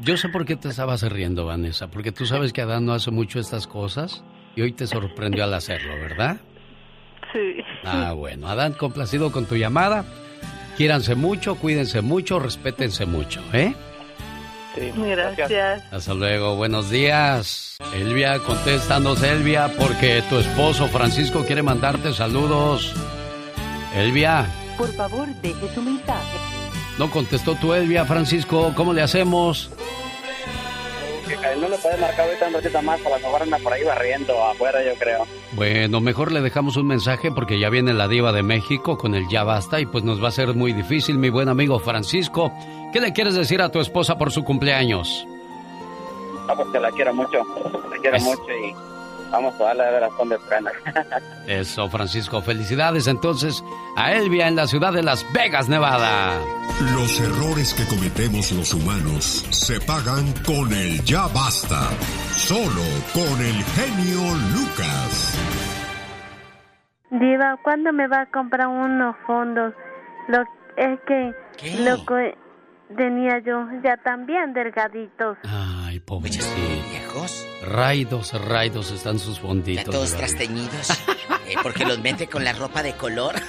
Yo sé por qué te estabas riendo, Vanessa, porque tú sabes que Adán no hace mucho estas cosas y hoy te sorprendió al hacerlo, ¿verdad? Sí. Ah, bueno, Adán, complacido con tu llamada. Quiéranse mucho, cuídense mucho, respétense mucho, ¿eh? Gracias. Hasta luego, buenos días. Elvia, contéstanos, Elvia, porque tu esposo Francisco quiere mandarte saludos. Elvia, Por favor, deje su mensaje. no contestó tu Elvia, Francisco, ¿cómo le hacemos? Porque no le puede marcar ahorita un ratito más, para la mejor anda por ahí barriendo afuera, yo creo. Bueno, mejor le dejamos un mensaje porque ya viene la diva de México con el ya basta y pues nos va a ser muy difícil, mi buen amigo Francisco. ¿Qué le quieres decir a tu esposa por su cumpleaños? No, pues que la quiero mucho, la quiero mucho y vamos a darle a ver a dónde frena. Eso, Francisco, felicidades entonces a Elvia en la ciudad de Las Vegas, Nevada. Los errores que cometemos los humanos se pagan con el ya basta. Solo con el genio Lucas. Diva, ¿cuándo me va a comprar unos fondos? Lo es que lo que tenía yo ya también delgaditos. Ay, pobrecito. viejos? Raidos, raidos están sus fonditos. Ya todos trasteñidos. eh, porque los mete con la ropa de color.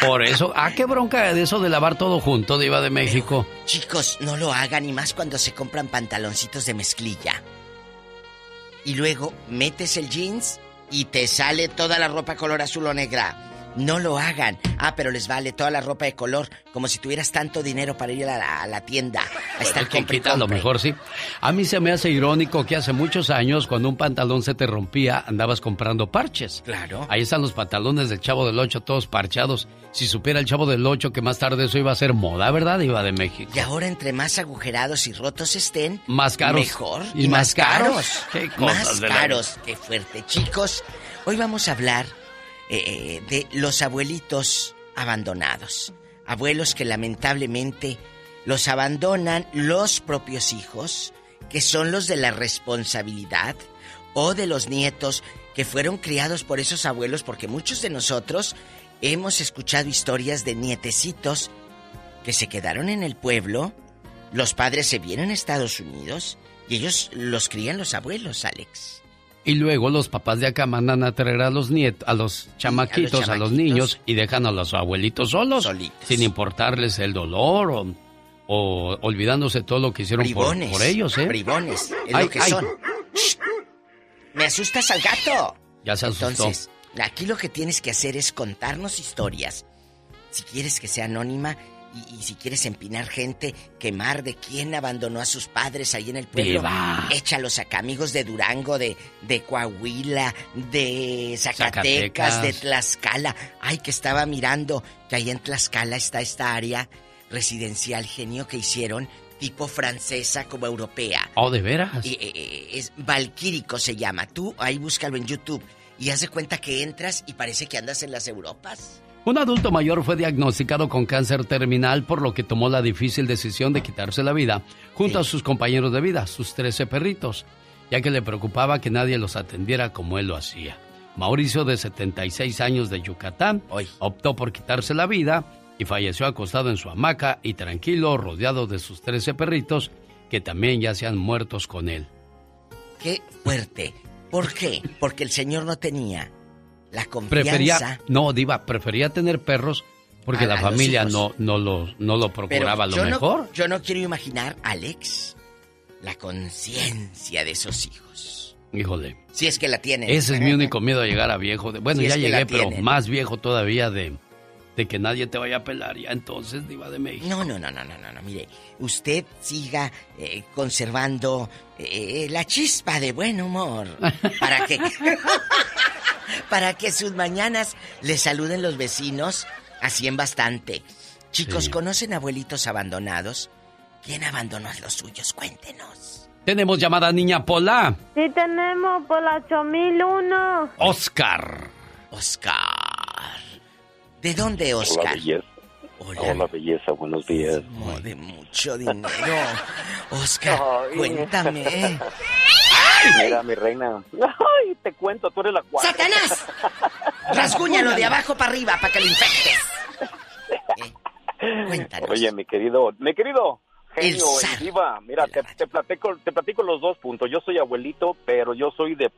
Por eso, ah, qué bronca de eso de lavar todo junto, diva de México. Chicos, no lo hagan y más cuando se compran pantaloncitos de mezclilla. Y luego metes el jeans y te sale toda la ropa color azul o negra. No lo hagan. Ah, pero les vale toda la ropa de color, como si tuvieras tanto dinero para ir a la, a la tienda. A estar Bueno, quien compre lo mejor sí. A mí se me hace irónico que hace muchos años, cuando un pantalón se te rompía, andabas comprando parches. Claro. Ahí están los pantalones del Chavo del Ocho, todos parchados. Si supiera el Chavo del Ocho que más tarde eso iba a ser moda, ¿verdad? Iba de México. Y ahora entre más agujerados y rotos estén, Más caros. Mejor. ¿Y más caros? Qué cosas más de la caros. Qué fuerte, chicos. Hoy vamos a hablar eh, de los abuelitos abandonados. Abuelos que lamentablemente los abandonan los propios hijos, que son los de la responsabilidad, o de los nietos que fueron criados por esos abuelos, porque muchos de nosotros hemos escuchado historias de nietecitos que se quedaron en el pueblo, los padres se vienen a Estados Unidos y ellos los crían los abuelos, Alex. Y luego los papás de acá mandan a traer a los nietos, a los chamaquitos, a los, chamaquitos. niños y dejan a los abuelitos solos, sin importarles el dolor o, o olvidándose todo lo que hicieron por, Bribones. por ellos, ¿eh? Bribones, es Ay, lo que ay. son. Shh. Me asustas al gato. Ya se asustó. Entonces, aquí lo que tienes que hacer es contarnos historias. Si quieres que sea anónima y, y si quieres empinar gente, quemar de quién abandonó a sus padres ahí en el pueblo, Diva. échalos acá, amigos de Durango, de, de Coahuila, de Zacatecas, Zacatecas. de Tlaxcala. Ay, que estaba mirando que ahí en Tlaxcala está esta área residencial genio que hicieron tipo francesa como europea. Oh, ¿de veras? Y, eh, eh, es Valquírico se llama. Tú ahí búscalo en YouTube y haz de cuenta que entras y parece que andas en las Europas. Un adulto mayor fue diagnosticado con cáncer terminal, por lo que tomó la difícil decisión de quitarse la vida junto a sus compañeros de vida, sus 13 perritos, ya que le preocupaba que nadie los atendiera como él lo hacía. Mauricio, de 76 años de Yucatán, optó por quitarse la vida y falleció acostado en su hamaca y tranquilo, rodeado de sus 13 perritos, que también ya se han muertos con él. Qué fuerte. ¿Por qué? Porque el señor no tenía la confianza. Prefería, no, Diva, prefería tener perros porque A- la a familia no, no, lo, no lo Pero procuraba lo no- mejor. yo no quiero imaginar, Alex, la conciencia de esos hijos. Híjole. Si es que la tienen. Ese es mi único miedo a llegar a viejo. De- Bueno, Si ya llegué, pero tienen. más viejo todavía de, de que nadie te vaya a pelar. Ya entonces, Diva de México. No, no, no, no, no, no, no. Mire, usted siga eh, conservando eh, la chispa de buen humor para que para que sus mañanas le saluden los vecinos así en bastante. Chicos, Sí. ¿conocen abuelitos abandonados? ¿Quién abandonó a los suyos? Cuéntenos. Tenemos llamada niña Pola. Sí tenemos por la 8001. Oscar. Oscar. ¿De dónde, Hola, Oscar? belleza. Hola. belleza. Buenos días. Oh, de mucho dinero. Oscar, cuéntame. Mira, mi reina. Ay, te cuento, tú eres la cuarta. ¡Satanás! Rasguñalo de abajo para arriba para que lo infectes. Cuéntanos. Oye, mi querido, mi querido El genio y diva, mira, te, te platico, te platico los dos puntos. Yo soy abuelito, pero yo soy de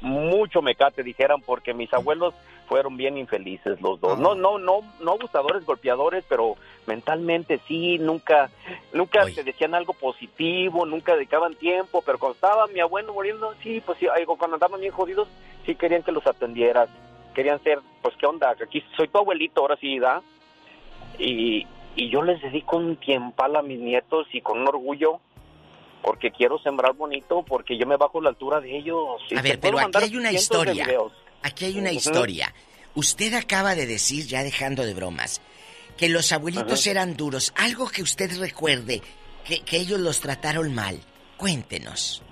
mucho mecate, dijeran, porque mis abuelos fueron bien infelices los dos. No, no, no, no abusadores, golpeadores, pero mentalmente sí, nunca, nunca te decían algo positivo, nunca dedicaban tiempo, pero cuando estaba mi abuelo muriendo, sí, pues sí, algo, cuando andaban bien jodidos, sí querían que los atendieras, querían ser, pues qué onda, aquí soy tu abuelito, ahora sí, ¿da? Y, y yo les dedico un tiempo a mis nietos y con un orgullo porque quiero sembrar bonito, porque yo me bajo la altura de ellos. A ver, pero aquí hay una historia. Aquí hay una historia. Usted acaba de decir, ya dejando de bromas, que los abuelitos Ajá. eran duros. Algo que usted recuerde, que, que ellos los trataron mal. Cuéntenos.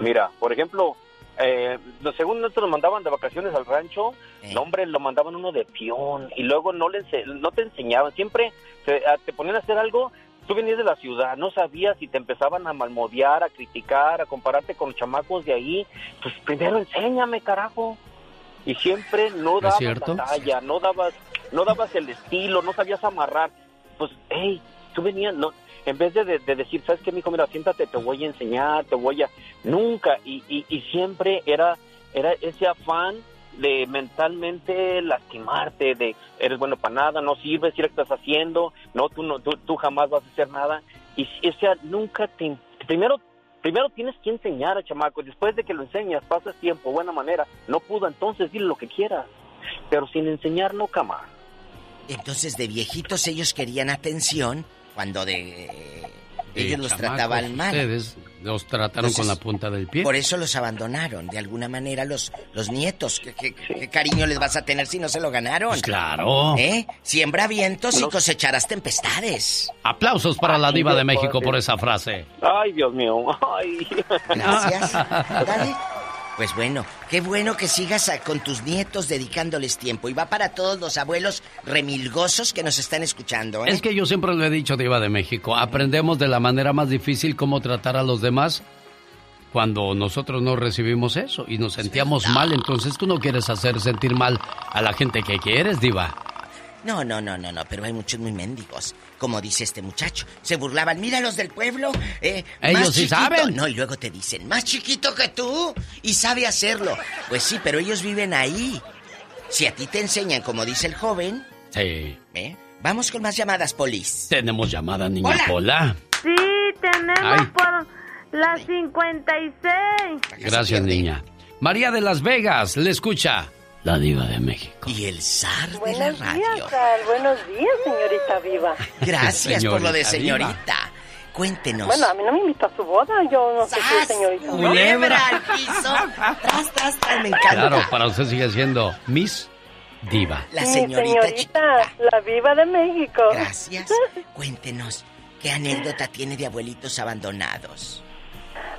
Mira, por ejemplo, eh, según nosotros nos mandaban de vacaciones al rancho, Eh. el hombre lo mandaban uno de peón y luego no le no te enseñaban, siempre te, a- te ponían a hacer algo, tú venías de la ciudad, no sabías y te empezaban a malmodear, a criticar, a compararte con los chamacos de ahí, pues primero enséñame, carajo. Y siempre no ¿Es dabas cierto? la talla, no dabas, no dabas el estilo, no sabías amarrar. Pues, hey, tú venías, no, en vez de, de- de decir, ¿sabes qué, mijo? Mira, siéntate, te voy a enseñar, te voy a... Nunca, y, y, y siempre era, era ese afán de mentalmente lastimarte, de eres bueno para nada, no sirves, si lo que estás haciendo, no, tú, no tú, tú jamás vas a hacer nada. Y, o sea, nunca te... Primero, primero tienes que enseñar a chamaco, después de que lo enseñas, pasas tiempo, buena manera, no pudo, entonces dile lo que quieras, pero sin enseñar no cama. Entonces, de viejitos ellos querían atención cuando de ellos Eh, los chamacos, trataban mal. Ustedes los trataron Entonces, con la punta del pie. Por eso los abandonaron, de alguna manera, los, los nietos. ¿Qué, qué- qué cariño les vas a tener si no se lo ganaron? Pues claro. ¿Eh? Siembra vientos y cosecharás tempestades. Aplausos para la diva de México por esa frase. Ay, Dios mío, ay. Gracias. Dale. Pues bueno, qué bueno que sigas a- con tus nietos dedicándoles tiempo. Y va para todos los abuelos remilgosos que nos están escuchando, ¿eh? Es que yo siempre lo he dicho, Diva de México. Aprendemos de la manera más difícil cómo tratar a los demás cuando nosotros no recibimos eso y nos sentíamos mal. Entonces tú no quieres hacer sentir mal a la gente que quieres, Diva. No, no, no, no, no, pero hay muchos muy mendigos. Como dice este muchacho. Se burlaban, mira los del pueblo. Eh, Ellos más sí chiquito". saben. No, y luego te dicen, más chiquito que tú. Y sabe hacerlo. Pues sí, pero ellos viven ahí. Si a ti te enseñan, como dice el joven, Sí. ¿eh? Vamos con más llamadas, Polis. Tenemos llamada, niña Hola. Pola. Sí, tenemos Ay. por la 56. Gracias, niña. María de Las Vegas, le escucha. La diva de México. Y el zar de la Buenos radio. días, Sal. Buenos días, señorita viva. Gracias por lo de Señorita. Cuéntenos. Bueno, a mí no me invitó a su boda. Yo no sé si es señorita. Culebra al piso. Tras, tras, tras, me encanta. Claro, para usted sigue siendo Miss Diva. La Mi señorita, señorita, la viva de México. Gracias. Cuéntenos, ¿qué anécdota tiene de abuelitos abandonados?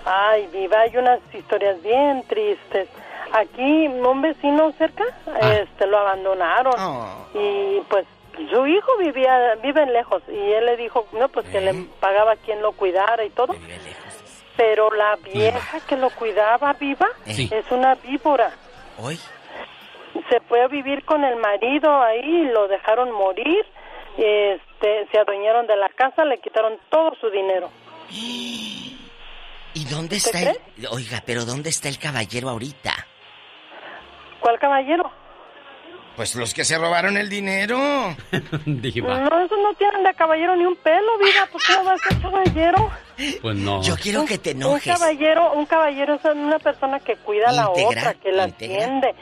Ay, viva, hay unas historias bien tristes. Aquí, un vecino cerca, Ah. este, lo abandonaron. Oh. Y pues su hijo vivía, vive lejos. Y él le dijo, no, pues que le ¿Eh? pagaba quien lo cuidara y todo. Pero la vieja que lo cuidaba viva es una víbora. Hoy. se fue a vivir con el marido ahí, lo dejaron morir, este, se adueñaron de la casa, le quitaron todo su dinero. ¿Y dónde está el... Oiga, pero ¿dónde está el caballero ahorita? ¿Cuál caballero? Pues los que se robaron el dinero. Diva. No, esos no tienen de caballero ni un pelo, vida, pues ¿cómo va a ser caballero? Pues no. Yo quiero que te Un enojes. caballero, un caballero es una persona que cuida a la otra, que la atiende.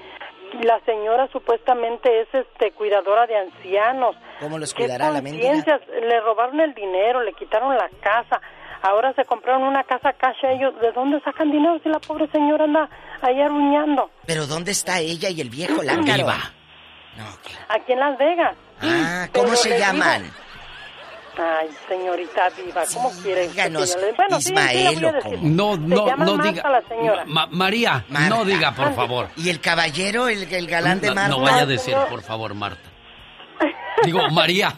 La señora supuestamente es este cuidadora de ancianos. ¿Cómo los ¿Qué cuidará la conciencias? Le robaron el dinero, le quitaron la casa. Ahora se compraron una casa cash ellos. ¿De dónde sacan dinero si la pobre señora anda ahí arruñando? Pero ¿dónde está ella y el viejo lángaro? Diva. Aquí en Las Vegas. Ah, ¿cómo Pero se llaman? digo- Ay, señorita viva, ¿cómo quiere usted díganos, que Bueno, sí, sí, Ismael decir. cómo. No, Se no, no diga. la señora. Ma- María, Marta. no diga, por favor. ¿Y el caballero, el, el galán de No, Marta? no vaya a decir, por favor, Marta. Digo, María.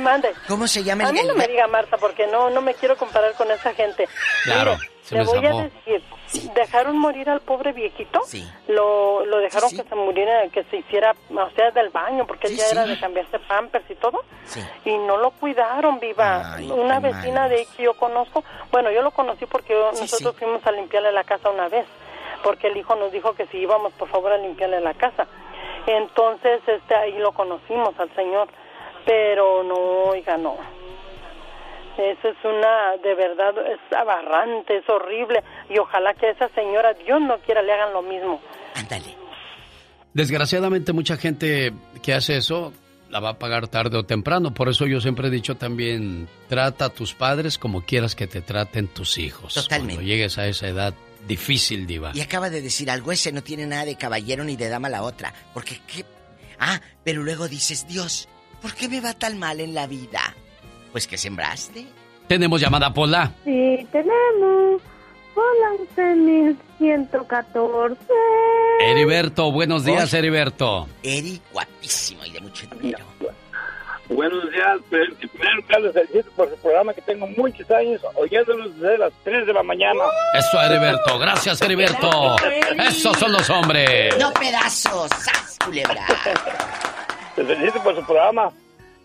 Mande. ¿Cómo se llama A el, mí no me diga Marta porque no no me quiero comparar con esa gente. Claro, Mire, se le me voy a decir, dejaron morir al pobre viejito. Sí. Lo, lo dejaron que se muriera, que se hiciera, o sea, del baño, porque él ya era de cambiarse pampers y todo. Sí. Y no lo cuidaron, viva. Ay, una vecina de ahí que yo conozco, bueno, yo lo conocí porque yo- nosotros fuimos a limpiarle la casa una vez, porque el hijo nos dijo que si íbamos, por favor, a limpiarle la casa. Entonces, este, ahí lo conocimos al señor, pero no, oiga, no. Eso es una, de verdad, es aberrante, es horrible. Y ojalá que a esa señora, Dios no quiera, le hagan lo mismo. Ándale. Desgraciadamente, mucha gente que hace eso la va a pagar tarde o temprano. Por eso yo siempre he dicho también, trata a tus padres como quieras que te traten tus hijos. Totalmente. Cuando llegues a esa edad difícil, diva. Y acaba de decir algo, ese no tiene nada de caballero ni de dama la otra. Porque qué... Ah, pero luego dices, Dios, ¿por qué me va tan mal en la vida? Pues que sembraste. Tenemos llamada Pola. Sí, tenemos. Hola, 1114. Heriberto, buenos días, Heriberto. Eri, guapísimo y de mucho dinero. Buenos días, pues, en primer lugar les felicito por su programa que tengo muchos años oyéndolos desde las 3 de la mañana. Eso, Heriberto. Gracias, Heriberto. Esos son los hombres. No pedazos, ¡sas, culebra! Les felicito por su programa.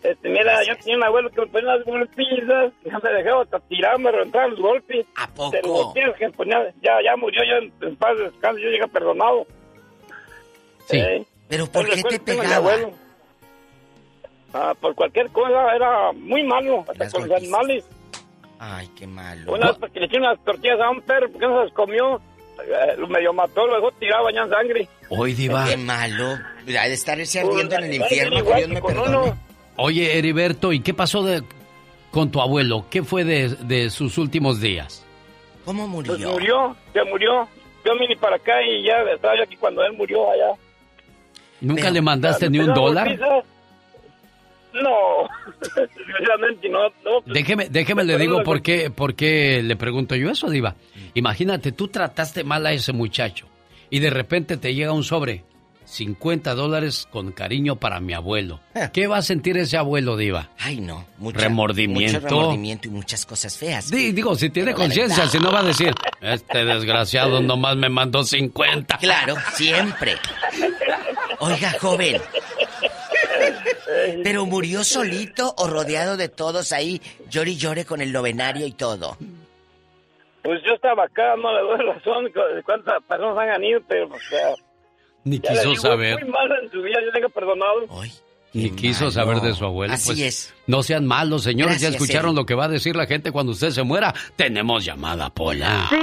Este, mira, yo tenía un abuelo que me ponía las golpizas, ya me dejaba hasta tirar, me reventaban los golpes. ¿A poco? Los golpes que ponía, ya, ya murió, ya en, en paz descanso, yo llegué perdonado. Sí. Eh, ¿Pero por pues qué te pegaba? Ah, por cualquier cosa, era muy malo, hasta Las con los animales. Ay, qué malo. Una vez le eché unas tortillas a un perro, porque no se las comió, eh, lo medio mató, lo dejó tirado bañado en sangre. Hoy, diva. Qué malo. Ha de estarse ardiendo en el infierno, que Dios me perdone. uno. Oye, Heriberto, ¿y qué pasó de, con tu abuelo? ¿Qué fue de, de sus últimos días? ¿Cómo murió? Pues murió, se murió. Yo vine para acá y ya estaba yo aquí cuando él murió allá. ¿Nunca le mandaste ni un ¿Me da dólar? golpizas? No, desgraciadamente no. no Déjeme, déjeme le digo por qué, por qué le pregunto yo eso, Diva. Imagínate, tú trataste mal a ese muchacho y de repente te llega un sobre. 50 dólares con cariño para mi abuelo. ¿Qué va a sentir ese abuelo, Diva? Ay, no. Mucha- remordimiento. Mucho remordimiento y muchas cosas feas. Di- digo, si tiene conciencia, si no va a decir, este desgraciado nomás me mandó 50. Claro, siempre. Oiga, joven. ¿Pero murió solito o rodeado de todos ahí, llore y llore con el novenario y todo? Pues yo estaba acá, no le doy razón de cuántas personas han ido, pero pues, ya, Ni ya quiso digo, saber, Muy mal en su vida, yo tengo perdonado. ni quiso saber de su abuelo. Así pues, es. No sean malos, señores. ya escucharon lo que va a decir la gente cuando usted se muera. Tenemos llamada, Pola. Sí,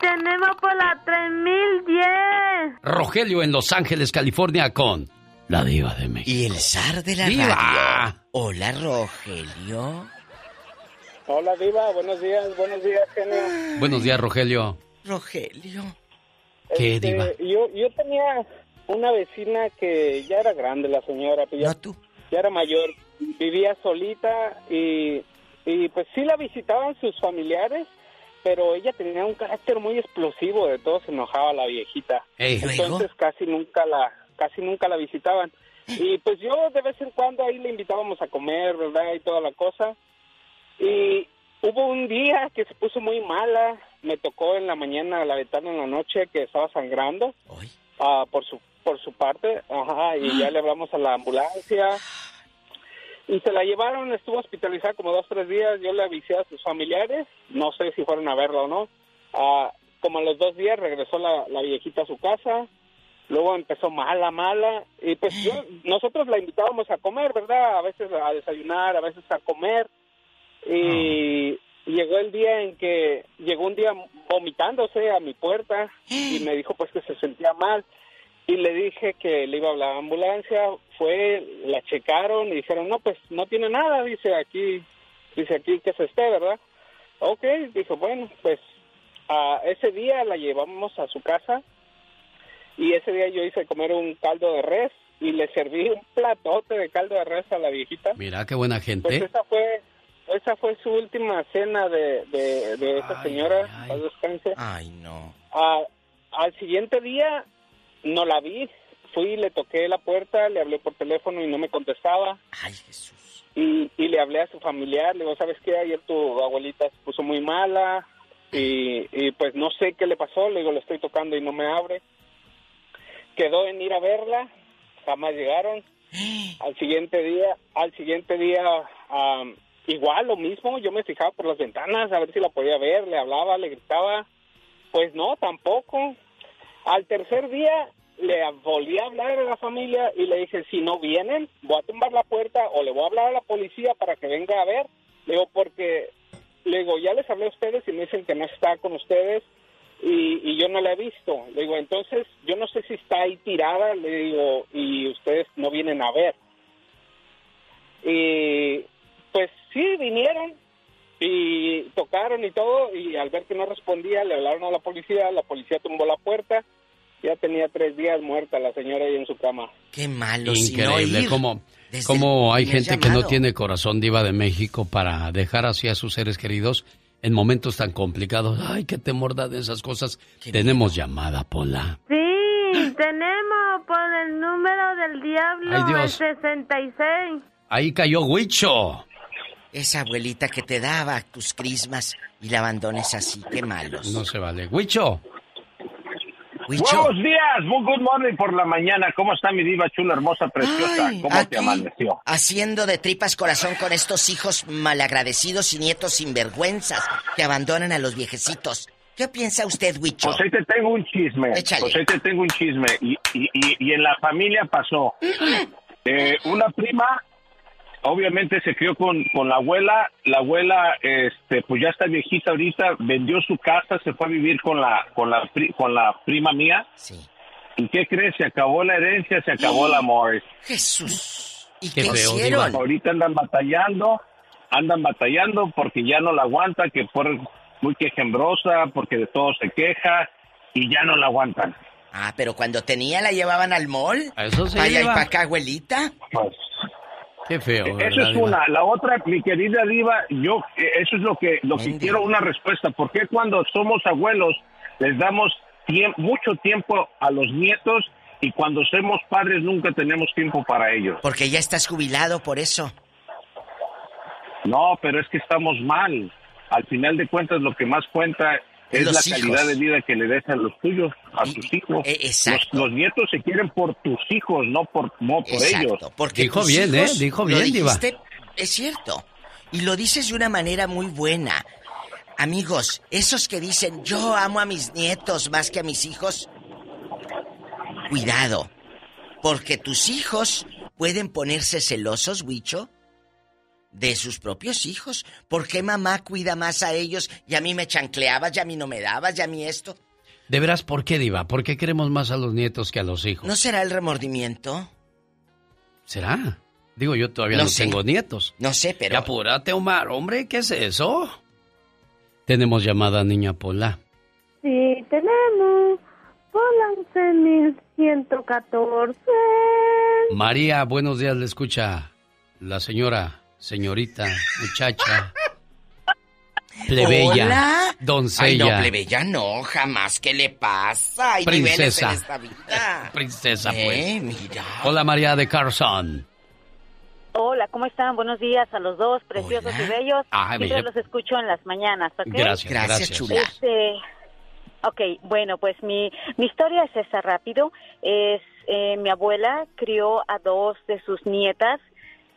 tenemos por la 3010. Rogelio en Los Ángeles, California, con la diva de México. Y el zar de la Diva. radio. Hola, Rogelio. Hola, Diva, buenos días, buenos días, genio. Buenos días, Rogelio. Rogelio. ¿Qué, Este, diva? Yo, yo tenía una vecina que ya era grande, la señora, pues ya, ya era mayor, vivía solita y, y pues sí la visitaban sus familiares, pero ella tenía un carácter muy explosivo, de todo se enojaba la viejita. Ey. Entonces ¿Luego? casi nunca la casi nunca la visitaban. Y pues yo de vez en cuando ahí le invitábamos a comer, ¿verdad? Y toda la cosa. Y hubo un día que se puso muy mala, me tocó en la mañana la ventana en la noche que estaba sangrando. Ah, por su por su parte, ajá, y ya le hablamos a la ambulancia. Y se la llevaron, estuvo hospitalizada como dos tres días, yo le avisé a sus familiares, no sé si fueron a verla o no, Ah, como a los dos días regresó la, la viejita a su casa, luego empezó mala, mala, y pues yo, nosotros la invitábamos a comer, ¿verdad? A veces a desayunar, a veces a comer, y llegó el día en que llegó un día vomitándose a mi puerta y me dijo pues que se sentía mal y le dije que le iba a hablar a la ambulancia fue la checaron y dijeron no pues no tiene nada dice aquí dice aquí que se esté verdad Ok, dijo bueno pues a ese día la llevamos a su casa y ese día yo hice comer un caldo de res y le serví un platote de caldo de res a la viejita Mira qué buena pues gente. esa fue esa fue su última cena de, de, de esa señora, paz descanse. Ay, no. Al siguiente día no la vi, fui, le toqué la puerta, le hablé por teléfono y no me contestaba. Ay, Jesús. Y, y le hablé a su familiar, le digo, ¿sabes qué? Ayer tu abuelita se puso muy mala y, y pues no sé qué le pasó, le digo, le estoy tocando y no me abre. Quedó en ir a verla, jamás llegaron. Al siguiente día, al siguiente día, am, igual lo mismo, yo me fijaba por las ventanas a ver si la podía ver, le hablaba, le gritaba, pues no, tampoco. Al tercer día le volví a hablar a la familia y le dije, si no vienen, voy a tumbar la puerta o le voy a hablar a la policía para que venga a ver. Le digo, porque, le digo, ya les hablé a ustedes y me dicen que no está con ustedes y, y yo no la he visto. Le digo, entonces, yo no sé si está ahí tirada, le digo, y ustedes no vienen a ver. Y pues sí, vinieron y tocaron y todo y al ver que no respondía le hablaron a la policía, la policía tumbó la puerta, ya tenía tres días muerta la señora ahí en su cama. Qué malo. Increíble, como cómo hay gente que no tiene corazón diva de México para dejar así a sus seres queridos en momentos tan complicados. Ay, qué temor da de esas cosas. Tenemos llamada, Pola. Sí, tenemos por el número del diablo, Ay, el Dios. 66. Ahí cayó Huicho. Esa abuelita que te daba tus crismas y la abandones así, qué malos. No se vale. Huicho. Huicho. Buenos días, muy good morning por la mañana. ¿Cómo está mi diva chula, hermosa, preciosa? Ay, ¿Cómo te amaneció? Haciendo de tripas corazón con estos hijos malagradecidos y nietos sinvergüenzas que abandonan a los viejecitos. ¿Qué piensa usted, Huicho? Pues ahí te tengo un chisme. Échale. Pues ahí te tengo un chisme. Y, y, y, y en la familia pasó. Eh, una prima, obviamente se crió con, con la abuela. La abuela, este, pues ya está viejita ahorita, vendió su casa, se fue a vivir con la, con la, pri- con la prima mía. Sí. ¿Y qué crees? Se acabó la herencia, se acabó el amor. Jesús. ¿Y qué, qué hicieron? Ahorita andan batallando, andan batallando porque ya no la aguanta, que por muy quejembrosa, porque de todo se queja y ya no la aguantan. Ah, pero cuando tenía la llevaban al mall. Eso sí. Vaya y Diva. pa' acá, abuelita. Pues, Qué feo. Eso ¿verdad, es Diva? una. La otra, mi querida Diva, yo, eh, eso es lo que, lo que quiero una respuesta. ¿Por qué cuando somos abuelos les damos tiemp- mucho tiempo a los nietos y cuando somos padres nunca tenemos tiempo para ellos? Porque ya estás jubilado por eso. No, pero es que estamos mal. Al final de cuentas, lo que más cuenta es Los la hijos. calidad de vida que le des a los tuyos, a tus hijos. eh, exacto. Los, los nietos se quieren por tus hijos, no por, no por Exacto, ellos. Porque Dijo bien, ¿eh? hijos, Dijo bien, Diva. Es cierto. Y lo dices de una manera muy buena. Amigos, esos que dicen yo amo a mis nietos más que a mis hijos, cuidado. Porque tus hijos pueden ponerse celosos, Huicho, de sus propios hijos. ¿Por qué mamá cuida más a ellos y a mí me chancleabas, y a mí no me dabas, y a mí esto? De veras, ¿por qué, Diva? ¿Por qué queremos más a los nietos que a los hijos? ¿No será el remordimiento? ¿Será? Digo, yo todavía No no, sé. tengo nietos. No sé, pero... Ya apúrate, Omar. Hombre, ¿qué es eso? Tenemos llamada, niña Pola. Sí, tenemos Pola 1114. María, buenos días, le escucha la señora, señorita, muchacha, plebeya, ¿Hola? doncella, Ay, no, plebeya no, jamás. ¿Qué le pasa? Hay Princesa. en esta vida. princesa, Eh, pues. mira. Hola, María de Carson. Hola, ¿cómo están? Buenos días a los dos, preciosos y bellos. Ay, Siempre bella. los escucho en las mañanas, ¿ok? Gracias, Gracias, gracias. chula. Este, ok, bueno, pues mi, mi historia es esta rápido. Es eh, mi abuela crió a dos de sus nietas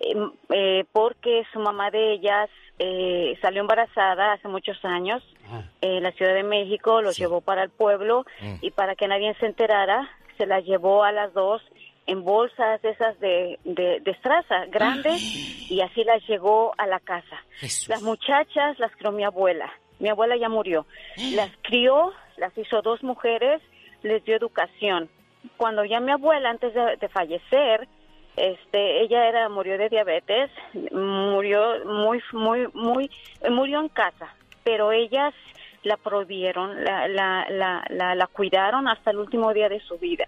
eh, eh, porque su mamá de ellas eh, salió embarazada hace muchos años en la Ciudad de México, los llevó para el pueblo y para que nadie se enterara, se las llevó a las dos en bolsas de esas de, de, de estraza grandes y así las llegó a la casa. Las muchachas las crió mi abuela. Mi abuela ya murió. Las crió, las hizo dos mujeres, les dio educación. Cuando ya mi abuela, antes de, de fallecer, este, ella era murió de diabetes, murió muy, muy, muy, murió en casa, pero ellas la provieron, la, la, la, la, la cuidaron hasta el último día de su vida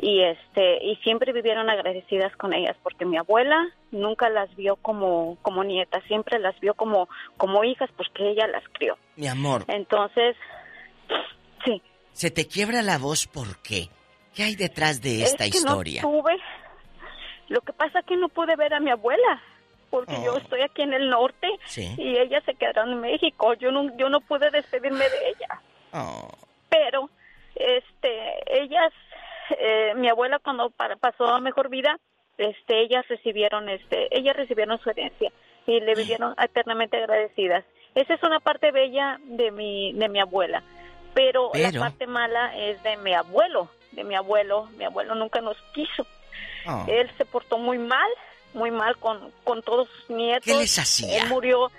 y este y siempre vivieron agradecidas con ellas porque mi abuela nunca las vio como como nietas siempre las vio como como hijas porque ella las crió Mi amor, entonces sí se te quiebra la voz ¿por qué? ¿Qué hay detrás de esta es que historia? no tuve lo que pasa es que no pude ver a mi abuela porque yo estoy aquí en el norte Oh. Sí. y ella se quedaron en México. Yo no yo no pude despedirme de ella. Oh, pero este ellas eh, mi abuela cuando para- pasó a mejor vida este ellas recibieron este ellas recibieron su herencia y le vivieron eternamente agradecidas. Esa es una parte bella de mi de mi abuela pero, Pero- la parte mala es de mi abuelo de mi abuelo. Mi abuelo nunca nos quiso oh. él se portó muy mal muy mal con con todos sus nietos ¿Qué les hacía? él murió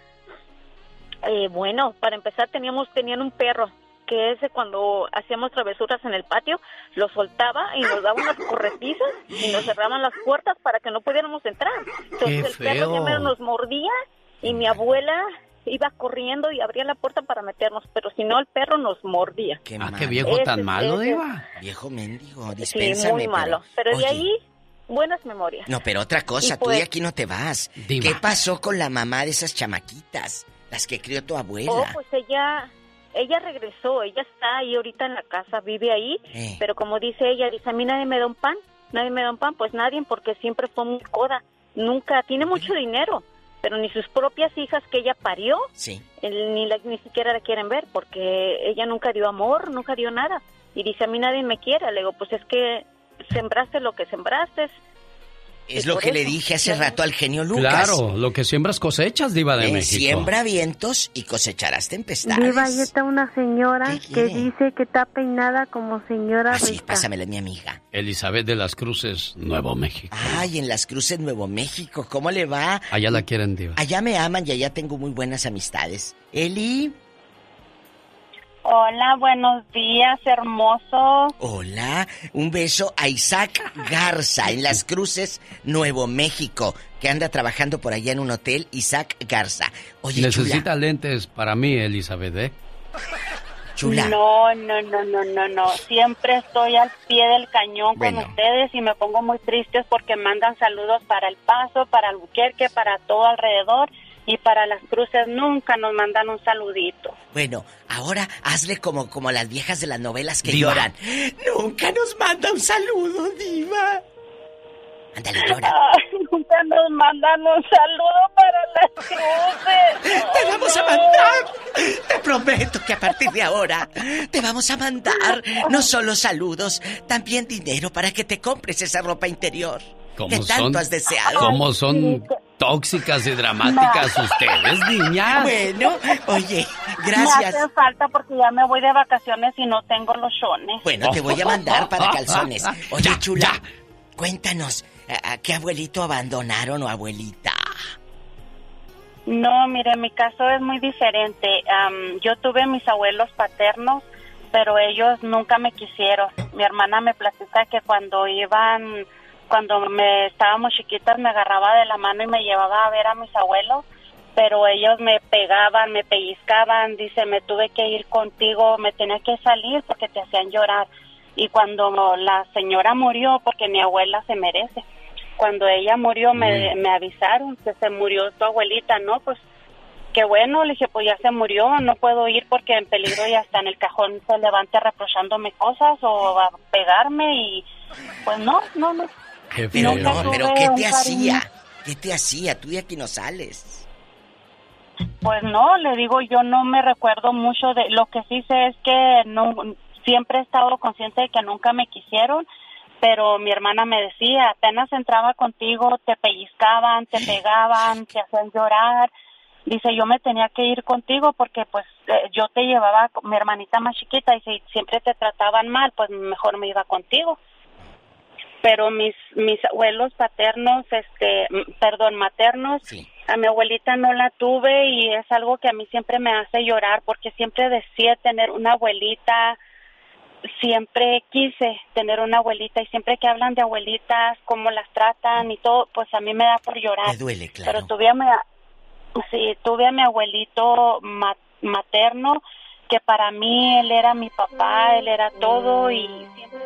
eh, bueno para empezar teníamos tenían un perro que ese cuando hacíamos travesuras en el patio, lo soltaba y nos daba unas corretizas y nos cerraban las puertas para que no pudiéramos entrar. Entonces el perro siempre nos mordía y mi abuela iba corriendo y abría la puerta para meternos, pero si no el perro nos mordía. Qué, ah, qué viejo tan malo, Diva. Viejo mendigo, Sí, muy malo. Pero, de ahí buenas memorias. No, pero otra cosa, tú de pues aquí no te vas. ¿Qué pasó con la mamá de esas chamaquitas? Las que crió tu abuela. Oh, pues ella ella regresó, ella está ahí ahorita en la casa, vive ahí, eh. pero como dice ella, dice, a mí nadie me da un pan, nadie me da un pan, pues nadie, porque siempre fue muy coda, nunca, tiene mucho dinero, pero ni sus propias hijas que ella parió, ni, ni siquiera la quieren ver, porque ella nunca dio amor, nunca dio nada, y dice, a mí nadie me quiere, le digo, pues es que sembraste lo que sembraste, es lo que le dije hace rato al genio Lucas. Claro, lo que siembras cosechas, Diva de México. Siembra vientos y cosecharás tempestades. Diva, ahí está una señora que dice que está peinada como señora Así, ah, pásamela, mi amiga. Elizabeth de las Cruces, Nuevo México. Ay, en las Cruces, Nuevo México, ¿cómo le va? Allá la quieren, Diva. Allá me aman y allá tengo muy buenas amistades. Eli. Hola, buenos días, hermoso. Hola, un beso a Isaac Garza en Las Cruces, Nuevo México, que anda trabajando por allá en un hotel, Isaac Garza. Oye, Necesita lentes para mí, Elizabeth, ¿eh? Chula. No, no, no, no, no, no. Siempre estoy al pie del cañón con ustedes y me pongo muy triste porque mandan saludos para El Paso, para Albuquerque, para todo alrededor y para las cruces nunca nos mandan un saludito. Bueno, ahora hazle como, como las viejas de las novelas que lloran. Nunca nos manda un saludo, Diva. Ándale, llora. nunca nos mandan un saludo para las cruces. Te vamos a mandar. Te prometo que a partir de ahora te vamos a mandar no solo saludos, también dinero para que te compres esa ropa interior. que tanto has deseado. ¿Cómo son tóxicas y dramáticas ustedes, niñas. Bueno, oye, gracias. Me hace falta porque ya me voy de vacaciones y no tengo los shones. Bueno, te voy a mandar para calzones. Oye, chula, cuéntanos, ¿a qué abuelito abandonaron o abuelita? No, mire, mi caso es muy diferente. yo tuve mis abuelos paternos, pero ellos nunca me quisieron. Mi hermana me platica que cuando iban cuando me estábamos chiquitas me agarraba de la mano y me llevaba a ver a mis abuelos, pero ellos me pegaban, me pellizcaban, dice, me tuve que ir contigo, me tenía que salir porque te hacían llorar. Y cuando la señora murió, porque mi abuela se merece, cuando ella murió me, me avisaron que se murió tu abuelita, ¿no? Pues qué bueno, le dije, pues ya se murió, no puedo ir porque en peligro ya está en el cajón se levante reprochándome cosas o a pegarme y pues no, no, no, pero no, pero ¿qué te hacía? ¿Qué te hacía? Tú de aquí no sales. Pues no, le digo, yo no me recuerdo mucho de lo que sí sé es que no siempre he estado consciente de que nunca me quisieron, pero mi hermana me decía, apenas entraba contigo, te pellizcaban, te pegaban, te hacían llorar. Dice, yo me tenía que ir contigo porque pues eh, yo te llevaba, mi hermanita más chiquita, y si siempre te trataban mal, pues mejor me iba contigo pero mis mis abuelos paternos, este, perdón, maternos, a mi abuelita no la tuve y es algo que a mí siempre me hace llorar porque siempre decía tener una abuelita, siempre quise tener una abuelita y siempre que hablan de abuelitas, cómo las tratan y todo, pues a mí me da por llorar. Me duele, claro. Pero tuve a mi, sí, tuve a mi abuelito materno que para mí él era mi papá, él era todo y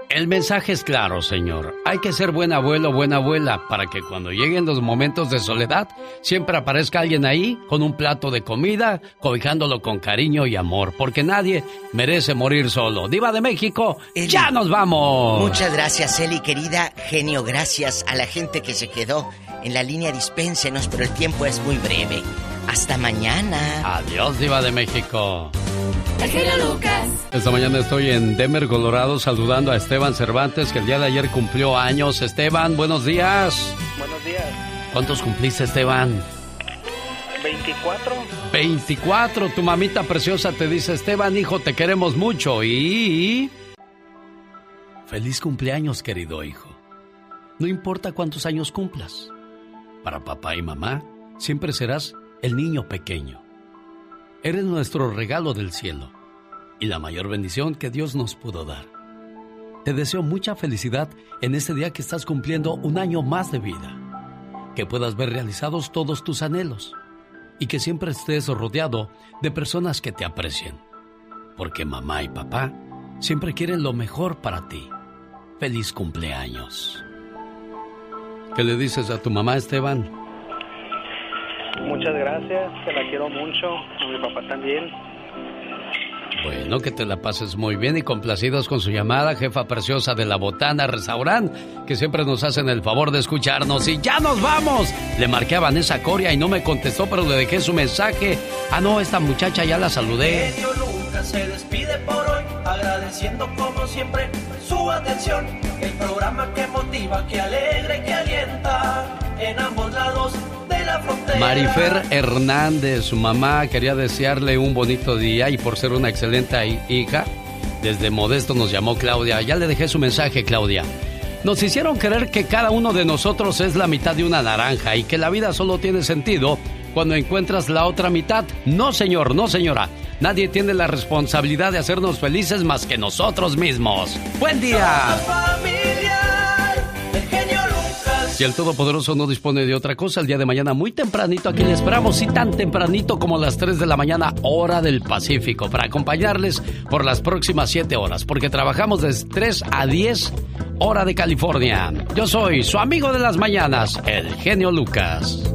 El mensaje es claro, señor. Hay que ser buen abuelo, buena abuela, para que cuando lleguen los momentos de soledad, siempre aparezca alguien ahí con un plato de comida, cobijándolo con cariño y amor, porque nadie merece morir solo. Diva de México, ya nos vamos. Muchas gracias, Eli, querida genio. Gracias a la gente que se quedó en la línea dispénsenos, pero el tiempo es muy breve. Hasta mañana. Adiós, Diva de México. El Lucas. Esta mañana estoy en Denver, Colorado, saludando a Esteban Cervantes, que el día de ayer cumplió años. Esteban, buenos días. Buenos días. ¿Cuántos cumpliste, Esteban? 24. 24. Tu mamita preciosa te dice, Esteban, hijo, te queremos mucho. Y... Feliz cumpleaños, querido hijo. No importa cuántos años cumplas. Para papá y mamá, siempre serás el niño pequeño. Eres nuestro regalo del cielo. y la mayor bendición que Dios nos pudo dar. Te deseo mucha felicidad en este día que estás cumpliendo un año más de vida. Que puedas ver realizados todos tus anhelos y que siempre estés rodeado de personas que te aprecien. Porque mamá y papá siempre quieren lo mejor para ti. Feliz cumpleaños. ¿Qué le dices a tu mamá, Esteban? Muchas gracias, te la quiero mucho, a mi papá también. Bueno, que te la pases muy bien y complacidos con su llamada, jefa preciosa de la Botana Restaurant, que siempre nos hacen el favor de escucharnos. Y ya nos vamos. Le marqué a Vanessa Coria y no me contestó, pero le dejé su mensaje. Ah, no, esta muchacha ya la saludé. Se despide por hoy, agradeciendo como siempre su atención. El programa que motiva, que alegra que alienta en ambos lados Marifer Hernández, su mamá, quería desearle un bonito día y por ser una excelente hija, desde Modesto nos llamó Claudia. Ya le dejé su mensaje, Claudia. Nos hicieron creer que cada uno de nosotros es la mitad de una naranja y que la vida solo tiene sentido cuando encuentras la otra mitad. No, señor, no, señora. Nadie tiene la responsabilidad de hacernos felices más que nosotros mismos. ¡Buen día! Si el Todopoderoso no dispone de otra cosa, el día de mañana muy tempranito aquí le esperamos y tan tempranito como las 3 de la mañana, hora del Pacífico, para acompañarles por las próximas 7 horas, porque trabajamos de 3 a 10 hora de California. Yo soy su amigo de las mañanas, el genio Lucas.